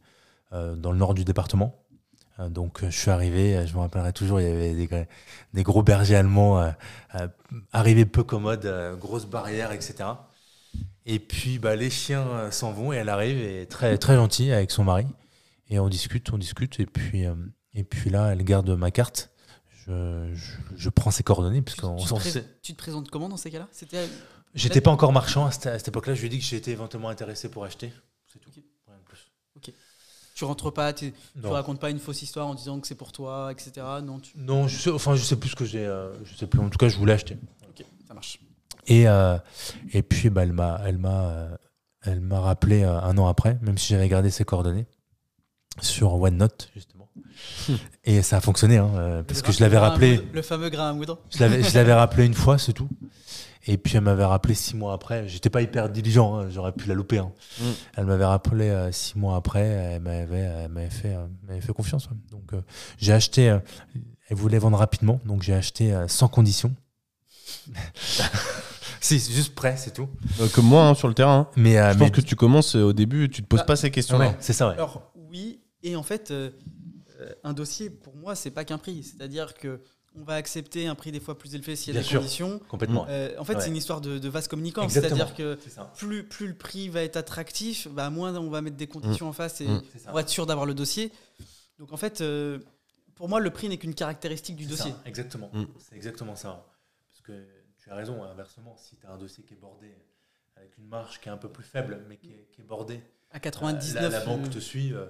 dans le nord du département. Donc, je suis arrivé. Je me rappellerai toujours, il y avait des, gr- des gros bergers allemands. euh, euh, arrivé peu commode, euh, grosse barrière, etc. Et puis bah, les chiens euh, s'en vont et elle arrive et est très très gentille avec son mari et on discute, on discute et puis euh, et puis là elle garde ma carte. Je, je, je prends ses coordonnées parce Tu, qu'on tu te on pré- sait- tu te présentes comment dans ces cas-là? C'était J'étais pas encore marchand à cette, à cette époque-là. Je lui ai dit que j'étais éventuellement intéressé pour acheter. C'est tout. Rien de plus. tu rentres pas, tu, Non. racontes pas une fausse histoire en disant que c'est pour toi, etc. Non, tu... Non, je sais, enfin je sais plus ce que j'ai. euh, je sais plus. En tout cas, je voulais acheter. ok, ça marche. Et, euh, et puis, bah, elle m'a, elle m'a, euh, elle m'a rappelé euh, un an après, même si j'avais gardé ses coordonnées sur OneNote justement. Et ça a fonctionné, hein, parce que je l'avais rappelé, Le fameux Graham Wood. je l'avais, je l'avais rappelé une fois, c'est tout. Et puis elle m'avait rappelé six mois après. J'étais pas hyper diligent, hein, j'aurais pu la louper. hein. Mm. Elle m'avait rappelé euh, six mois après. Elle m'avait, elle m'avait fait, euh, elle m'avait fait confiance. ouais. Donc euh, j'ai acheté. euh, elle voulait vendre rapidement, donc j'ai acheté euh, sans condition. si, c'est juste prêt, c'est tout. Euh, comme moi hein, sur le terrain. hein. Mais, euh, Je mais- pense que tu commences euh, au début, tu te poses Bah, pas ces questions-là. Ouais, c'est ça, ouais. Alors oui, et en fait, euh, euh, un dossier pour moi c'est pas qu'un prix, c'est-à-dire que on va accepter un prix des fois plus élevé s'il y a Bien des sûr. conditions. Complètement. Euh, en fait, Ouais. c'est une histoire de, de vase communicant, Exactement. c'est-à-dire que C'est ça. plus, plus le prix va être attractif, bah, moins on va mettre des conditions en face et Mm. C'est ça. pour être sûr d'avoir le dossier. Donc en fait, euh, pour moi, le prix n'est qu'une caractéristique du C'est dossier. ça, exactement. Mm. C'est exactement ça. Parce que tu as raison, inversement, si tu as un dossier qui est bordé avec une marge qui est un peu plus faible, mais qui est, qui est bordée, À euh, 99, la, la banque euh, te suit. euh,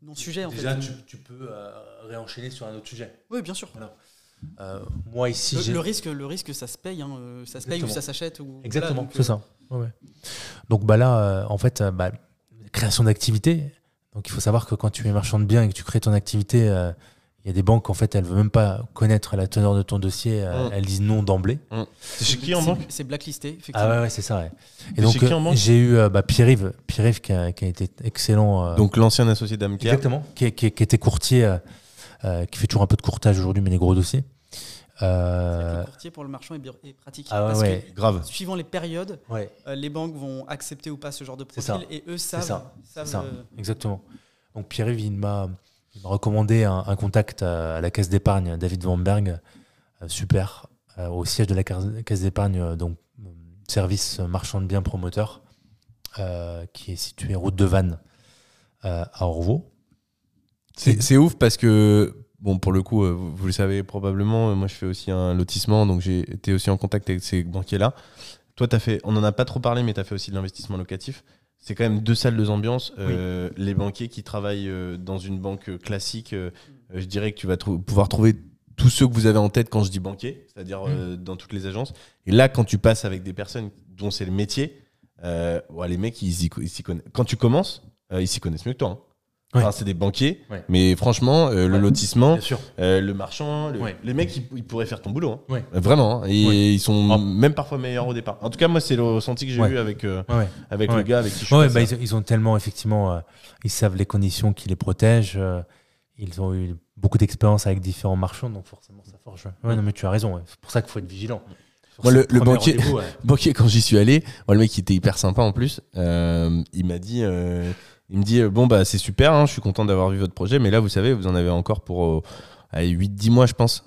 non-sujet en déjà, fait. tu, tu peux euh, réenchaîner sur un autre sujet. Oui, bien sûr. Euh, moi, ici, Le, risque, le risque, ça se paye. hein, euh, ça se paye ou ça s'achète. ou- Exactement, c'est euh, ça. Ouais. Donc bah là, euh, en fait, euh, bah, création d'activité. Donc il faut savoir que quand tu es marchand de biens et que tu crées ton activité, euh, il y a des banques, en fait, elles ne veulent même pas connaître la teneur de ton dossier. euh, Mm. Elles disent non d'emblée. C'est chez qui en c'est- banque C'est blacklisté, effectivement. Ah ouais, ouais, c'est ça. Ouais. Et donc chez qui en euh, banque j'ai eu euh, bah, Pierre-Yves, Pierre-Yves qui, a, qui a été excellent. euh, Donc l'ancien associé d'Amker. exactement. Qui, qui- qui était courtier, euh, euh, qui fait toujours un peu de courtage aujourd'hui, mais les gros dossiers. C'est Euh, Le courtier pour le marchand est, bien- est pratique. ah ouais, parce ouais. Grave. suivant les périodes, ouais, euh, les banques vont accepter ou pas ce genre de C'est profil et eux savent. ça. savent, C'est ça. euh, exactement. Donc Pierre-Yves, il m'a il m'a recommandé un, contact à, la caisse d'épargne, David Vanberg, euh, super, euh, au siège de la caisse d'épargne, euh, donc service marchand de biens promoteur, qui est situé route de Vannes à Orvaux. C'est ouf parce que, bon, pour le coup, vous, le savez probablement, moi je fais aussi un lotissement, donc j'ai été aussi en contact avec ces banquiers-là. Toi, as fait, on n'en a pas trop parlé, mais tu as fait aussi de l'investissement locatif. C'est quand même deux salles, deux ambiances. Euh, Les banquiers qui travaillent euh, dans une banque euh, classique, euh, euh, je dirais que tu vas trou- pouvoir trouver tous ceux que vous avez en tête quand je dis banquier, c'est-à-dire euh, dans toutes les agences. Et là, quand tu passes avec des personnes dont c'est le métier, ouais, les mecs, ils s'y connaissent. Quand tu commences, ils s'y connaissent mieux que toi. hein. Ouais. Enfin, c'est des banquiers, Ouais. mais franchement, euh, le Ouais. lotissement, euh, le marchand, le- les mecs, ils, ils pourraient faire ton boulot. hein. Vraiment. hein. Et ils sont Ah. même parfois meilleurs au départ. En tout cas, moi, c'est le ressenti que j'ai eu avec, euh, avec le gars avec qui je suis bah, ils, ils ont tellement, effectivement, ils savent les conditions qui les protègent. ils ont eu beaucoup d'expérience avec différents marchands, donc forcément, ça forge. Ouais, non, mais tu as raison. C'est pour ça qu'il faut être vigilant. Moi, le, banquier, banquier, quand j'y suis allé, moi, le mec, il était hyper sympa en plus. il m'a dit, il me dit, euh, bon, bah, c'est super, hein, je suis content d'avoir vu votre projet, mais là, vous savez, vous en avez encore pour euh, allez, 8-10 mois, je pense.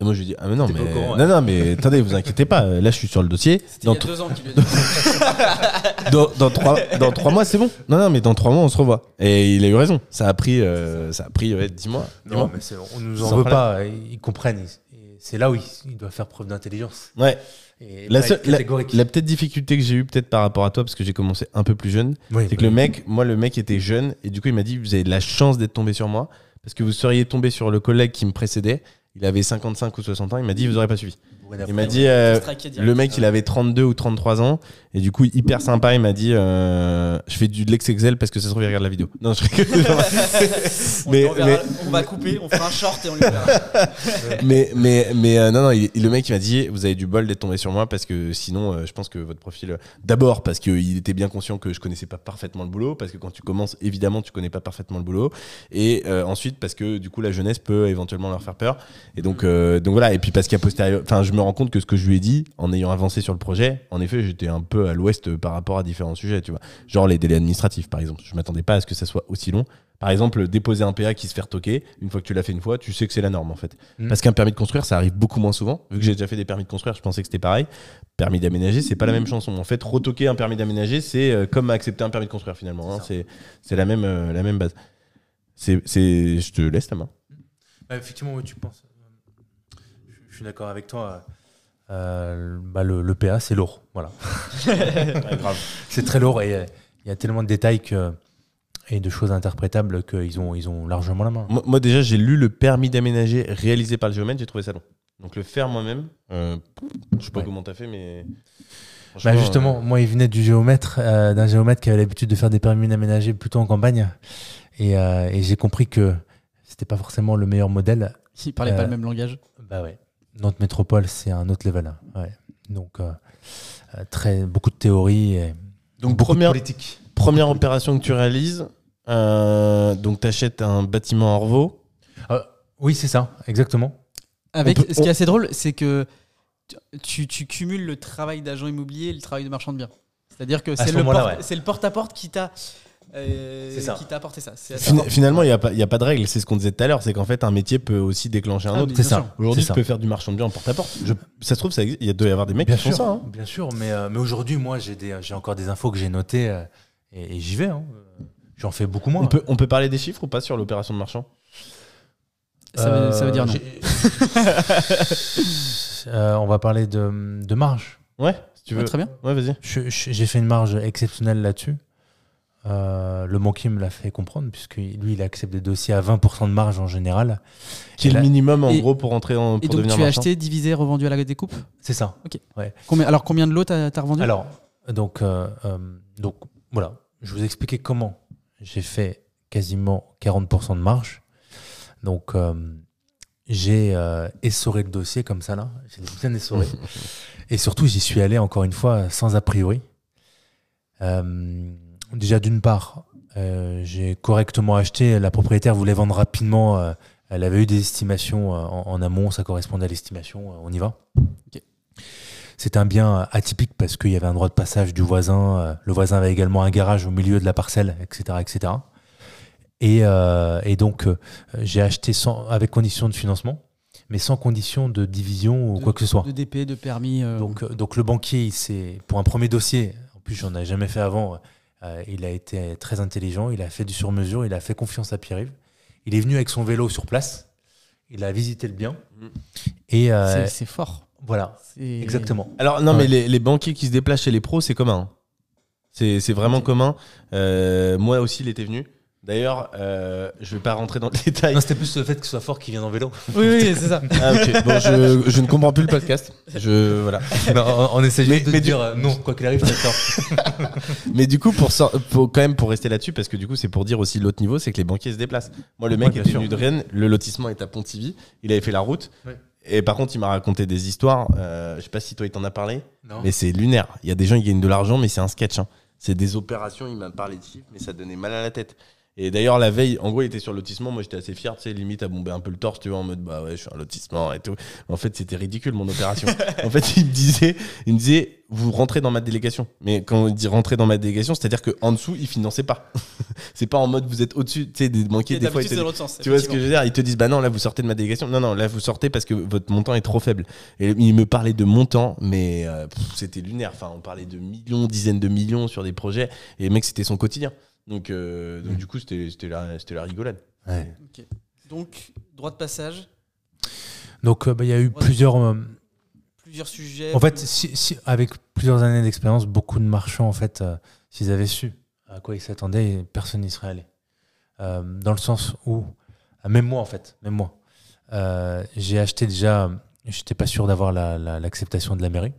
Et moi, je lui dis, ah, mais non, mais, non, non, mais attendez, vous inquiétez pas, là, je suis sur le dossier. Dans, il y a deux ans qu'il lui a dit. dans, dans trois, dans trois mois, c'est bon. Non, non, mais dans trois mois, on se revoit. Et il a eu raison. Ça a pris, euh, ça a pris ouais, 10 mois. 10 Non, mois. mais c'est- on nous en veut problème. pas. Ils comprennent. Ils- C'est là où ils doivent faire preuve d'intelligence. Ouais. Et La, seule- la, petite difficulté que j'ai eue peut-être par rapport à toi, parce que j'ai commencé un peu plus jeune, Oui, c'est que le mec, moi, le mec était jeune, et du coup, il m'a dit, vous avez de la chance d'être tombé sur moi, parce que vous seriez tombé sur le collègue qui me précédait. Il avait 55 ou 60 ans, il m'a dit, vous aurez pas suivi. Il m'a dit, euh, le mec, il avait 32 ou 33 ans, et du coup, hyper sympa, il m'a dit, euh, je fais du de l'ex-Excel parce que ça se trouve, il regarde la vidéo. Non, je. On, mais, on va couper, on fera un short et on lui verra. mais, mais, mais euh, non, non, il- le mec il m'a dit Vous avez du bol d'être tombé sur moi parce que sinon, je pense que votre profil. D'abord, parce qu'il était bien conscient que je connaissais pas parfaitement le boulot, parce que quand tu commences, évidemment, tu connais pas parfaitement le boulot. Et ensuite, parce que du coup, la jeunesse peut éventuellement leur faire peur. Et donc, donc voilà, et puis parce qu'à posteriori, enfin, je me rends compte que ce que je lui ai dit, en ayant avancé sur le projet, en effet, j'étais un peu à l'ouest par rapport à différents sujets, tu vois. Genre les délais administratifs, par exemple. Je m'attendais pas à ce que ça soit aussi long. Par exemple, déposer un PA qui se fait retoquer, une fois que tu l'as fait une fois, tu sais que c'est la norme en fait. Mm. Parce qu'un permis de construire, ça arrive beaucoup moins souvent. Vu que j'ai déjà fait des permis de construire, je pensais que c'était pareil. Permis d'aménager, c'est pas la même chanson. En fait, retoquer un permis d'aménager, c'est euh, comme accepter un permis de construire finalement. hein. C'est la même, euh, la même base. C'est, je te laisse la main. Bah, effectivement, oui, tu penses. Euh, Je, suis d'accord avec toi. Euh, bah, le, le PA, c'est lourd. Voilà. C'est très lourd et euh, il y a tellement de détails que, et de choses interprétables qu'ils ont, ils ont largement la main. Moi, moi, déjà, j'ai lu le permis d'aménager réalisé par le géomètre, j'ai trouvé ça long. Donc le faire moi-même, euh, je sais pas Ouais. comment t'as fait, mais. Bah justement, moi, il venait du géomètre, euh, d'un géomètre qui avait l'habitude de faire des permis d'aménager plutôt en campagne. Et, euh, et j'ai compris que c'était pas forcément le meilleur modèle. Il parlait pas Euh, le même langage. Bah ouais. Notre métropole, c'est un autre level. hein. Ouais. Donc, euh, euh, très, beaucoup de théorie et Donc, beaucoup première- de politique. Première opération que tu réalises, euh, donc tu achètes un bâtiment Orvo. Oui, c'est ça, exactement. Avec, peut- ce qui est assez drôle, c'est que tu, tu cumules le travail d'agent immobilier et le travail de marchand de biens. C'est-à-dire que c'est ce le, ouais. porte-à-porte qui t'a euh, ça. qui t'a apporté ça. Fin- finalement, il n'y a, pas- il y a pas de règle. C'est ce qu'on disait tout à l'heure. C'est qu'en fait, un métier peut aussi déclencher un Ah, autre. C'est bien ça. sûr. Aujourd'hui, tu ça. peux faire du marchand de biens en porte-à-porte. Je- Ça se trouve, il y a- doit y avoir des mecs Bien qui font ça. hein. bien sûr, mais, euh, mais aujourd'hui, moi, j'ai encore des infos que j'ai notées euh, et, et j'y vais. hein. J'en fais beaucoup moins. On, peut, on peut parler des chiffres ou pas sur l'opération de marchand? Ça, veut, ça veut dire non. Euh, on va parler de, de marge. Ouais, si tu veux. Ouais, très bien. Ouais, vas-y. J'ai fait une marge exceptionnelle là-dessus. Euh, le banquier me l'a fait comprendre, puisque lui, il accepte des dossiers à 20% de marge en général. Qui est le minimum en Et- gros pour entrer en Et donc devenir tu as marchand acheté, divisé, revendu à la découpe C'est ça. combien, Alors combien de lots t'as as revendu? Alors, donc, euh, euh, donc, voilà. Je vous expliquer comment j'ai fait quasiment 40% de marge. Donc, euh, j'ai euh, essoré le dossier comme ça, là. J'ai bien essoré. Et surtout, j'y suis allé, encore une fois, sans a priori. Euh, déjà, d'une part, euh, j'ai correctement acheté. La propriétaire voulait vendre rapidement. euh, elle avait eu des estimations euh, en, en amont, ça correspondait à l'estimation. on y va. Ok. C'est un bien atypique parce qu'il y avait un droit de passage du voisin. le voisin avait également un garage au milieu de la parcelle, etc. etc. Et, et donc, j'ai acheté sans, avec condition de financement, mais sans condition de division ou De- quoi que ce soit. De DP, de permis. euh, Donc, donc le banquier, il pour un premier dossier, en plus j'en ai jamais fait avant, il a été très intelligent, il a fait du sur-mesure, il a fait confiance à Pierre-Yves. Il est venu avec son vélo sur place, il a visité le bien. Mhm. Et euh, c'est- fort. voilà, exactement. Alors, non, Ouais. mais les, les banquiers qui se déplacent chez les pros, c'est commun. hein. C'est c'est vraiment commun. Euh, moi aussi, il était venu. D'ailleurs, euh, je vais pas rentrer dans le détail. Non, c'était plus le fait que ce soit fort qu'il vienne en vélo. Oui, oui, c'est ça. Ah, ok. Bon, je, je ne comprends plus le podcast. Je, voilà. on, on essaie Mais- juste de mais du- dire euh, non, quoi qu'il arrive, tort. Mais du coup, pour, quand même pour rester là-dessus, parce que du coup, c'est pour dire aussi l'autre niveau, c'est que les banquiers se déplacent. Moi, le mec Ouais, était sûr. venu de Rennes, le lotissement est à Pontivy, il avait fait la route. Ouais. Et par contre, il m'a raconté des histoires. euh, je sais pas si toi, il t'en a parlé, Non. mais c'est lunaire. Il y a des gens qui gagnent de l'argent, mais c'est un sketch. hein. C'est des opérations. Il m'a parlé de chiffres, mais ça donnait mal à la tête. Et d'ailleurs, la veille, en gros, il était sur le lotissement. Moi, j'étais assez fier, tu sais, limite à bomber un peu le torse, tu vois, en mode, bah ouais, je suis un lotissement et tout. En fait, c'était ridicule, mon opération. en fait, il me disait, il me disait, vous rentrez dans ma délégation. Mais quand il dit rentrer dans ma délégation, c'est-à-dire qu'en dessous, il finançait pas. c'est pas en mode, vous êtes au-dessus, tu sais, des banquiers, des fois, ils te l'autre sens. tu vois ce que je veux dire? Ils te disent bah non là vous sortez de ma délégation. Non non là vous sortez parce que votre montant est trop faible. Et il me parlait de montant mais euh, c'était lunaire. Enfin on parlait de millions, dizaines de millions sur des projets et mec c'était son quotidien. Donc, euh, donc du coup c'était c'était la c'était la rigolade. Ouais. Donc, droit de passage, Donc, euh, bah, il y a eu plusieurs. euh, plusieurs sujets. En fait, plus- si, si- avec plusieurs années d'expérience, beaucoup de marchands, en fait, euh, s'ils avaient su à quoi ils s'attendaient, personne n'y serait allé. Euh, dans le sens où, même moi, en fait, même moi, euh, j'ai acheté déjà, j'étais pas sûr d'avoir la- la- l'acceptation de la mairie,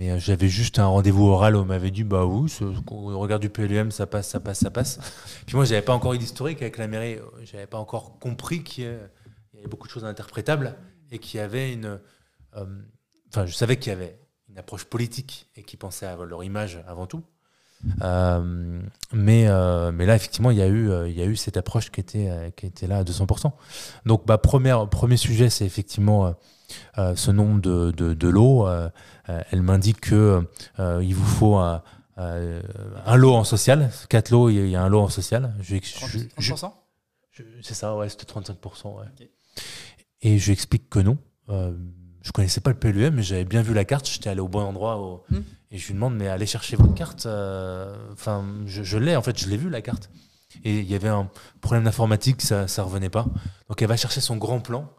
mais euh, j'avais juste un rendez-vous oral où on m'avait dit, bah oui, on regarde du PLUM, ça passe, ça passe, ça passe. Puis moi, j'avais pas encore eu d'historique avec la mairie, j'avais pas encore compris qu'il y avait beaucoup de choses interprétables et qu'il y avait une. euh, Enfin, je savais qu'il y avait une approche politique et qu'ils pensaient à leur image avant tout. Euh, mais, mais là, effectivement, il y, a eu, y a eu cette approche qui était, qui était là à 200%. Donc, bah, premier sujet, c'est effectivement ce nombre de, de, de lots. Euh, euh, elle m'indique que euh, il vous faut un, euh, un lot en social. Quatre lots, il y a- un lot en social. Je, je- 30%, je- 30% je- C'est ça, ouais, c'était 35%. Ouais. Ok. Et je lui explique que non. Euh, je connaissais pas le PLUM, mais j'avais bien vu la carte. J'étais allé au bon endroit. au- Hmm. Et je lui demande, mais allez chercher votre carte. euh, Enfin, je, je l'ai, en fait, je l'ai vu la carte. Et il y avait un problème d'informatique, ça, ça revenait pas. Donc elle va chercher son grand plan.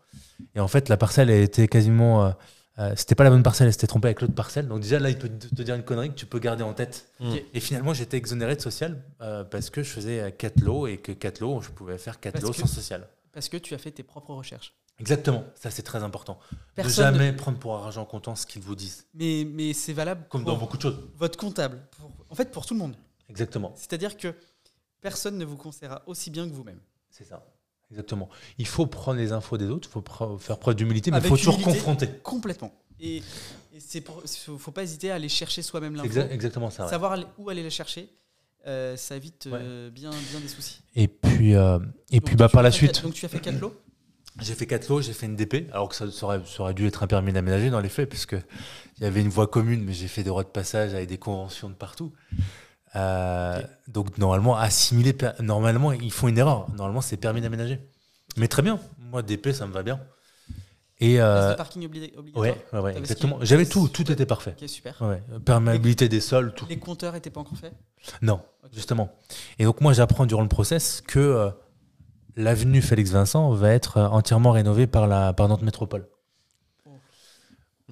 Et en fait, la parcelle, elle était quasiment. euh, euh, c'était pas la bonne parcelle, elle s'était trompée avec l'autre parcelle. Donc déjà, là, il peut te dire une connerie que tu peux garder en tête. Ok. Et finalement, j'étais exonéré de social euh, parce que je faisais 4 lots et que 4 lots, je pouvais faire 4 Parce lots que- sans social. Parce que tu as fait tes propres recherches. Exactement, ça c'est très important. Personne ne ne- jamais prendre pour argent comptant ce qu'ils vous disent. Mais, mais c'est valable Comme pour dans beaucoup de choses. votre comptable. Pour- en fait, pour tout le monde. Exactement, C'est-à-dire que personne ne vous conseillera aussi bien que vous-même. c'est ça. Exactement. Il faut prendre les infos des autres, il faut faire preuve d'humilité, mais il faut toujours confronter. Complètement. Et, c'est pour, faut pas hésiter à aller chercher soi-même l'info. exa- exactement ça. ouais. Savoir où aller la chercher, euh, ça évite euh, bien, bien des soucis. Et puis, euh, et Donc, puis bah, par la suite, donc tu as fait 4 lots j'ai fait 4 lots, j'ai fait une DP, alors que ça, ça aurait, ça aurait dû être un permis d'aménager dans les faits, puisque il y avait une voie commune, mais j'ai fait des droits de passage avec des conventions de partout. Euh, Donc normalement, assimiler, normalement, ils font une erreur. Normalement, c'est permis d'aménager. Mais très bien, moi, DP, ça me va bien. Et euh, parking obli- obligatoire ouais, ouais, exactement. J'avais tout, tout était parfait. Ok, super. Ouais, perméabilité des sols, tout. Les compteurs n'étaient pas encore faits? Non, justement. Et donc moi, j'apprends durant le process que euh, l'avenue Félix Vincent va être euh, entièrement rénovée par la par Nantes Métropole. Oh.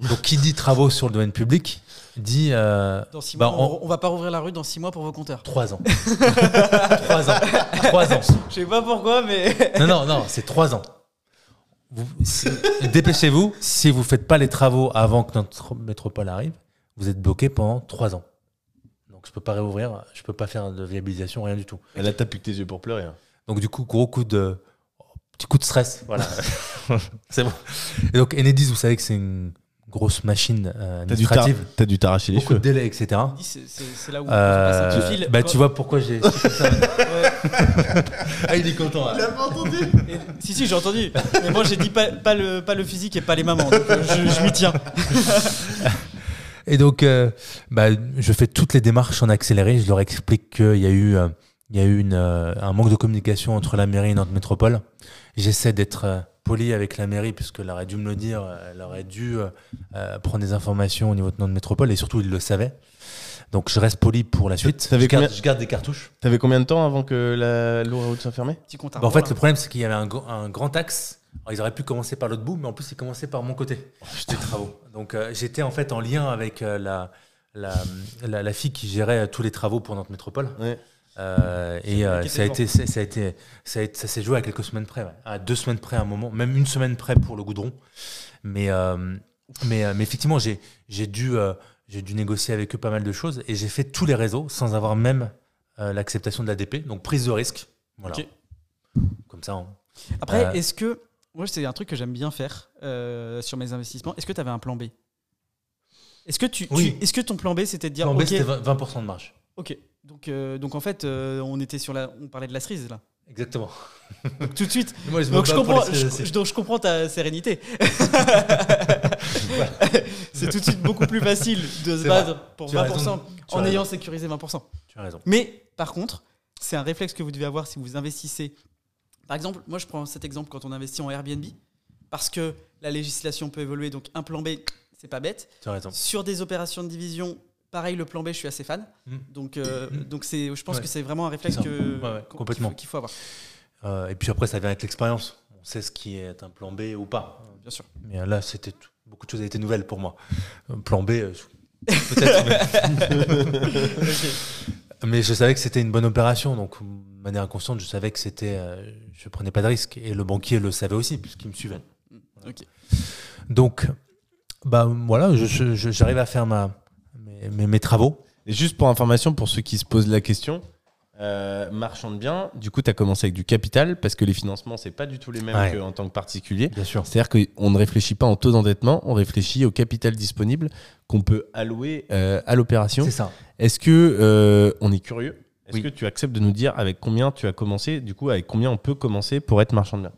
Donc qui dit travaux sur le domaine public dit euh, Dans 6 Bah, mois, on... on va pas rouvrir la rue dans 6 mois pour vos compteurs. trois ans. trois ans. Trois ans. Je sais pas pourquoi, mais. Non, non, non, c'est trois ans. Si- Dépêchez-vous. Si vous faites pas les travaux avant que notre métropole arrive, vous êtes bloqué pendant trois ans. Donc je peux pas réouvrir, je peux pas faire de viabilisation, rien du tout. Et là t'as plus que tes yeux pour pleurer. hein. Donc du coup, gros coup de petit coup de stress. Voilà. c'est bon. Et donc Enedis, vous savez que c'est une grosse machine euh, T'as dû t'ar- administrative, t'as dû t'arracher les beaucoup de cheveux. délais, etc. C'est là où Euh, petit fil. bah tu vois pourquoi j'ai. Ouais. ah il est content. là. pas entendu Si, si, j'ai entendu. Mais moi, j'ai dit pas, pas, le, pas le physique et pas les mamans. Donc, euh, je, je m'y tiens. Et donc, euh, bah, je fais toutes les démarches en accéléré. Je leur explique qu'il y a eu, euh, il y a eu une, euh, un manque de communication entre la mairie et notre métropole. J'essaie d'être euh, poli avec la mairie, puisqu'elle aurait dû me le dire. Elle aurait dû euh, euh, prendre des informations au niveau de notre métropole, et surtout, il le savait. Donc, je reste poli pour la suite. Je garde, combien- je garde des cartouches. T'avais combien de temps avant que la lourde soit fermée? Petit compte Bah, en fait, le problème, c'est qu'il y avait un, gr- un grand axe. Alors, ils auraient pu commencer par l'autre bout, mais en plus, ils commençaient par mon côté. J'étais travaux. Donc, euh, j'étais en fait en lien avec euh, la, la, la, la fille qui gérait tous les travaux pour notre métropole. Ouais. Euh, et euh, ça a était été, ça, ça a été, ça, a été- ça s'est joué à quelques semaines près, ouais. à deux semaines près à un moment, même une semaine près pour le goudron. Mais, euh, mais, euh, mais effectivement, j'ai, j'ai dû, euh, j'ai dû négocier avec eux pas mal de choses et j'ai fait tous les réseaux sans avoir même euh, l'acceptation de l'ADP. Donc prise de risque. Voilà. Comme ça. on- Après, Euh, est-ce que. Moi, c'est un truc que j'aime bien faire euh, sur mes investissements. Est-ce que tu avais un plan B? Est-ce que, tu, Oui. tu- est-ce que ton plan B, c'était de dire. Plan B, c'était 20% de marge. ok. Donc, euh, donc, en fait, euh, on était sur la. On parlait de la cerise, là. Exactement. Donc, tout de suite. Moi, me Donc je, comprends, je, je- donc je comprends ta sérénité. c'est tout de suite beaucoup plus facile de se battre pour Tu as 20% raison. Tu as en ayant sécurisé 20%. Tu as raison. Mais par contre, c'est un réflexe que vous devez avoir si vous investissez. Par exemple, moi je prends cet exemple quand on investit en Airbnb, parce que la législation peut évoluer, donc un plan B, c'est pas bête. Tu as raison. Sur des opérations de division, pareil, le plan B, je suis assez fan. Mm. Donc, euh, Mm. donc c'est, je pense Ouais. que c'est vraiment un réflexe C'est ça. que, Ouais, ouais, qu'on- complètement. qu'il, faut, avoir, Euh, et puis après, ça vient avec l'expérience. On sait ce qui est un plan B ou pas. bien sûr. Mais euh, là, c'était beaucoup de choses étaient nouvelles pour moi. Plan B, peut-être. mais... mais je savais que c'était une bonne opération, donc de manière inconsciente, je savais que c'était, euh, je prenais pas de risque. Et le banquier le savait aussi, puisqu'il me suivait. Donc, bah voilà, j'arrive à faire ma, mes, mes- mes travaux. Et juste pour information, pour ceux qui se posent la question, euh, marchand de biens, du coup, tu as commencé avec du capital parce que les financements, c'est pas du tout les mêmes Ouais. qu'en tant que particulier. Bien sûr. C'est-à-dire qu'on ne réfléchit pas en taux d'endettement, on réfléchit au capital disponible qu'on peut allouer euh, à l'opération. C'est ça. Est-ce que euh, on est curieux? Est-ce Oui. que tu acceptes de nous dire avec combien tu as commencé? Du coup, avec combien on peut commencer pour être marchand de biens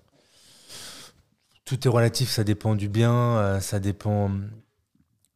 Tout est relatif, ça dépend du bien, ça dépend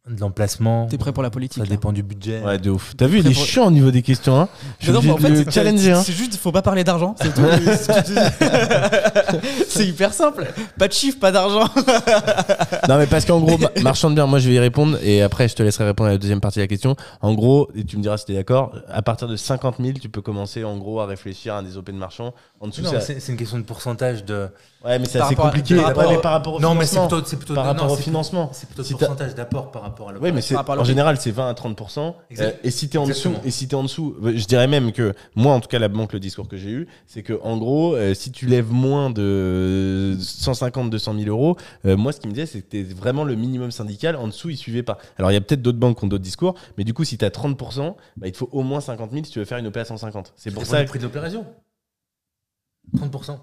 de l'emplacement. T'es prêt pour la politique Ça là dépend du budget. Ouais, de ouf. T'as vu, il est chiant au niveau des questions. Hein je suis Non, en fait, challenger. hein. C'est juste, faut pas parler d'argent. C'est tout. c'est hyper simple. Pas de chiffres, pas d'argent. Non, mais parce qu'en gros, ma- marchand de biens, moi je vais y répondre et après je te laisserai répondre à la deuxième partie de la question. En gros, et tu me diras si tu es d'accord, à partir de 50 000, tu peux commencer en gros à réfléchir à des OP de marchand. En dessous, c'est une question de pourcentage de. Ouais, mais c'est assez à- compliqué. par Ouais, rapport mais au- par rapport au non, mais c'est plutôt, c'est plutôt Par de- rapport non, au financement. C'est plutôt Si pourcentage d'apport par rapport à Oui, mais c'est Par rapport à en général c'est 20 à 30 Exact. Euh, Et si t'es en dessous, et si t'es en dessous, euh, je dirais même que moi, en tout cas, la banque, le discours que j'ai eu, c'est que en gros, euh, si tu lèves moins de 150, 200 000 euros, euh, moi, ce qui me disait, c'est que t'es vraiment le minimum syndical. En dessous, ils suivaient pas. Alors, il y a peut-être d'autres banques qui ont d'autres discours, mais du coup, si t'as 30% bah, il te faut au moins 50 000 si tu veux faire une OP à 150. C'est pour ça. le prix de l'opération. 30%.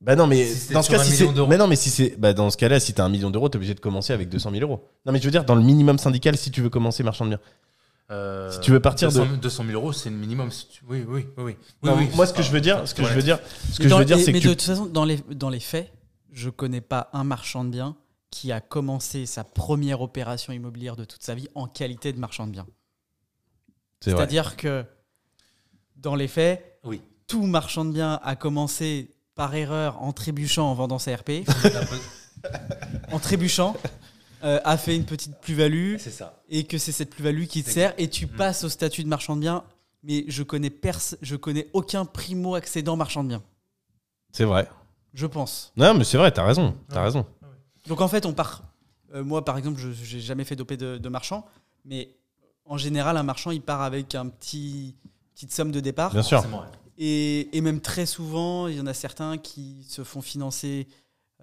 Bah non, mais Si dans ce cas, si c'est, bah non, mais si c'est, bah dans ce cas-là, si t'as un million d'euros, t'es obligé de commencer avec 200 000 euros. Non, mais je veux dire, dans le minimum syndical, si tu veux commencer marchand de biens. Euh, Si tu veux partir de- 200, 200 000 euros, c'est le minimum. si tu- Oui, oui, oui. oui. Non, oui, oui. moi, ce que je veux dire, ce que je veux dire, ce que Mais je veux dire, c'est que mais tu de toute façon, dans les, dans les faits, je connais pas un marchand de biens qui a commencé sa première opération immobilière de toute sa vie en qualité de marchand de biens. C'est vrai. C'est-à-dire que dans les faits, Oui. tout marchand de biens a commencé par erreur en trébuchant en vendant sa RP, en trébuchant, euh, a fait une petite plus-value C'est ça. et que c'est cette plus-value qui te sert et tu Mm. passes au statut de marchand de biens. Mais je connais pers je connais aucun primo accédant marchand de biens. C'est vrai. Je pense. Non, mais c'est vrai, t'as raison, t'as Ouais. raison. Donc en fait, on part. euh, moi, par exemple, je j'ai jamais fait d'OP de, de marchand, mais en général, un marchand, il part avec un petit petite somme de départ. Bien sûr. Forcément, ouais. Et, et même très souvent, il y en a certains qui se font financer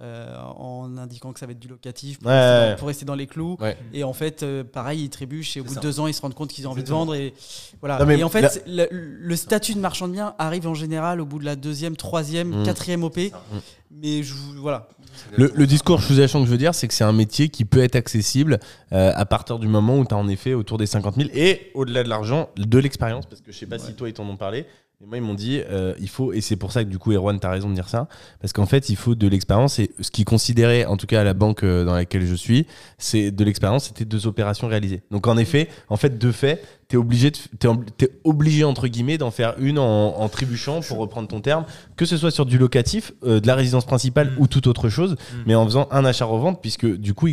euh, en indiquant que ça va être du locatif pour, Ouais, rester, ouais. dans, pour rester dans les clous. Ouais. Et en fait, euh, pareil, ils trébuchent et au bout de deux ans, ils se rendent compte qu'ils ont envie de vendre. Et, voilà. Non, et en fait, là- le, le statut de marchand de biens arrive en général au bout de la deuxième, troisième, Mm. quatrième OP. ça. Mais je, vous- voilà. Le, le discours sous-jacent que je veux dire, c'est que c'est un métier qui peut être accessible euh, à partir du moment où tu as en effet autour des 50 000 et au-delà de l'argent, de l'expérience. Parce que je sais pas si toi ils t'en ont parlé, mais moi ils m'ont dit euh, il faut, et c'est pour ça que du coup, Erwan, tu as raison de dire ça, parce qu'en fait, il faut de l'expérience. Et ce qui considérait, en tout cas à la banque euh, dans laquelle je suis, c'est de l'expérience, c'était deux opérations réalisées. Donc en effet, en fait, de fait, tu es obligé, de- t'es ob- t'es obligé entre guillemets d'en faire une en, en trébuchant, pour reprendre ton terme, que ce soit sur du locatif, euh, de la résidence principale Mm. ou toute autre chose Mm. mais en faisant un achat-revente, puisque du coup,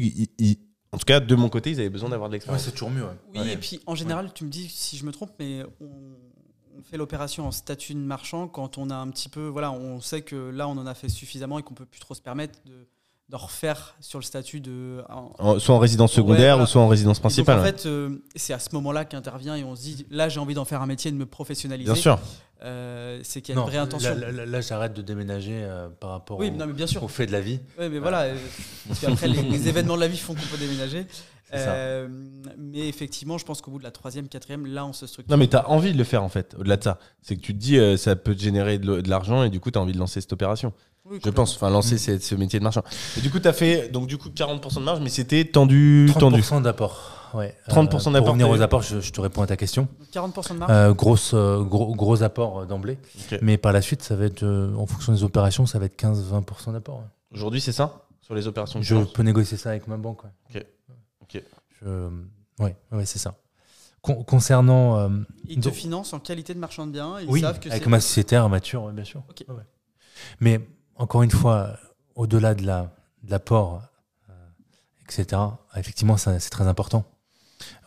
en tout cas, de mon côté, ils avaient besoin d'avoir de Ouais, l'expérience. c'est toujours mieux. ouais. Oui, Ouais. et puis en général, tu me dis si je me trompe, mais on, on fait l'opération en statut de marchand quand on a un petit peu, voilà, on sait que là on en a fait suffisamment et qu'on peut plus trop se permettre de d'en refaire sur le statut de. en- En- soit en résidence Ouais, secondaire voilà. ou soit en résidence donc, principale. en fait, euh, c'est à ce moment-là qu'intervient et on se dit là j'ai envie d'en faire un métier, de me professionnaliser. Bien sûr. Euh, c'est qu'il y a Non, une vraie intention. Là, là- là, j'arrête de déménager euh, par rapport oui, au, non, mais bien sûr. au fait de la vie. Ouais, mais voilà, parce qu'après les, les événements de la vie font qu'on peut déménager. Euh, mais effectivement, je pense qu'au bout de la troisième, quatrième, là on se structure. Non, mais tu as envie de le faire en fait, au-delà de ça. C'est que tu te dis, euh, ça peut te générer de, l'argent et du coup, tu as envie de lancer cette opération. Oui, Je pense, enfin, lancer ce, ce métier de marchand. Et du coup, tu as fait donc, du coup, 40% de marge, mais c'était tendu. tendu. 30% d'apport. ouais. 30% Pour d'apport, revenir t'as aux apports, je, je te réponds à ta question. 40% de marge Euh, grosse, euh, gros, gros apport euh, d'emblée. Mais par la suite, ça va être, euh, en fonction des opérations, ça va être 15-20% d'apport. ouais. Aujourd'hui, c'est ça? Sur les opérations Je peux négocier ça avec ma banque. ouais. Ok. Je- ouais, ouais, c'est ça. Con- concernant. euh, Ils te donc- financent en qualité de marchand de biens. Ils oui, savent que avec ma sociétaire mature, bien sûr. Ouais. Mais encore une fois, euh, au-delà de la de l'apport, euh, etc. Effectivement, ça, c'est très important.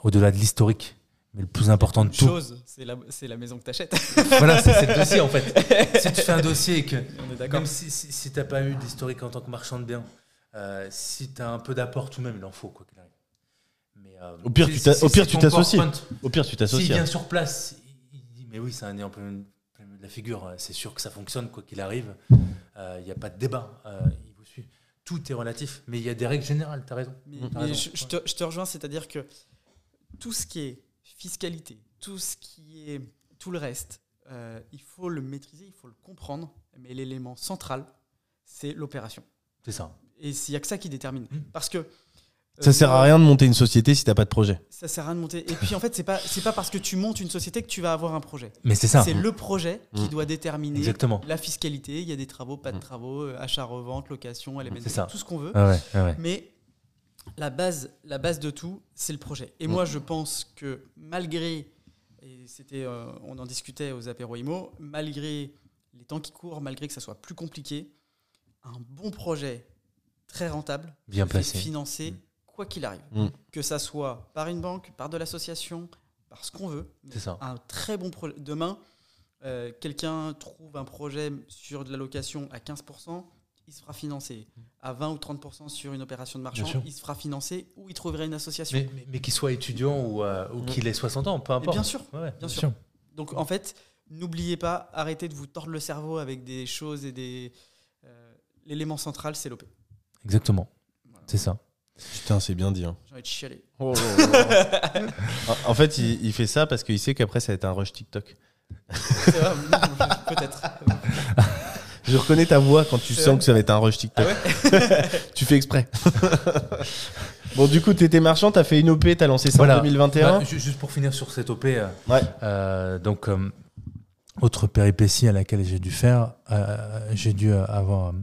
Au-delà de l'historique, mais le plus important de tout. chose, c'est la, c'est la maison que t'achètes. voilà, c'est le dossier en fait. si tu fais un dossier et que On est d'accord. même si, si, si t'as pas eu d'historique en tant que marchand de biens, euh, si tu as un peu d'apport tout de même, il en faut quoi qu'il arrive. Mais, euh, Au pire, tu t'a- si- au pire, tu t'associes. Au pire, tu S'il t'associes. vient hein. sur place, il il dit mais oui, c'est un nez en plein, plein milieu de la figure, c'est sûr que ça fonctionne quoi qu'il arrive. Euh, Il n'y a pas de débat, euh, il vous suit. Tout est relatif, mais il y a des règles générales, tu as raison. Mais, T'as mais raison. je, je te, je te rejoins, c'est-à-dire que tout ce qui est fiscalité, tout ce qui est tout le reste, euh, il faut le maîtriser, il faut le comprendre. Mais l'élément central, c'est l'opération. C'est ça. Et il n'y a que ça qui détermine. Mm. Parce que Ça euh, sert à rien de monter une société si t'as pas de projet. Ça sert à rien de monter. Et puis en fait, c'est pas c'est pas parce que tu montes une société que tu vas avoir un projet. Mais c'est ça. C'est le projet qui Mm. doit déterminer Exactement. la fiscalité. Il y a des travaux, pas de Mm. travaux, euh, achat, revente, location, ça. tout ce qu'on veut. Ah ouais, ah ouais. Mais la base, la base de tout, c'est le projet. Et moi, je pense que malgré, et c'était, euh, on en discutait aux apéros IMO, malgré les temps qui courent, malgré que ça soit plus compliqué, un bon projet très rentable, Bien placé. financer Mm. Quoi qu'il arrive. Mm. Que ça soit par une banque, par de l'association, par ce qu'on veut. C'est ça. Un très bon projet. Demain, euh, quelqu'un trouve un projet sur de la location à 15%, il se fera financer. À 20 ou 30% sur une opération de marchand, il se fera financer ou il trouverait une association. Mais, mais- mais qu'il soit étudiant ou, euh, ou Mm. qu'il ait 60 ans, peu Et importe. bien sûr. Ouais, bien sûr. Donc en fait, n'oubliez pas, arrêtez de vous tordre le cerveau avec des choses et des. euh, L'élément central, c'est l'OP. Exactement. Voilà. C'est ça. Putain, c'est bien dit. hein. J'ai envie de chialer. en en fait, il, il fait ça parce qu'il sait qu'après, ça va être un rush TikTok. Peut-être. Je reconnais ta voix quand tu sens vrai que ça va être un rush TikTok. Ah tu fais exprès. bon, du coup, t'étais marchand, t'as fait une OP, t'as lancé ça Voilà. en 2021. Bah, ju- juste pour finir sur cette OP, euh, Ouais. euh, donc euh, autre péripétie à laquelle j'ai dû faire, euh, j'ai dû avoir,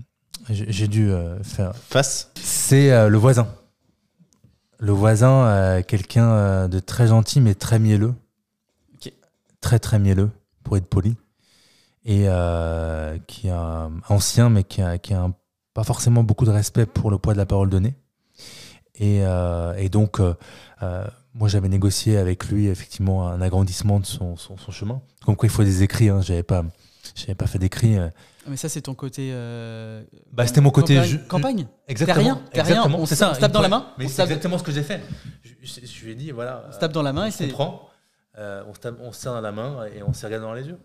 j'ai j'ai dû euh, faire, Face. c'est euh, le voisin. Le voisin, euh, quelqu'un euh, de très gentil mais très mielleux, très très mielleux pour être poli, et euh, qui est ancien mais qui a, qui a un- pas forcément beaucoup de respect pour le poids de la parole donnée. Et, euh, et donc, moi, j'avais négocié avec lui effectivement un agrandissement de son, son, son chemin. Comme quoi, il faut des écrits. Hein. J'avais pas, j'avais pas fait d'écrits. Euh. Mais ça, c'est ton côté. euh, Bah, c'était mon côté Campagne. Exactement. T'as rien, t'as rien, on se- tape dans la main, Mais c'est exactement ce que j'ai fait. Je, je- je lui ai dit, voilà. On se tape dans la main on et c'est. comprend, euh, on, se tape- on se serre dans la main et on se regarde dans les yeux.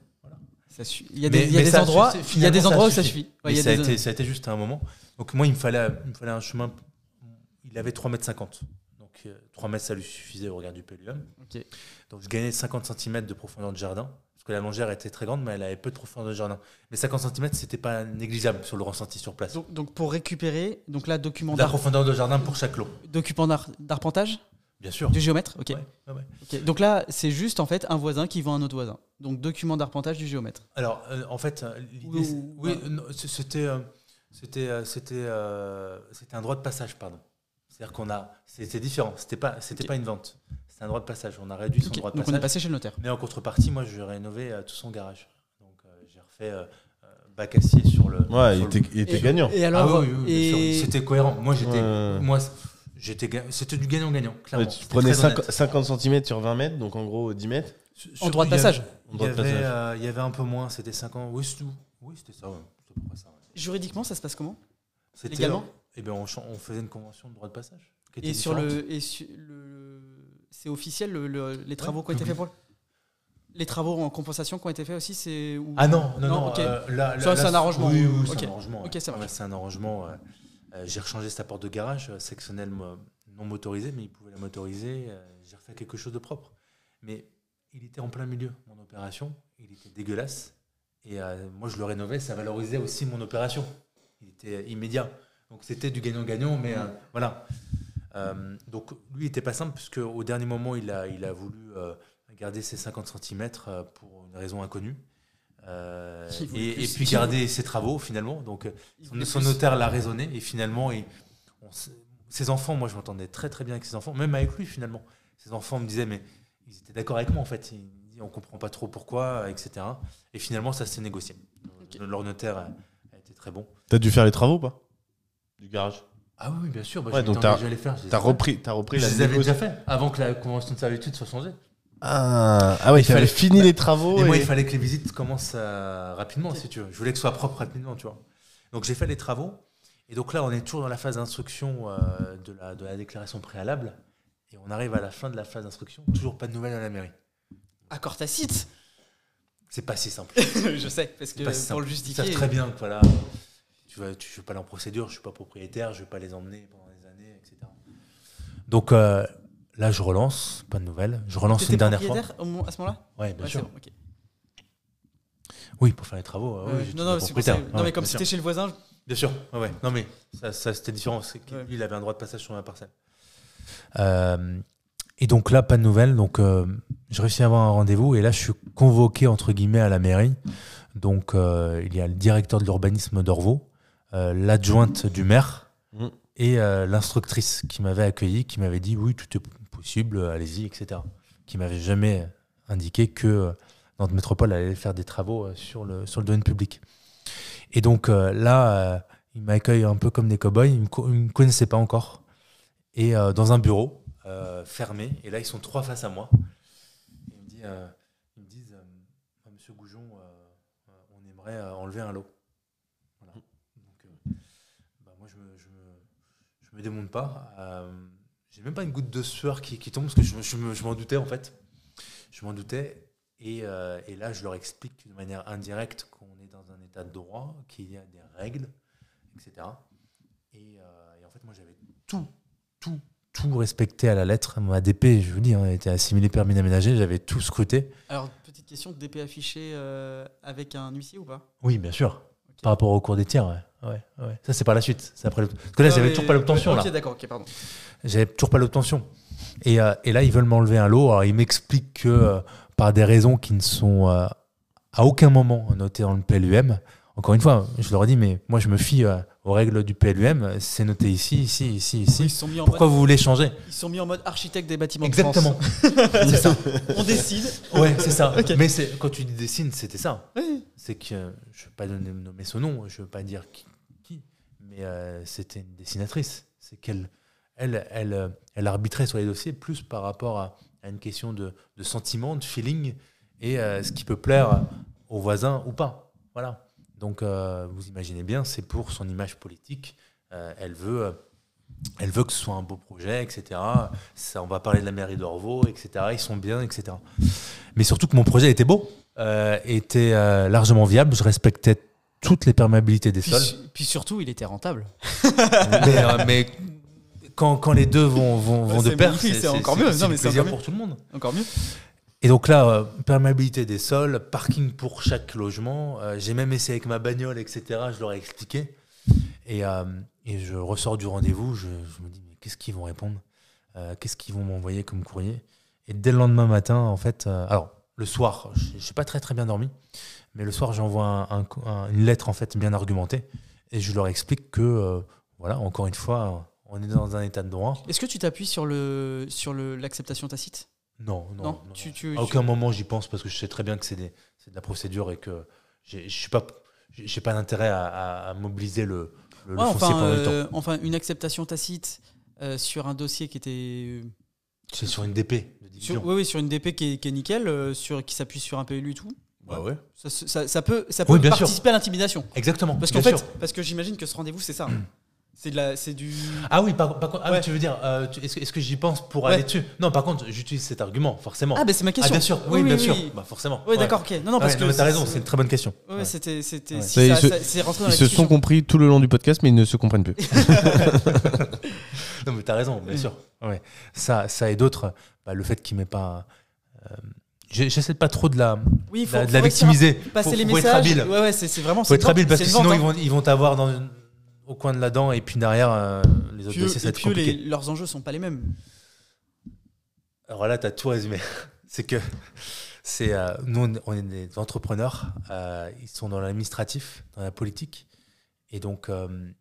ça. Il y a Mais- des, il y a mais des ça, endroits, il y a des endroits où ça suffit. Ouais, Mais il y a ça, a été, ça a été juste à un moment. Donc moi, il me fallait, il me fallait un chemin. Il avait 3,50 m. Donc euh, 3 mètres, ça lui suffisait au regard du. Ok. Donc je gagnais 50 cm de profondeur de jardin. Parce que la longère était très grande, mais elle avait peu de profondeur de jardin. Mais 50 cm, c'était pas négligeable sur le ressenti sur place. Donc, donc pour récupérer, donc là, document La profondeur de jardin pour chaque lot. document d'ar- d'arpentage? Bien sûr. du géomètre? Ok. Ouais, ouais, ouais. Ok. Donc là, c'est juste en fait un voisin qui vend un autre voisin. Donc document d'arpentage du géomètre. Alors, euh, en fait, l'idée, oui, ouais. c'était, c'était, c'était, c'était un droit de passage, pardon. C'est-à-dire qu'on a, c'était différent. C'était pas, c'était pas une vente. C'était un droit de passage. On a réduit son droit de Donc on est passage. passé chez le notaire. Mais en contrepartie, moi, je lui ai rénové euh, tout son garage. Donc, euh, j'ai refait euh, bac acier sur le. Ouais, il sur était, il était Et- gagnant. Et Ah alors, oui, oui, oui, bien et sûr. C'était cohérent. Moi, j'étais, Ouais. moi, j'étais, c'était du gagnant-gagnant. Clairement. Ouais, tu prenais très 50, honnête. 50 cm sur 20 mètres, donc en gros 10 mètres. en droit de il y avait- passage. En Il y, droit de avait, passage. euh, il y avait un peu moins. C'était 50. Oui, c'est tout. Oui, c'était ça. ouais. Ça, ouais. Juridiquement, ça se passe comment? C'était, Légalement? Eh ben, on, faisait une convention de droit de passage. qui était Et sur le, et sur le, c'est officiel le- le- les travaux qui ont été faits pour. Les travaux en compensation qui ont été faits aussi, c'est. Ah non, non, non. euh, là- Ça, c'est un arrangement. Oui, oui, c'est un arrangement. Ok, ouais. ça marche. Ouais, c'est un arrangement. euh, j'ai rechangé sa porte de garage, euh, sectionnelle non motorisée, mais il pouvait la motoriser. euh, j'ai refait quelque chose de propre. Mais il était en plein milieu, mon opération. Il était dégueulasse. Et moi, je le rénovais, ça valorisait aussi mon opération. Il était immédiat. Donc c'était du gagnant-gagnant, mais euh, voilà. Euh, donc lui il était pas simple puisque au dernier moment il a, il a voulu euh, garder ses 50 cm pour une raison inconnue. Euh, et, plus. et puis garder ses travaux finalement. Donc son, notaire l'a raisonné et finalement il- on s- ses enfants, moi je m'entendais très très bien avec ses enfants, même avec lui finalement. Ses enfants me disaient mais ils étaient d'accord avec moi en fait. Ils disaient on comprend pas trop pourquoi, etc. Et finalement ça s'est négocié. Ok. Leur notaire a, a été très bon. T'as dû faire les travaux ou pas? Du garage Ah oui, bien sûr. Bah, Ouais, je donc t'as- à les faire. je les ai T'as fait. repris, t'as repris Je la les avais négo- déjà fait avant que la convention de servitude soit changée. Ah, ah ouais, Il fallait- fini les travaux. Et moi, il fallait que les visites commencent euh, rapidement, si tu veux. Je voulais que ce soit propre rapidement, tu vois. Donc j'ai fait les travaux. Et donc là, on est toujours dans la phase d'instruction euh, de, la, de la déclaration préalable. Et on arrive à la fin de la phase d'instruction. Toujours pas de nouvelles à la mairie. Accord tacite C'est pas si simple. Je sais, parce que C'est pas si pour simple. le Ils justifier. savent très bien que voilà, je vais pas aller en procédure, je suis pas propriétaire, je vais pas les emmener pendant des années, etc. Donc euh, là, je relance, pas de nouvelles. Je relance une dernière fois. au moment- à ce moment-là? Ouais, bien Ouais, sûr. bon. Oui, pour faire les travaux. euh, oui, non, non, propriétaire. Non, mais comme c'était chez le voisin, Bien sûr, ouais, ouais. Non, mais ça, ça, c'était différent. Ouais. lui, il avait un droit de passage sur ma parcelle. Euh, et donc là, pas de nouvelles. Donc, euh, j'ai réussi à avoir un rendez-vous. Et là, je suis convoqué, entre guillemets, à la mairie. Donc, euh, il y a le directeur de l'urbanisme d'Orvaux, l'adjointe du maire Mm. et euh, l'instructrice qui m'avait accueilli, qui m'avait dit oui, tout est possible, allez-y, etc. Qui m'avait jamais indiqué que euh, Nantes Métropole allait faire des travaux euh, sur le, sur le domaine public. Et donc euh, là, euh, il m'accueille un peu comme des cow-boys. Ils ne me, me connaissaient pas encore. Et euh, dans un bureau euh, fermé. Et là, ils sont trois face à moi. Ils me, dit, euh, ils me disent euh, Monsieur Goujon, euh, euh, on aimerait euh, enlever un lot. Voilà. Donc, euh, bah, moi, je me, je me, je me démonte pas. Euh, J'ai même pas une goutte de sueur qui, qui tombe parce que je, me- je je m'en doutais en fait. Je m'en doutais. Et, euh, et là, je leur explique de manière indirecte qu'on est dans un état de droit, qu'il y a des règles, etc. Et, euh, et en fait, moi, j'avais tout, tout, tout respecté à la lettre. Mon ADP, je vous dis, hein, était assimilé permis d'aménager. J'avais tout scruté. Alors, petite question, DP affiché euh, avec un huissier ou pas? Oui, bien sûr. Par rapport au cours des tiers, ouais. Ouais, ouais. Ça, c'est par la suite. C'est après le- Parce que là, j'avais toujours pas l'obtention. là. Ok, d'accord, ok, pardon. J'avais toujours pas l'obtention. Et, euh, et là, ils veulent m'enlever un lot. Alors, ils m'expliquent que euh, par des raisons qui ne sont euh, à aucun moment notées dans le PLUM, encore une fois, je leur ai dit, mais moi, je me fie euh, aux règles du PLUM. C'est noté ici, ici, ici, ici. Ils se sont mis en Pourquoi mode, vous voulez changer? Ils sont mis en mode architecte des bâtiments Exactement. C'est ça. On décide. Ouais, c'est ça. Mais c'est- quand tu dis dessine, c'était ça. Oui. C'est que je ne veux pas donner, nommer son nom, je ne veux pas dire qui, mais euh, c'était une dessinatrice. C'est qu'elle elle, elle, euh, elle arbitrait sur les dossiers plus par rapport à, une question de, de sentiment, de feeling et euh, ce qui peut plaire aux voisins ou pas. Voilà. Donc vous imaginez bien, c'est pour son image politique. Elle veut. elle veut que ce soit un beau projet, etc. Ça, on va parler de la mairie d'Orvaux, etc. Ils sont bien, etc. Mais surtout que mon projet était beau, était largement viable. Je respectais toutes les perméabilités des Puis, sols. puis surtout, il était rentable. mais euh, mais quand, quand les deux vont, vont, vont de pair, c'est encore mieux. C'est plaisir mieux. pour tout le monde. Encore mieux. Et donc là, euh, perméabilité des sols, parking pour chaque logement. euh, J'ai même essayé avec ma bagnole, etc. Je leur ai expliqué. Et, et je ressors du rendez-vous, je, je me dis, mais qu'est-ce qu'ils vont répondre? Qu'est-ce qu'ils vont m'envoyer comme courrier? Et dès le lendemain matin, en fait, alors le soir, je n'ai pas très très bien dormi, mais le soir, j'envoie un- un- un- une lettre en fait bien argumentée et je leur explique que, euh, voilà, encore une fois, on est dans un état de droit. Est-ce que tu t'appuies sur le sur le l'acceptation tacite? Non, non, Non, non, tu- non. tu- à aucun moment j'y pense parce que je sais très bien que c'est de la procédure et que je suis pas, j'ai pas d'intérêt à, mobiliser le, le, foncier enfin, pendant le temps. euh, enfin, une acceptation tacite euh, sur un dossier qui était C'est sur une DP de division. sur, oui, oui, sur une DP qui est, qui est nickel, euh, sur qui s'appuie sur un PLU et tout. Bah ouais. Ça, ça- ça peut ça peut Oui, bien sûr. participer à l'intimidation. Exactement. Parce qu'en fait, sûr. parce que j'imagine que ce rendez-vous c'est ça. c'est de la c'est du Ah oui, par, par contre, ah oui, Ouais. tu veux dire, euh, est-ce que, j'y pense pour Ouais. aller dessus? Non, par contre, j'utilise cet argument, forcément. Ah ben c'est ma question. bien sûr, oui, bien sûr, Bah, forcément. Oui, d'accord, OK. Non non parce Ouais, que t'as raison, c'est une très bonne question. Ouais, Ouais. c'était si ils se- ça- c'est rentré dans Ils se sont compris tout le long du podcast, mais ils ne se comprennent plus. Non, mais t'as raison, bien Oui. sûr. Ouais. Ça, ça et d'autres, bah, le fait qu'il m'ait pas. euh, J'essaie de pas trop de la, Oui, faut, la, de victimiser. Passer faut, les faut messages. être habile. Ouais ouais, c'est vraiment faut être habile parce que sinon vente, ils vont ils vont t'avoir dans une- au coin de la dent et puis derrière, euh, les autres dossiers, ça va être compliqué. les- leurs enjeux sont pas les mêmes. Alors là, tu as tout résumé. c'est que c'est euh, nous, on est- on est des entrepreneurs. ils sont dans l'administratif, dans la politique, et donc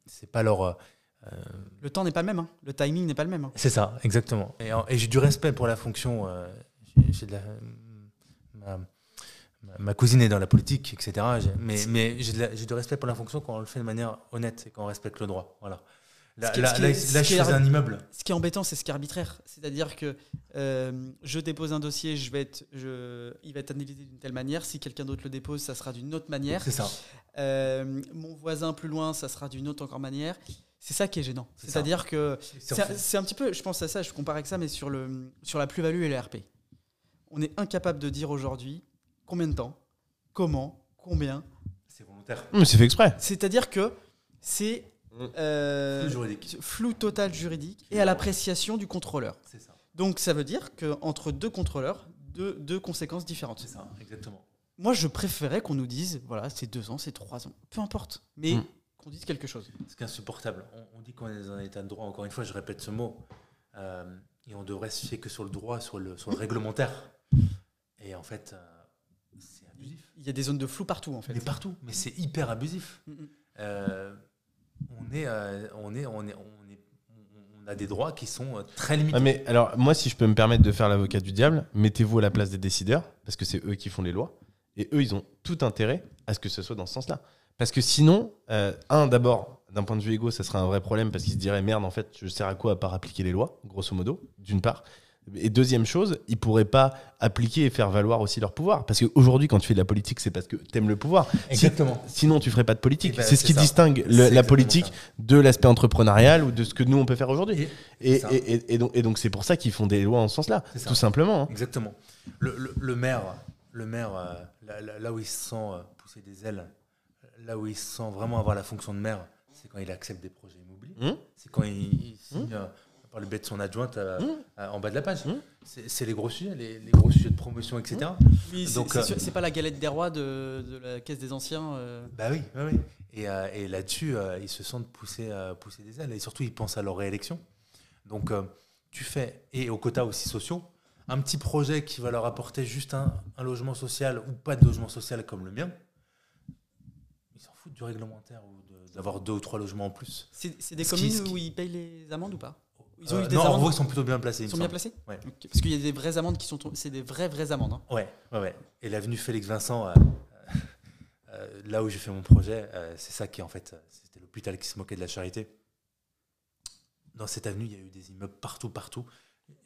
c'est pas leur. Euh, Le temps n'est pas le même, hein. le timing n'est pas le même. hein. c'est ça, exactement. Et, j'ai du respect pour la fonction. euh, de la- ma, cousine est dans la politique, etc. Mais, mais j'ai du respect pour la fonction quand on le fait de manière honnête et quand on respecte le droit. Voilà. Là, qui là, qui je faisais un immeuble. Ce qui est embêtant, c'est ce qui est arbitraire. C'est-à-dire que euh, je dépose un dossier, je vais être, je, il va être analysé d'une telle manière. Si quelqu'un d'autre le dépose, ça sera d'une autre manière. C'est ça. Euh, mon voisin plus loin, ça sera d'une autre encore manière. C'est ça qui est gênant. C'est-à-dire que C'est- un petit peu, je pense à ça, je compare avec ça, mais sur, le, sur la plus-value et le RP. On est incapable de dire aujourd'hui combien de temps, comment, combien. C'est volontaire. Mais c'est fait exprès. C'est-à-dire que c'est Mm. euh, Flou total juridique et à l'appréciation du contrôleur. C'est ça. Donc ça veut dire qu'entre deux contrôleurs, deux, deux conséquences différentes. C'est ça, exactement. Moi, je préférais qu'on nous dise, voilà, c'est deux ans, c'est trois ans, peu importe, mais Mm. Qu'on dise quelque chose. C'est insupportable. On, on dit qu'on est dans un état de droit. Encore une fois, je répète ce mot. Euh, et on devrait se fier que sur le droit, sur le, sur le réglementaire. Et en fait, euh, c'est abusif. Il y a des zones de flou partout, en fait. Mais partout. Mais c'est hyper abusif. Mm. Euh, on, est, on, est, on, est, on, est, on a des droits qui sont euh, très limités. Ah, mais alors, moi, si je peux me permettre de faire l'avocat du diable, mettez-vous à la place des décideurs, parce que c'est eux qui font les lois. Et eux, ils ont tout intérêt à ce que ce soit dans ce sens-là. Parce que sinon, euh, un, d'abord, d'un point de vue égo, ça serait un vrai problème, parce qu'ils se diraient, merde, en fait, je sers à quoi à part appliquer les lois, grosso modo, d'une part. Et deuxième chose, ils pourraient pas appliquer et faire valoir aussi leur pouvoir. Parce qu'aujourd'hui, quand tu fais de la politique, c'est parce que t'aimes le pouvoir. Exactement. Sinon, tu ferais pas de politique. Eh ben, c'est ce qui ça. distingue le- la politique ça. de l'aspect entrepreneurial ou de ce que nous, on peut faire aujourd'hui. Et- donc, c'est pour ça qu'ils font des lois en ce sens-là, tout simplement. hein. Exactement. Le, le- le maire, le maire euh, là, là- là où il se sent euh, pousser des ailes, là où il se sent vraiment avoir la fonction de maire, c'est quand il accepte des projets immobiliers. Hum C'est quand il, il signe euh, par le biais de son adjointe euh, Mmh. euh, en bas de la page. Mmh. C'est c'est les gros sujets, les, les gros sujets de promotion, etc. Oui, c'est- Donc, c'est euh, sûr- c'est pas la galette des rois de, de la caisse des anciens. euh. Bah oui, oui, oui. Et, euh, et là-dessus, euh, ils se sentent pousser, euh, pousser des ailes. Et surtout, ils pensent à leur réélection. Donc, euh, tu fais, et aux quotas aussi sociaux, un petit projet qui va leur apporter juste un, un logement social ou pas de logement social comme le mien. Du réglementaire ou de- d'avoir deux ou trois logements en plus. C'est des Ce communes qui- où ils payent les amendes ou pas Ils ont Euh, eu des non, en amendes gros, ils sont plutôt bien placés. il Ils sont bien placés Ouais. Parce qu'il y a des vraies amendes qui sont. C'est des vraies, vraies amendes. hein. Ouais, ouais, ouais. Et l'avenue Félix Vincent, euh, euh, là où j'ai fait mon projet, c'est ça qui en fait, c'était l'hôpital qui se moquait de la charité. Dans cette avenue, il y a eu des immeubles partout, partout.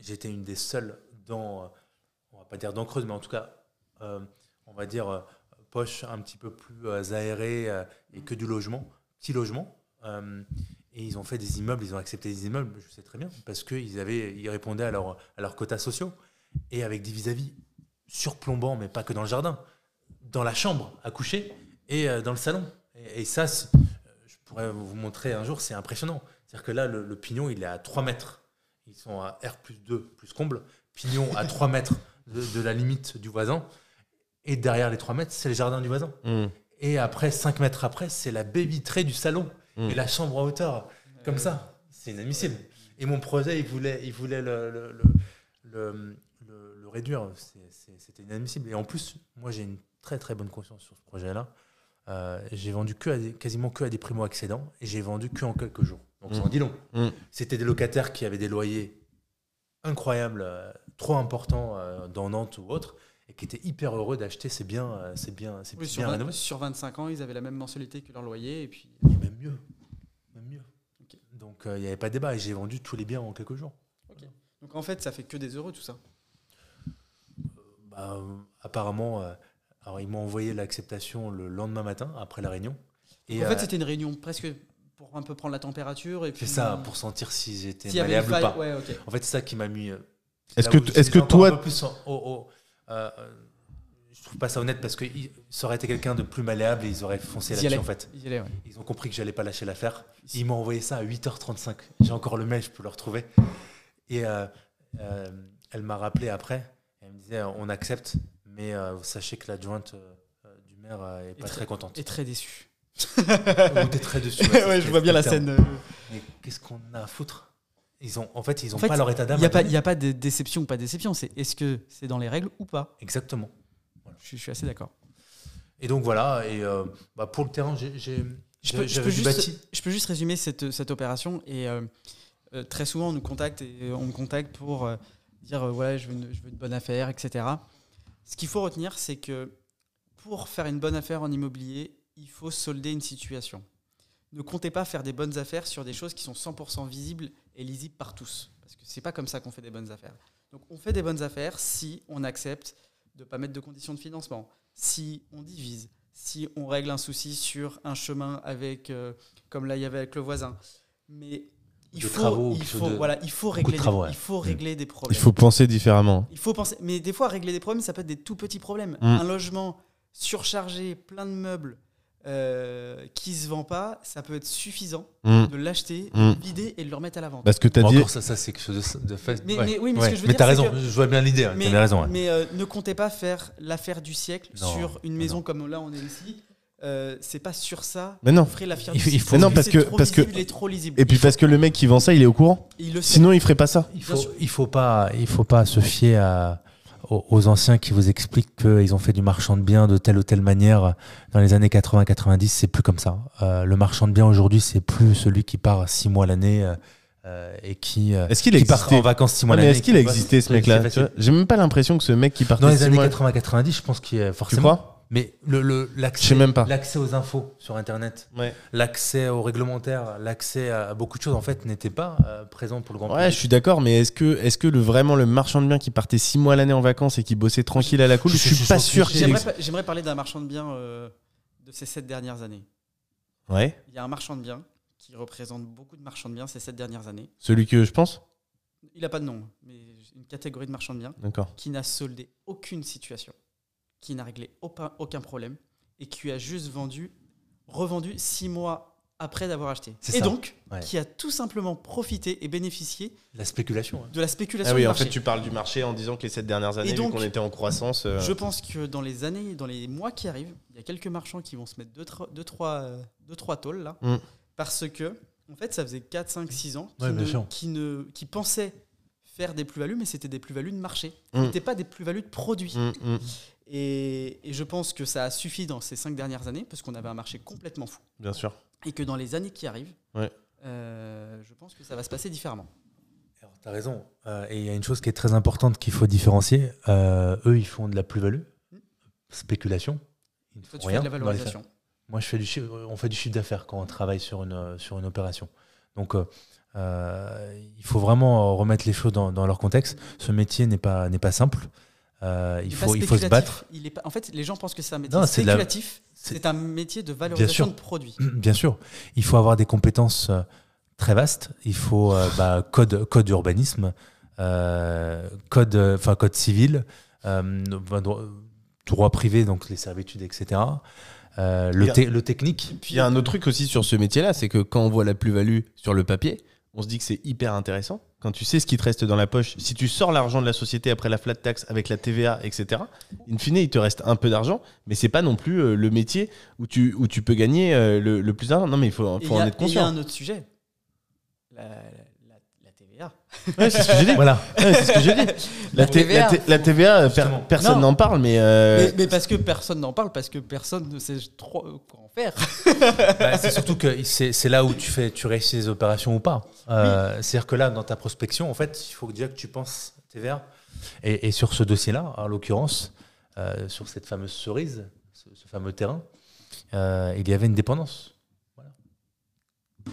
J'étais une des seules dans, on va pas dire dans Creuse, mais en tout cas, on va dire poche un petit peu plus euh, aérée euh, et que du logement, petit logement. Euh, et ils ont fait des immeubles, ils ont accepté des immeubles, je sais très bien, parce qu'ils ils répondaient à, leur, à leurs quotas sociaux et avec des vis-à-vis surplombants, mais pas que dans le jardin, dans la chambre à coucher et dans le salon. Et, ça, je pourrais vous montrer un jour, c'est impressionnant. C'est-à-dire que là, le, pignon, il est à 3 mètres. Ils sont à R plus 2 plus comble. Pignon à 3 mètres de la limite du voisin. Et derrière les 3 mètres, c'est le jardin du voisin. Hum, Et après, 5 mètres après, c'est la baie vitrée du salon hum. et la chambre en hauteur. Comme ça. C'est inadmissible. Et mon projet, il voulait, il voulait le, le, le, le- réduire. C'était inadmissible. Et en plus, moi, j'ai une très très bonne conscience sur ce projet-là. Euh, j'ai vendu que à des- quasiment que à des primo-accédants et j'ai vendu que en quelques jours. Donc ça en dit long. C'était des locataires qui avaient des loyers incroyables, euh, trop importants euh, dans Nantes ou autre, et qui étaient hyper heureux d'acheter ces biens, euh, ces biens, ces Oui, petits sur, biens vingt- rénovés. sur 25 ans, ils avaient la même mensualité que leur loyer. Et puis, Et même mieux. Même mieux. Donc euh, il n'y avait pas de débat et j'ai vendu tous les biens en quelques jours. donc en fait, ça fait que des heureux tout ça. Bah, euh, apparemment, euh, alors ils m'ont envoyé l'acceptation le lendemain matin après la réunion. Et en fait, euh, c'était une réunion presque pour un peu prendre la température. et puis c'est ça, pour sentir si j'étais avait malléable ou pas. Ouais, ok. En fait, c'est ça qui m'a mis. euh, Est-ce que où t- je est-ce disais que toi- peu plus en- au- au- euh, euh, je trouve pas ça honnête parce que ça aurait été quelqu'un de plus malléable et ils auraient foncé là-dessus en fait. Ils y allaient, ouais. Ils ont compris que j'allais pas lâcher l'affaire. Ils m'ont envoyé ça à 8h35. J'ai encore le mail, je peux le retrouver. Et euh, euh, elle m'a rappelé après. Elle me disait on accepte, mais euh, sachez que l'adjointe du maire est pas très- très contente. Et très déçu. Ou t'es très dessus. ouais, je vois bien la scène. Mais qu'est-ce qu'on a à foutre? Ils ont, En fait, ils n'ont En fait, pas leur état Il d'âme. n'y a, il y a pas de déception ou pas de déception, c'est est-ce que c'est dans les règles ou pas? Exactement. je, suis- je suis assez d'accord. Et donc voilà, et euh, bah, pour le terrain, j'ai- Je peux, je juste, bâti. je peux juste résumer cette, cette opération et euh, euh, très souvent on nous contacte et on me contacte pour dire ouais je veux, une, je veux une bonne affaire etc. Ce qu'il faut retenir c'est que pour faire une bonne affaire en immobilier il faut solder une situation. Ne comptez pas faire des bonnes affaires sur des choses qui sont 100% visibles et lisibles par tous parce que c'est pas comme ça qu'on fait des bonnes affaires. Donc on fait des bonnes affaires si on accepte de ne pas mettre de conditions de financement, si on divise, si on règle un souci sur un chemin avec, euh, comme là il y avait avec le voisin. Mais il Des faut, travaux, il faut, de- voilà, il faut de régler, des- travaux, ouais. il faut Mm. régler des Il problèmes. faut penser différemment. Il faut penser, mais des fois régler des problèmes, ça peut être des tout petits problèmes. Mm. Un logement surchargé, plein de meubles, euh, qui se vend pas, ça peut être suffisant Mm. de l'acheter, Mm. de vider et de le remettre à la vente. Parce que tu as Bon, dit. Encore ça, ça c'est quelque chose de, fait. Mais- ouais. mais oui, mais ce Ouais. que je veux mais dire, t'as c'est raison, que- je vois bien l'idée, hein, mais, t'avais raison. ouais. mais, euh, ne comptez pas faire l'affaire du siècle Non, sur une maison non. comme là on est ici. Euh, c'est pas sur ça Mais non. qu'on ferait l'affaire Il il siècle. faut- Mais non, parce que- trop parce que- visible et trop lisible. Et puis Il parce que le mec qui vend ça, il est au courant. il le sait. Sinon, il ferait pas ça. Il faut, il faut pas, il faut pas se fier à- aux, aux anciens qui vous expliquent qu'ils ont fait du marchand de biens de telle ou telle manière dans les années 80-90. C'est plus comme ça. Euh, le marchand de biens aujourd'hui, c'est plus celui qui part six mois l'année euh, et qui, euh, Est-ce qu'il qui part en vacances six mois mais l'année. est-ce qu'il a existé ce mec-là. J'ai même pas l'impression que ce mec qui partait Dans les années mois- 80-90, je pense qu'il y a Tu forcément. crois? Mais le, le- Je l'accès, sais même pas. l'accès aux infos sur Internet, Ouais. l'accès aux réglementaires, l'accès à beaucoup de choses en fait n'était pas euh, présent pour le grand Ouais, je suis d'accord, mais est-ce que, est-ce que le, vraiment le marchand de biens qui partait six mois l'année en vacances et qui bossait tranquille à la cool, je, Je- suis je pas sûr J'aimerais, parler d'un marchand de biens euh, de ces sept dernières années. Ouais, Il y a un marchand de biens qui représente beaucoup de marchands de biens ces sept dernières années. celui que je pense? Il n'a pas de nom, mais une catégorie de marchands de biens D'accord. qui n'a soldé aucune situation, qui n'a réglé aucun, aucun problème et qui a juste vendu, revendu six mois après d'avoir acheté. Et ça. donc, Ouais. qui a tout simplement profité et bénéficié La spéculation. hein. de la spéculation Ah oui, du en marché. fait, tu parles du marché en disant que les sept dernières années, Et donc, qu'on était en croissance. euh, Je pense que dans les années, dans les mois qui arrivent, il y a quelques marchands qui vont se mettre 2-3 tôles là. Mm. Parce que, en fait, ça faisait 4, 5, 6 ans qui, Ouais, ne, qui, ne, qui pensaient faire des plus-values, mais c'était des plus-values de marché. Ce Mm. n'était pas des plus-values de produits. hum, hum, Et, et je pense que ça a suffi dans ces 5 dernières années, parce qu'on avait un marché complètement fou. bien sûr. Et que dans les années qui arrivent, Ouais. euh, je pense que ça va se passer différemment. Alors, T'as raison. Euh, et il y a une chose qui est très importante qu'il faut différencier. Euh, eux, ils font de la plus-value, Mm. spéculation. Ils ne Toi, tu fais rien de la valorisation. Moi, je fais du chiffre, on fait du chiffre d'affaires quand on travaille sur une, sur une opération. Donc, il faut vraiment remettre les choses dans, dans leur contexte. Ce métier n'est pas, n'est pas simple. Euh, il, faut, il faut se battre. Il est pas, en fait, les gens pensent que c'est un métier Non, spéculatif. c'est- un métier de valorisation de produits. Bien sûr, il faut avoir des compétences euh, très vastes. Il faut euh, bah, code, code urbanisme, euh, code, enfin code civil, droit, droit privé, donc les servitudes, etc. Euh, le, te- le technique. Puis il y a un autre truc aussi sur ce métier-là, c'est que quand on voit la plus-value sur le papier, on se dit que c'est hyper intéressant. Quand tu sais ce qui te reste dans la poche, si tu sors l'argent de la société après la flat tax avec la TVA, etc., in fine, il te reste un peu d'argent, mais c'est pas non plus euh, le métier où tu, où tu peux gagner euh, le, le plus d'argent. Non, mais il faut, faut en a- être et Il y a conscient. un autre sujet. La. Ouais, c'est ce que j'ai dit. Voilà. Ouais, c'est ce que j'ai dit. La, La T- la TVA, T- la TVA, euh, per- personne Non. n'en parle, mais, euh, Mais, mais parce que personne n'en parle, parce que personne ne sait trop quoi en faire. Bah, c'est surtout que c'est c'est là où tu fais, tu réussis les opérations ou pas. Euh, C'est-à-dire que là, dans ta prospection, en fait, il faut déjà que tu penses TVA. Et, et sur ce dossier-là, en l'occurrence, euh, sur cette fameuse cerise, ce, ce fameux terrain, euh, il y avait une dépendance.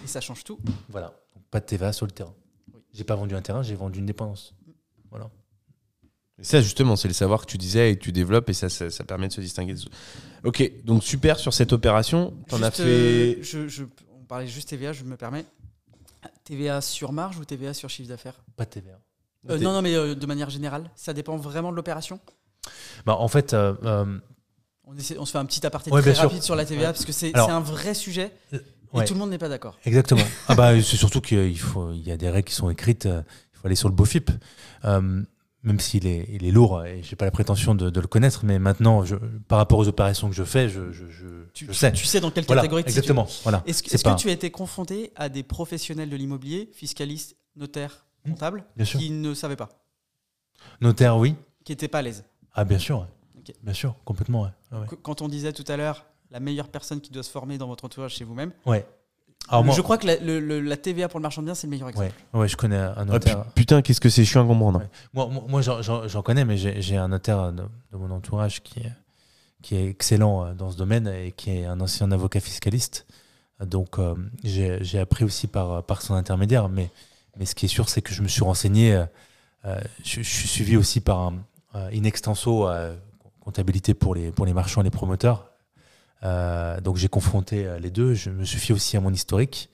Et ça change tout. Voilà. Donc, pas de TVA sur le terrain. J'ai pas vendu un terrain, j'ai vendu une dépendance. Voilà. Ça, justement, c'est le savoir que tu disais et que tu développes et ça, ça, ça permet de se distinguer. Ok, donc super sur cette opération. T'en as fait. euh, je, je- on parlait juste TVA, je me permets. TVA sur marge ou TVA sur chiffre d'affaires? Pas de TVA. Euh, Non, non, mais euh, de manière générale, ça dépend vraiment de l'opération? Bah, en fait, euh, euh, On, essaie- on se fait un petit aparté Ouais, très sûr. rapide sur la TVA Ouais. parce que c'est un vrai sujet et ouais. tout le monde n'est pas d'accord. Exactement. Ah bah, c'est surtout qu'il faut, il y a des règles qui sont écrites. euh, Il faut aller sur le BOFIP. Euh, même s'il est, il est lourd et j'ai pas la prétention de, de le connaître, mais maintenant, je, par rapport aux opérations que je fais, je, je, je, Tu, sais. tu sais dans quelle Voilà, catégorie te situes. exactement. Voilà. Est-ce que, C'est est-ce que pas- tu as été confronté à des professionnels de l'immobilier, fiscalistes, notaires, Hmm. comptables, qui ne savaient pas, Notaire, oui. qui n'étaient pas à l'aise? Ah, bien sûr. ouais. Ok. Bien sûr, complètement. Ouais. Ouais. Qu- Quand on disait tout à l'heure, la meilleure personne qui doit se former dans votre entourage, c'est vous-même. Ouais. Alors moi, Je crois que la, le- le- la TVA pour le marchand de biens, c'est le meilleur exemple. ouais, ouais, je connais un Ah, notaire. pu- putain, qu'est-ce que c'est chiant à comprendre. Ouais. Moi, moi, moi, j'en- j'en j'en connais, mais j'ai j'ai un notaire de, de mon entourage qui est, qui est excellent euh, dans ce domaine et qui est un ancien avocat fiscaliste. Donc, euh, j'ai j'ai appris aussi par, par son intermédiaire. Mais, mais ce qui est sûr, c'est que je me suis renseigné. euh, euh, je, je suis suivi aussi par un, euh, in extenso euh, comptabilité pour les, pour les marchands et les promoteurs. Euh, donc, j'ai confronté euh, les deux. Je me suis fié aussi à mon historique.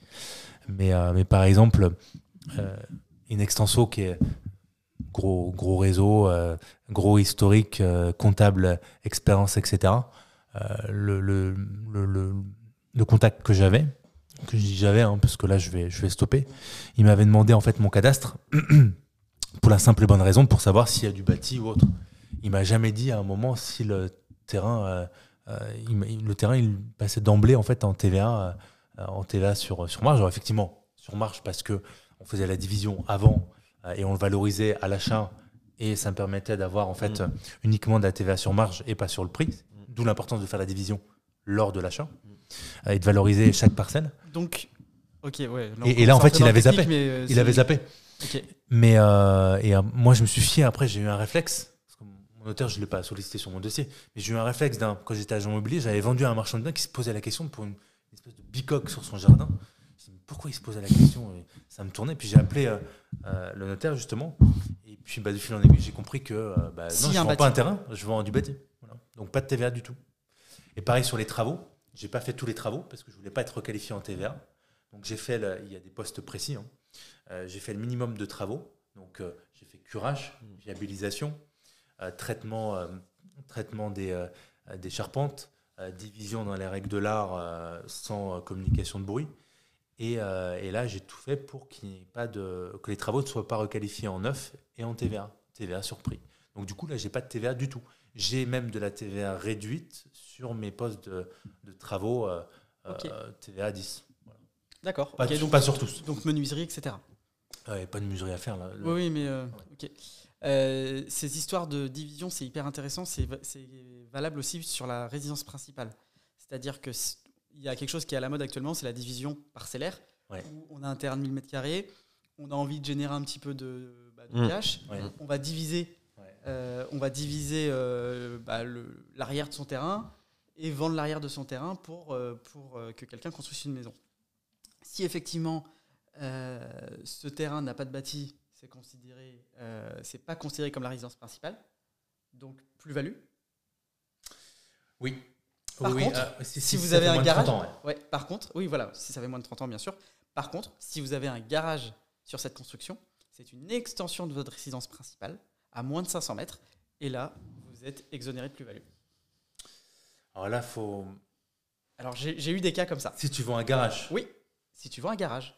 Mais, euh, mais par exemple, euh, in extenso, qui est gros, gros réseau, gros historique, comptable, expérience, etc. Le, le, le, le- contact que j'avais, que j'avais, hein, parce que là je vais, je vais stopper, il m'avait demandé en fait mon cadastre pour la simple et bonne raison pour savoir s'il y a du bâti ou autre. Il m'a jamais dit à un moment si le terrain, il m'a- le terrain il passait d'emblée en fait en TVA, euh, en TVA sur, sur marge. Alors effectivement, sur marge parce que on faisait la division avant euh, et on le valorisait à l'achat et ça me permettait d'avoir en fait Mm. euh, uniquement de la TVA sur marge et pas sur le prix. D'où l'importance de faire la division lors de l'achat euh, et de valoriser chaque parcelle. Donc, ok, ouais. Et- là, en fait, il avait zappé. mais, euh, Il avait zappé. Mais euh, et, euh, moi, je me suis fié. Après, j'ai eu un réflexe. Mon auteur, je ne l'ai pas sollicité sur mon dossier. Mais j'ai eu un réflexe d'un. Quand j'étais agent immobilier, j'avais vendu à un marchand de biens qui se posait la question pour une, espèce de bicoque sur son jardin. Je me suis dit, pourquoi il se posait la question? Et Ça me tournait. Puis j'ai appelé euh, euh, le notaire, justement. Et puis, bah, de fil en aiguille, j'ai compris que euh, bah, S'il non, je ne vends pas un terrain, je vends du bâti. Voilà. Donc, pas de TVA du tout. Et pareil sur les travaux. J'ai pas fait tous les travaux parce que je voulais pas être requalifié en TVA. Donc, j'ai fait. le- il y a des postes précis. hein. J'ai fait le minimum de travaux. Donc, j'ai fait curage, viabilisation, euh, traitement, euh, traitement des, euh, euh, des charpentes, euh, division dans les règles de l'art euh, sans euh, communication de bruit. Et, euh, et là, j'ai tout fait pour qu'il pas de, que les travaux ne soient pas requalifiés en neuf et en TVA, TVA sur prix. Donc, du coup, là, j'ai pas de TVA du tout. J'ai même de la TVA réduite sur mes postes de, de travaux euh, euh, TVA 10. Voilà. D'accord. Pas, ok, donc, pas sur tous. donc menuiserie, etc. Ouais, pas de mesurerie à faire là. Le- Oui, oui, mais euh, ok. Euh, ces histoires de division, c'est hyper intéressant. C'est va- c'est valable aussi sur la résidence principale. C'est-à-dire que s- il y a quelque chose qui est à la mode actuellement, c'est la division parcellaire. Ouais. Où on a un terrain de 1000 m2, on a envie de générer un petit peu de, bah, de cash. Ouais. On va diviser, euh, on va diviser euh, bah, l'arrière de son terrain et vendre l'arrière de son terrain pour, pour que quelqu'un construise une maison. Si effectivement ce terrain n'a pas de bâti, c'est considéré, euh, c'est pas considéré comme la résidence principale, donc plus-value. Oui. Par Oui, contre, ah, si, si vous avez un garage- 30 ans, ouais. Ouais. Par contre, oui, voilà, si ça fait moins de 30 ans, bien sûr. Par contre, si vous avez un garage sur cette construction, c'est une extension de votre résidence principale à moins de 500 mètres, et là, vous êtes exonéré de plus-value. Alors là, faut. Alors j'ai j'ai eu des cas comme ça. Si tu vends un garage. Oui, si tu vends un garage,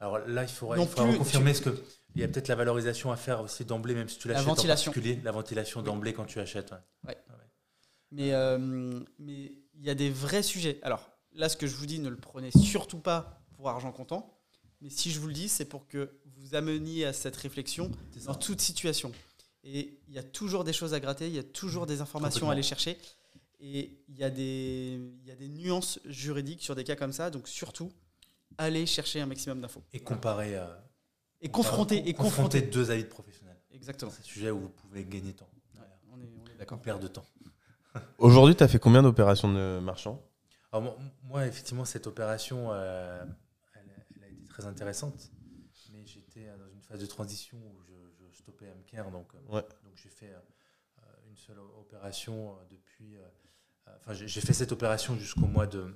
Alors là, il faudrait, Non il confirmer ce que. Il y a peut-être la valorisation à faire aussi d'emblée, même si tu La l'achètes en ventilation. particulier. La ventilation d'emblée quand tu achètes. ouais. Mais euh, mais il y a des vrais sujets. Alors là, ce que je vous dis, ne le prenez surtout pas pour argent comptant. Mais si je vous le dis, c'est pour que vous ameniez à cette réflexion dans toute situation. Et il y a toujours des choses à gratter, il y a toujours des informations à aller chercher. Et il y, a des, il y a des nuances juridiques sur des cas comme ça. Donc surtout, allez chercher un maximum d'infos. Et comparer. euh, Et confronter. Et confronter deux avis de professionnels. Exactement. C'est un sujet où vous pouvez gagner temps. Ouais, on est, on est D'accord. Perdre de temps. Aujourd'hui, tu as fait combien d'opérations de marchand? Alors, moi, moi, effectivement, cette opération, euh, elle, elle a été très intéressante. Mais j'étais euh, dans une phase de transition où je, je stoppais Amker. Donc, Ouais. donc j'ai fait euh, une seule opération depuis. Enfin, j'ai j'ai fait cette opération jusqu'au mois de,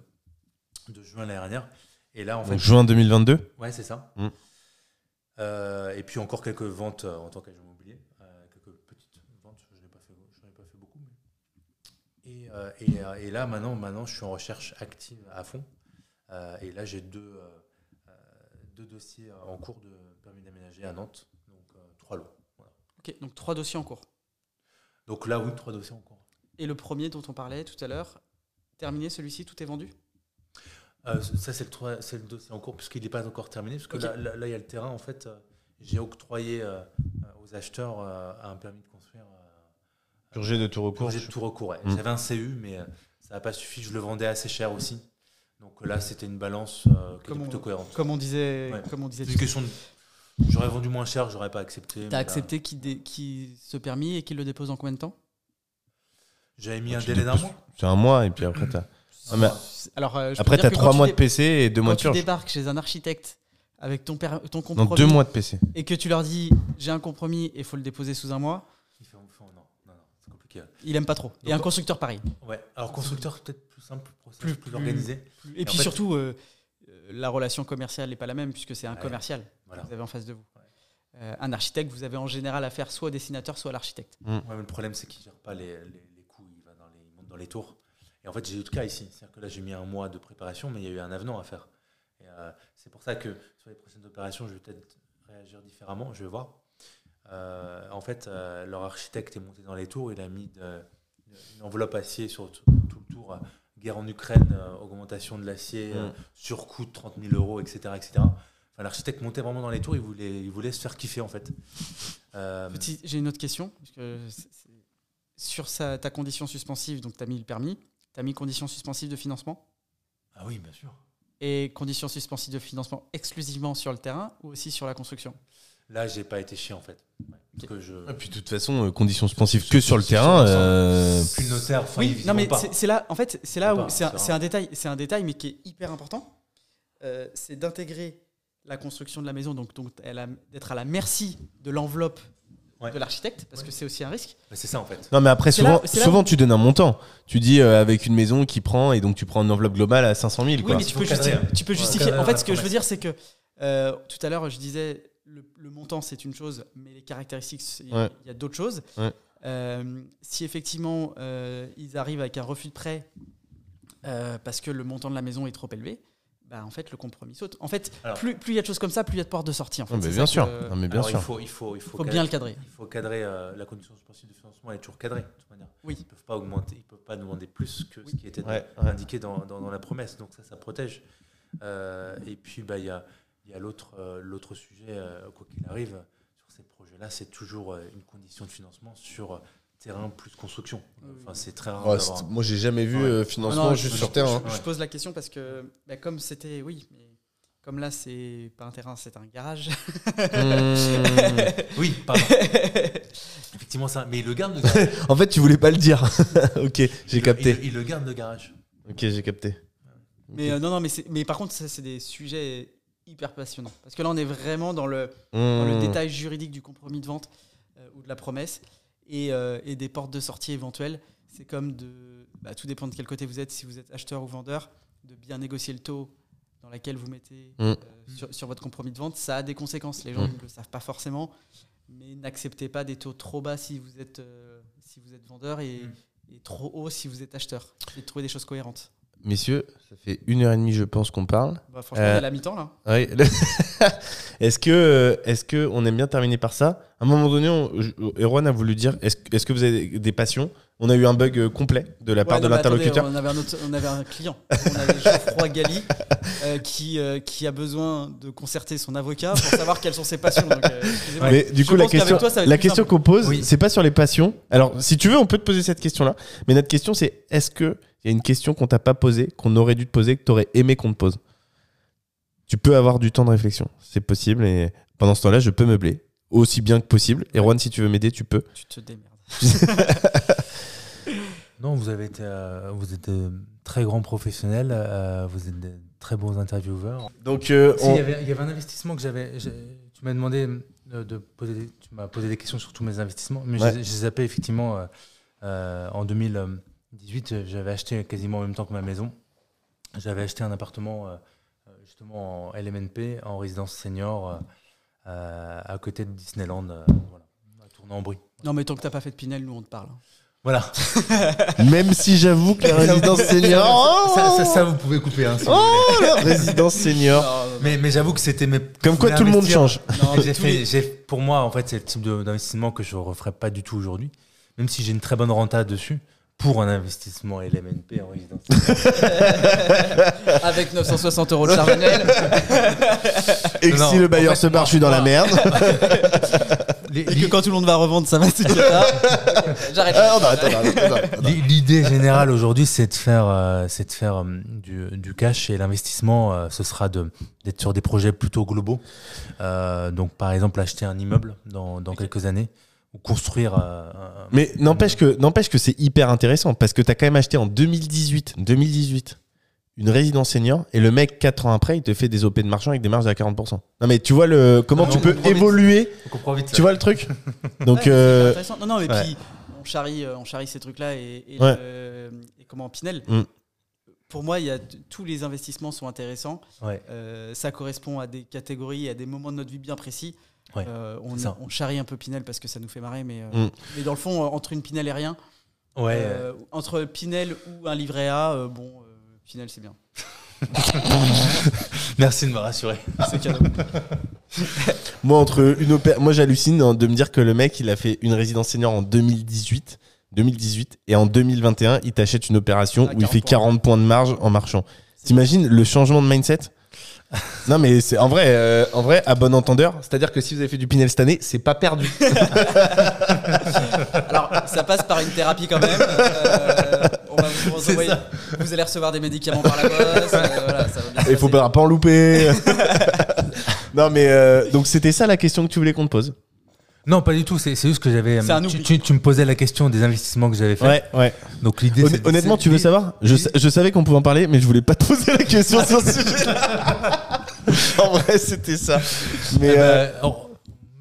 de juin l'année dernière. Et là, en fait. Donc, juin 2022 Ouais, c'est ça. Mm. Euh, et puis encore quelques ventes euh, en tant qu'agent immobilier. Euh, quelques petites ventes. Je n'ai pas, fait- je n'en ai pas fait beaucoup. mais- Et, euh, et, euh, et là, maintenant, maintenant, je suis en recherche active à fond. Euh, et là, j'ai deux, deux dossiers en cours de permis d'aménager à Nantes. Donc, euh, trois lots. Voilà. Ok, donc trois dossiers en cours. Donc là, oui, trois dossiers en cours. Et le premier dont on parlait tout à l'heure, terminé celui-ci, tout est vendu? Euh, ça, c'est le, trois- c'est le dossier en cours, puisqu'il n'est pas encore terminé. Parce que Ok. là, là- là, il y a le terrain. En fait, euh, j'ai octroyé euh, aux acheteurs euh, un permis de construire. euh, Purgé de tout recours. J'ai tout recours. ouais. Mm. J'avais un CU, mais euh, ça n'a pas suffi. Je le vendais assez cher aussi. Donc là, c'était une balance euh, qui Comme était on- plutôt cohérente. Comme on disait, Ouais. comme on disait. C'est une question de. J'aurais vendu moins cher, j'aurais pas accepté. T'as là, accepté qu'il dé- qu'il se permis et qu'il le dépose en combien de temps? J'avais mis un Tu délai d'un mois. C'est un mois et puis après t'as. Ah, mais Alors, euh, je peux Après dire t'as trois mois de dé- PC et deux mois Quand de tu purge. débarques chez un architecte avec ton, per- ton compromis deux mois de PC. et que tu leur dis j'ai un compromis et il faut le déposer sous un mois, Il fait, non, non, non, c'est compliqué. il aime pas trop. Et Donc- un constructeur pareil. Ouais. Alors constructeur peut-être plus simple, plus, process, Plus- plus, plus- organisé. Et, en puis fait- surtout, euh, euh, la relation commerciale n'est pas la même puisque c'est un Ouais. commercial Voilà. que vous avez en face de vous. Ouais. Euh, un architecte, vous avez en général affaire soit au dessinateur, soit à l'architecte. Ouais, mais le problème, c'est qu'il gère pas les, les, les coûts, il, va dans les, il monte dans les tours. Et en fait, j'ai eu le cas ici. C'est-à-dire que là, j'ai mis un mois de préparation, mais il y a eu un avenant à faire. Et, euh, c'est pour ça que sur les prochaines opérations, je vais peut-être réagir différemment. Je vais voir. Euh, en fait, euh, leur architecte est monté dans les tours. Il a mis de- une enveloppe acier sur tout, tout le tour. guerre en Ukraine, augmentation de l'acier, Mm. surcoût de 30 000 euros, etc. etc. Enfin, l'architecte montait vraiment dans les tours. Il voulait, il voulait se faire kiffer, en fait. J'ai une autre question. parce que Sur sa- ta condition suspensive, donc tu as mis le permis, tu as mis condition suspensive de financement? Ah oui, bien sûr. et condition suspensive de financement exclusivement sur le terrain ou aussi sur la construction? Là, j'ai pas été chiant en fait. Ouais, parce que je. Et puis de toute façon, euh, conditions suspensives que sur le terrain. euh, le notaire, Oui, non mais c'est là, en fait, c'est là où c'est un, c'est c'est un détail, c'est un détail, mais qui est hyper important. Euh, c'est d'intégrer la construction de la maison, donc, donc d'être à la merci de l'enveloppe Ouais. de l'architecte, parce que c'est aussi un risque. Bah, c'est ça en fait. Non, mais après, C'est souvent, là- c'est là souvent tu donnes un montant. Tu dis euh, avec une maison qui prend, et donc tu prends une enveloppe globale à 500 000. Oui, Quoi. mais tu peux, cadrer, justifier, tu peux Ouais. justifier. Cadrer En fait, ce que je veux dire, c'est que euh, tout à l'heure, je disais le, le montant, c'est une chose, mais les caractéristiques, il Ouais. y a d'autres choses. Ouais. Euh, si effectivement euh, ils arrivent avec un refus de prêt euh, parce que le montant de la maison est trop élevé, bah, en fait, le compromis saute. En fait, Alors- plus plus il y a de choses comme ça, plus il y a de portes de sortie. En fait. Non, mais bien sûr. que- Non, mais bien Alors, sûr. Il faut, il faut, il faut, faut cadrer- bien le cadrer. Il faut cadrer euh, la condition suspensive de financement. Elle est toujours cadrée de toute manière. Oui. Ils peuvent pas augmenter, ils peuvent pas demander plus que ce qui était Ouais, ouais. indiqué dans, dans- dans la promesse. Donc ça, ça protège. Euh, et puis bah il y a, il y a l'autre euh, l'autre sujet, euh, quoi qu'il arrive, sur ces projets-là, c'est toujours euh, une condition de financement sur euh, terrain plus construction. Enfin, c'est très rare. Ouais, d'avoir- moi, j'ai jamais vu Ouais. euh, Ah financement non, juste je- sur je- terrain. Je, pose la question parce que bah, comme c'était, oui, mais comme là c'est pas un terrain, c'est un garage. Mmh. Oui, pardon. Effectivement, ça. Mais il le garde de garage. En fait, tu voulais pas le dire. ok, j'ai le- capté. Il, il le garde de garage. Ok, j'ai capté. Mais euh, non, non, mais, c'est- mais par contre, ça, c'est des sujets hyper passionnants. Parce que là, on est vraiment dans le, dans le Mmh. détail juridique du compromis de vente euh, ou de la promesse et, euh, et des portes de sortie éventuelles. C'est comme de. bah, tout dépend de quel côté vous êtes, si vous êtes acheteur ou vendeur, de bien négocier le taux dans lequel vous mettez Mm. euh, sur, sur votre compromis de vente. Ça a des conséquences. Les gens Mm. ne le savent pas forcément. Mais n'acceptez pas des taux trop bas si vous êtes, euh, si vous êtes vendeur et, Mm. et trop haut si vous êtes acheteur. Et de trouver des choses cohérentes. Messieurs, ça fait une heure et demie, je pense, qu'on parle. Bah, franchement, Euh, on est à la mi-temps là. Le- est-ce que, euh, est-ce que on aime bien terminer par ça? À un moment donné, on, je- Erwan a voulu dire est-ce, est-ce que vous avez des passions? On a eu un bug euh, complet de la part Ouais, de non, l'interlocuteur. on, avait un autre- on avait un client. On avait Geoffroy Galli euh, qui, euh, qui a besoin de concerter son avocat pour savoir quelles sont ses passions. Donc, euh. Mais du Je coup, la question, toi, la question qu'on pose, Oui. c'est pas sur les passions. Alors, si tu veux, on peut te poser cette question-là. Mais notre question, c'est est-ce que il y a une question qu'on t'a pas posée, qu'on aurait dû te poser, que tu aurais aimé qu'on te pose. Tu peux avoir du temps de réflexion, c'est possible. Et pendant ce temps-là, je peux meubler aussi bien que possible. Et Juan, si tu veux m'aider, tu peux. Tu te démerdes. non, vous avez été, euh, vous êtes de très grands professionnels, euh, vous êtes de très bons intervieweurs. Donc, il, y avait, un investissement que j'avais. Tu m'as demandé de poser, des, tu m'as posé des questions sur tous mes investissements, mais ouais. j'ai zappé effectivement euh, en 2000, 18, euh, j'avais acheté quasiment en même temps que ma maison. J'avais acheté un appartement euh, euh, justement en LMNP, en résidence senior, à côté de Disneyland, euh, voilà, à Tournant-en-Brie. Non, mais tant que t'as pas fait de Pinel, nous on te parle. Hein. Voilà. Même si j'avoue que la résidence senior. Ça, oh ça, vous pouvez couper. Hein, si oh, la résidence senior. Mais, mais j'avoue que c'était mes. Comme quoi tout le monde change. Pour moi, en fait, c'est le type d'investissement que je ne referais pas du tout aujourd'hui. Même si j'ai une très bonne renta dessus pour un investissement LMNP en résidence. Avec 960 euros de charge annuelle. Et que Non, si le en bailleur fait, se barre, je suis dans la merde. Les- Et que quand tout le monde va revendre, ça va ça. J'arrête. Ah, non, attends, attends, attends, attends. li- L'idée générale aujourd'hui, c'est de faire, euh, c'est de faire euh, du, du cash et l'investissement, euh, ce sera de- d'être sur des projets plutôt globaux. Euh, donc, par exemple, acheter un immeuble dans, dans quelques années construire. euh, un- Mais n'empêche que, n'empêche que c'est hyper intéressant parce que tu as quand même acheté en 2018, 2018 une résidence senior et le mec, 4 ans après, il te fait des OP de marchand avec des marges à 40%. Non, mais tu vois le, comment tu peux évoluer, vite. tu vois le truc Donc, Ouais, euh. Non, non, mais ouais. puis on charrie, euh, on charrie ces trucs-là et, et Ouais. le- et comment Pinel. Mm. Pour moi, il y a tous les investissements sont intéressants. Ouais. Euh, ça correspond à des catégories, à des moments de notre vie bien précis. Ouais, Euh, on, charrie un peu Pinel parce que ça nous fait marrer, mais, euh, Mm. mais dans le fond, euh, entre une Pinel et rien, Ouais. euh, entre Pinel ou un livret A, bon, Pinel c'est bien. Merci de me rassurer. C'est cadeau. moi, entre une opé- moi j'hallucine hein, de me dire que le mec, il a fait une résidence senior en 2018. 2018 et en 2021 il t'achète une opération où il fait 40 40 points de marge en marchant T'imagines le changement de mindset? Non mais c'est en vrai, euh, en vrai à bon entendeur, c'est-à-dire que si vous avez fait du Pinel cette année, c'est pas perdu. Alors, ça passe par une thérapie quand même. Euh, on va vous, envoyer- vous allez recevoir des médicaments par la poste. euh, voilà, ça va bien se Il faut pas en louper. non mais euh, donc c'était ça la question que tu voulais qu'on te pose. Non, pas du tout. C'est c'est juste que j'avais. C'est Tu, tu- tu me posais la question des investissements que j'avais fait. ouais. Donc l'idée. C'est- honnêtement, c'est- tu veux savoir? Je, sa- je savais qu'on pouvait en parler, mais je voulais pas te poser la question sur ce sujet-là. en vrai, c'était ça. Mais Eh euh, ben, alors,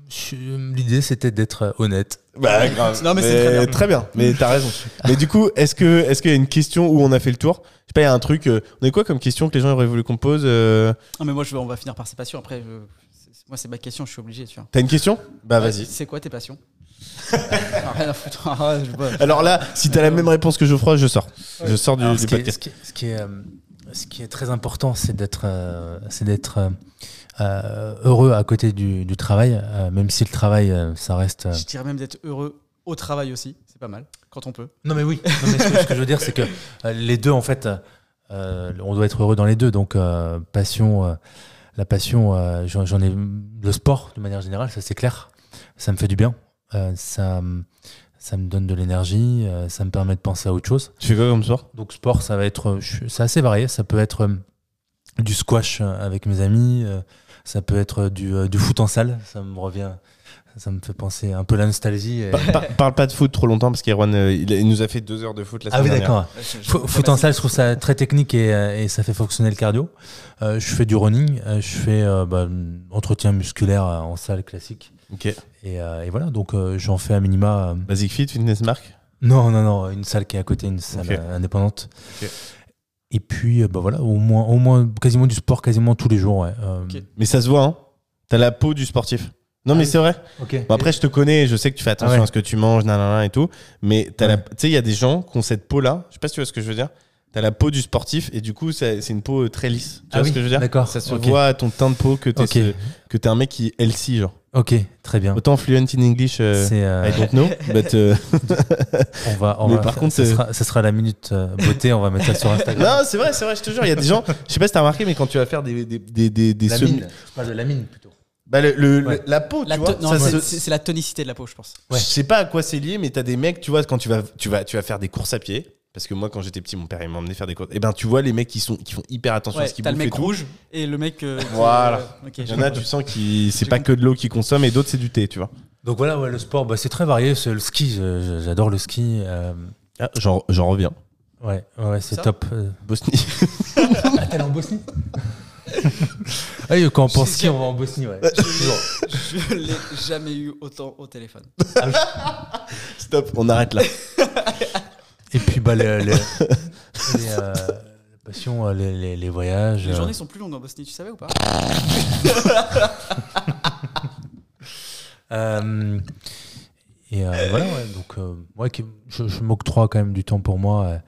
je- L'idée, c'était d'être honnête. bah, grave. Non, mais c'est très bien. Mais t'as raison. mais du coup, est-ce que est-ce qu'il y a une question où on a fait le tour? Je sais pas, il y a un truc. euh, on a quoi comme question que les gens auraient voulu qu'on pose euh, Non, mais moi, je, veux- on va finir par ses passions. Après, je- c'est- moi, c'est ma question, je suis obligé. Tu vois. T'as une question? Bah vas-y. C'est quoi tes passions? Rien à foutre. Je vois. Alors là, si t'as la même réponse que Geoffroy, je sors. Je sors du, Alors, du ce, qui est, podcast. ce, qui est, ce qui est, euh, ce qui est très important, c'est d'être euh, c'est d'être euh, euh, heureux à côté du, du travail, euh, même si le travail, euh, ça reste. euh, Je dirais même d'être heureux au travail aussi. C'est pas mal, quand on peut. Non, mais oui. Non, mais ce, que, ce que je veux dire, c'est que euh, les deux, en fait, euh, on doit être heureux dans les deux. Donc, euh, passion, euh, la passion, euh, j'en ai. Le sport, de manière générale, ça c'est clair. Ça me fait du bien. Euh, ça, me- ça me donne de l'énergie. euh, ça me permet de penser à autre chose. Tu fais quoi comme soir Donc sport, ça va être, c'est assez varié. Ça peut être du squash avec mes amis, ça peut être du, du foot en salle. Ça me revient, ça me fait penser un peu la nostalgie. et- Parle pas de foot trop longtemps parce qu'Erwan euh, il, nous a fait deux heures de foot la Ah semaine oui, dernière. d'accord. Fo- Foot en salle, je trouve ça très technique et, euh, et ça fait fonctionner le cardio. Euh, je fais du running, je fais euh, bah, entretien musculaire en salle classique. Ok. Et, euh, et voilà, donc euh, j'en fais à minima. euh, Basic Fit, Fitness Mark. Non, non, non, une salle qui est à côté, une salle indépendante. Ok. Et puis, euh, bah voilà, au moins, au moins quasiment du sport, quasiment tous les jours. Ouais. Euh, Ok. Mais ça se voit, hein. T'as la peau du sportif. Non, mais oui. c'est vrai. Bon, après, je te connais, je sais que tu fais attention Ah ouais. à ce que tu manges, nanana et tout. Mais Ouais. tu sais, il y a des gens qui ont cette peau-là. Je sais pas si tu vois ce que je veux dire. T'as la peau du sportif et du coup, c'est une peau euh, très lisse. Tu Ah vois oui, ce que je veux dire? d'accord, Ça se voit à ton teint de peau que t'es que t'es un mec qui est healthy, genre. Ok, très bien. Autant fluent in English, euh, euh, I don't know, but. euh, on va, on Mais va par contre, euh, sera, ce sera la minute euh, beauté, on va mettre ça sur Instagram. non, c'est vrai, c'est vrai, je te jure, il y a des gens. Je sais pas si t'as remarqué, mais quand tu vas faire des, des, des, des, des la semi- mine, je parle de la mine plutôt. Bah, le, le- Ouais. la peau, La tu vois. to- non, ça c'est- se- c'est c'est la tonicité de la peau, je pense. Ouais. Je sais pas à quoi c'est lié, mais t'as des mecs, tu vois, quand tu vas, tu vas, tu vas faire des courses à pied. Parce que moi, quand j'étais petit, mon père il m'a emmené faire des courses. Et ben, tu vois les mecs qui sont, qui font hyper attention à ce qu'ils T'as le bouffent et mec tout. rouge et le mec. euh, Voilà. euh, Il y en a, tu sens qui, c'est pas que de l'eau qu'ils consomment et d'autres c'est du thé, tu vois. Donc voilà, ouais, le sport, bah, c'est très varié. C'est le ski, je- je- j'adore le ski. euh, Ah, j'en, j'en reviens. ouais, ouais, c'est Ça top. Bosnie. Ah, t'es allé en Bosnie? Ah quand on pense ski, on va en Bosnie, ouais. Je l'ai jamais eu autant au téléphone. Stop, on arrête là. Et puis, bah, les, les, les, euh, la passion, euh, les, les- les voyages. Les euh, journées sont plus longues en Bosnie, tu savais ou pas? Euh, et euh, voilà, ouais, donc, euh, ouais, qui- je, je m'octroie quand même du temps pour moi.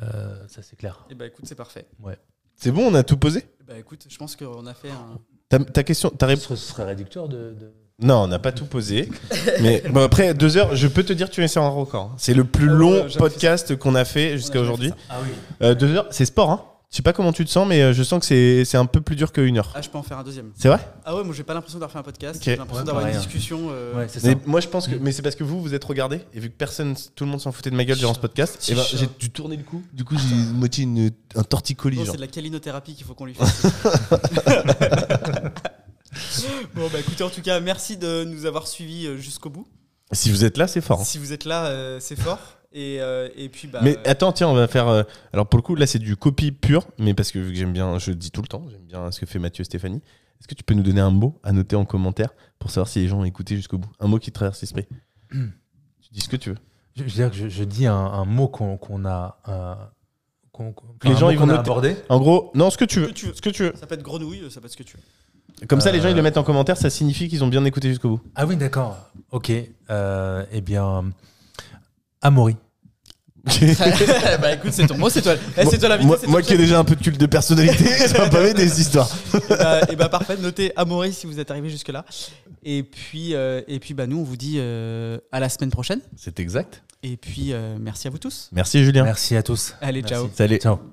ça, c'est clair. Eh ben écoute, c'est parfait. Ouais. C'est bon, on a tout posé Bah écoute, je pense qu'on a fait un. ta, ta question, ta réponse serait, ce serait réducteur de. de- Non, on n'a pas tout posé. mais bon, après deux heures, je peux te dire que tu es sur un record. C'est le plus Ah long podcast qu'on a fait jusqu'à aujourd'hui. Ah oui. Euh, deux heures, c'est sport, hein Je sais pas comment tu te sens, mais euh, je sens que c'est c'est un peu plus dur qu'une heure. Ah, je peux en faire un deuxième. C'est vrai? Ah ouais, moi j'ai pas l'impression d'avoir fait un podcast. J'ai l'impression Ouais, d'avoir une hein. discussion. euh, Ouais, c'est ça. Mais moi je pense que mais c'est parce que vous vous êtes regardé et vu que personne tout le monde s'en foutait de ma gueule durant ce podcast C'est et ben, chaud. j'ai dû tourner le cou du coup j'ai moitié une, un torticolis c'est de la calinothérapie qu'il faut qu'on lui fasse. bon, bah écoutez, en tout cas, merci de nous avoir suivis euh, jusqu'au bout. si vous êtes là c'est fort hein. Si vous êtes là, euh, c'est fort. Et, euh, et puis, bah. mais attends tiens on va faire euh, alors pour le coup là c'est du copie pur mais parce que vu que j'aime bien je le dis tout le temps j'aime bien ce que fait Mathieu et Stéphanie est-ce que tu peux nous donner un mot à noter en commentaire pour savoir si les gens ont écouté jusqu'au bout? Un mot qui te traverse l'esprit tu dis ce que tu veux Je, je veux dire que je, je dis un, un mot qu'on qu'on a. euh, qu'on- qu'on- Les gens, mot ils vont qu'on a noter. abordé. en gros non ce que tu Ce veux que tu veux. ce que tu veux Ça peut être grenouille, ça peut être ce que tu veux. comme ça les gens ils Euh, le mettent en commentaire ça signifie qu'ils ont bien écouté jusqu'au bout Ah oui, d'accord. Ok. Euh, eh bien, Amaury. bah écoute, c'est ton mot, c'est toi. Eh, c'est toi l'invité. moi, c'est moi qui ai déjà un peu de culte de personnalité, ça va pas des histoires. et bah, et bah, parfait, notez Amaury si vous êtes arrivé jusque-là. Et puis, euh, et puis bah, nous, on vous dit euh, à la semaine prochaine. C'est exact. Et puis, euh, merci à vous tous. Merci Julien. Merci à tous. Allez, Merci. ciao. Salut. Ciao.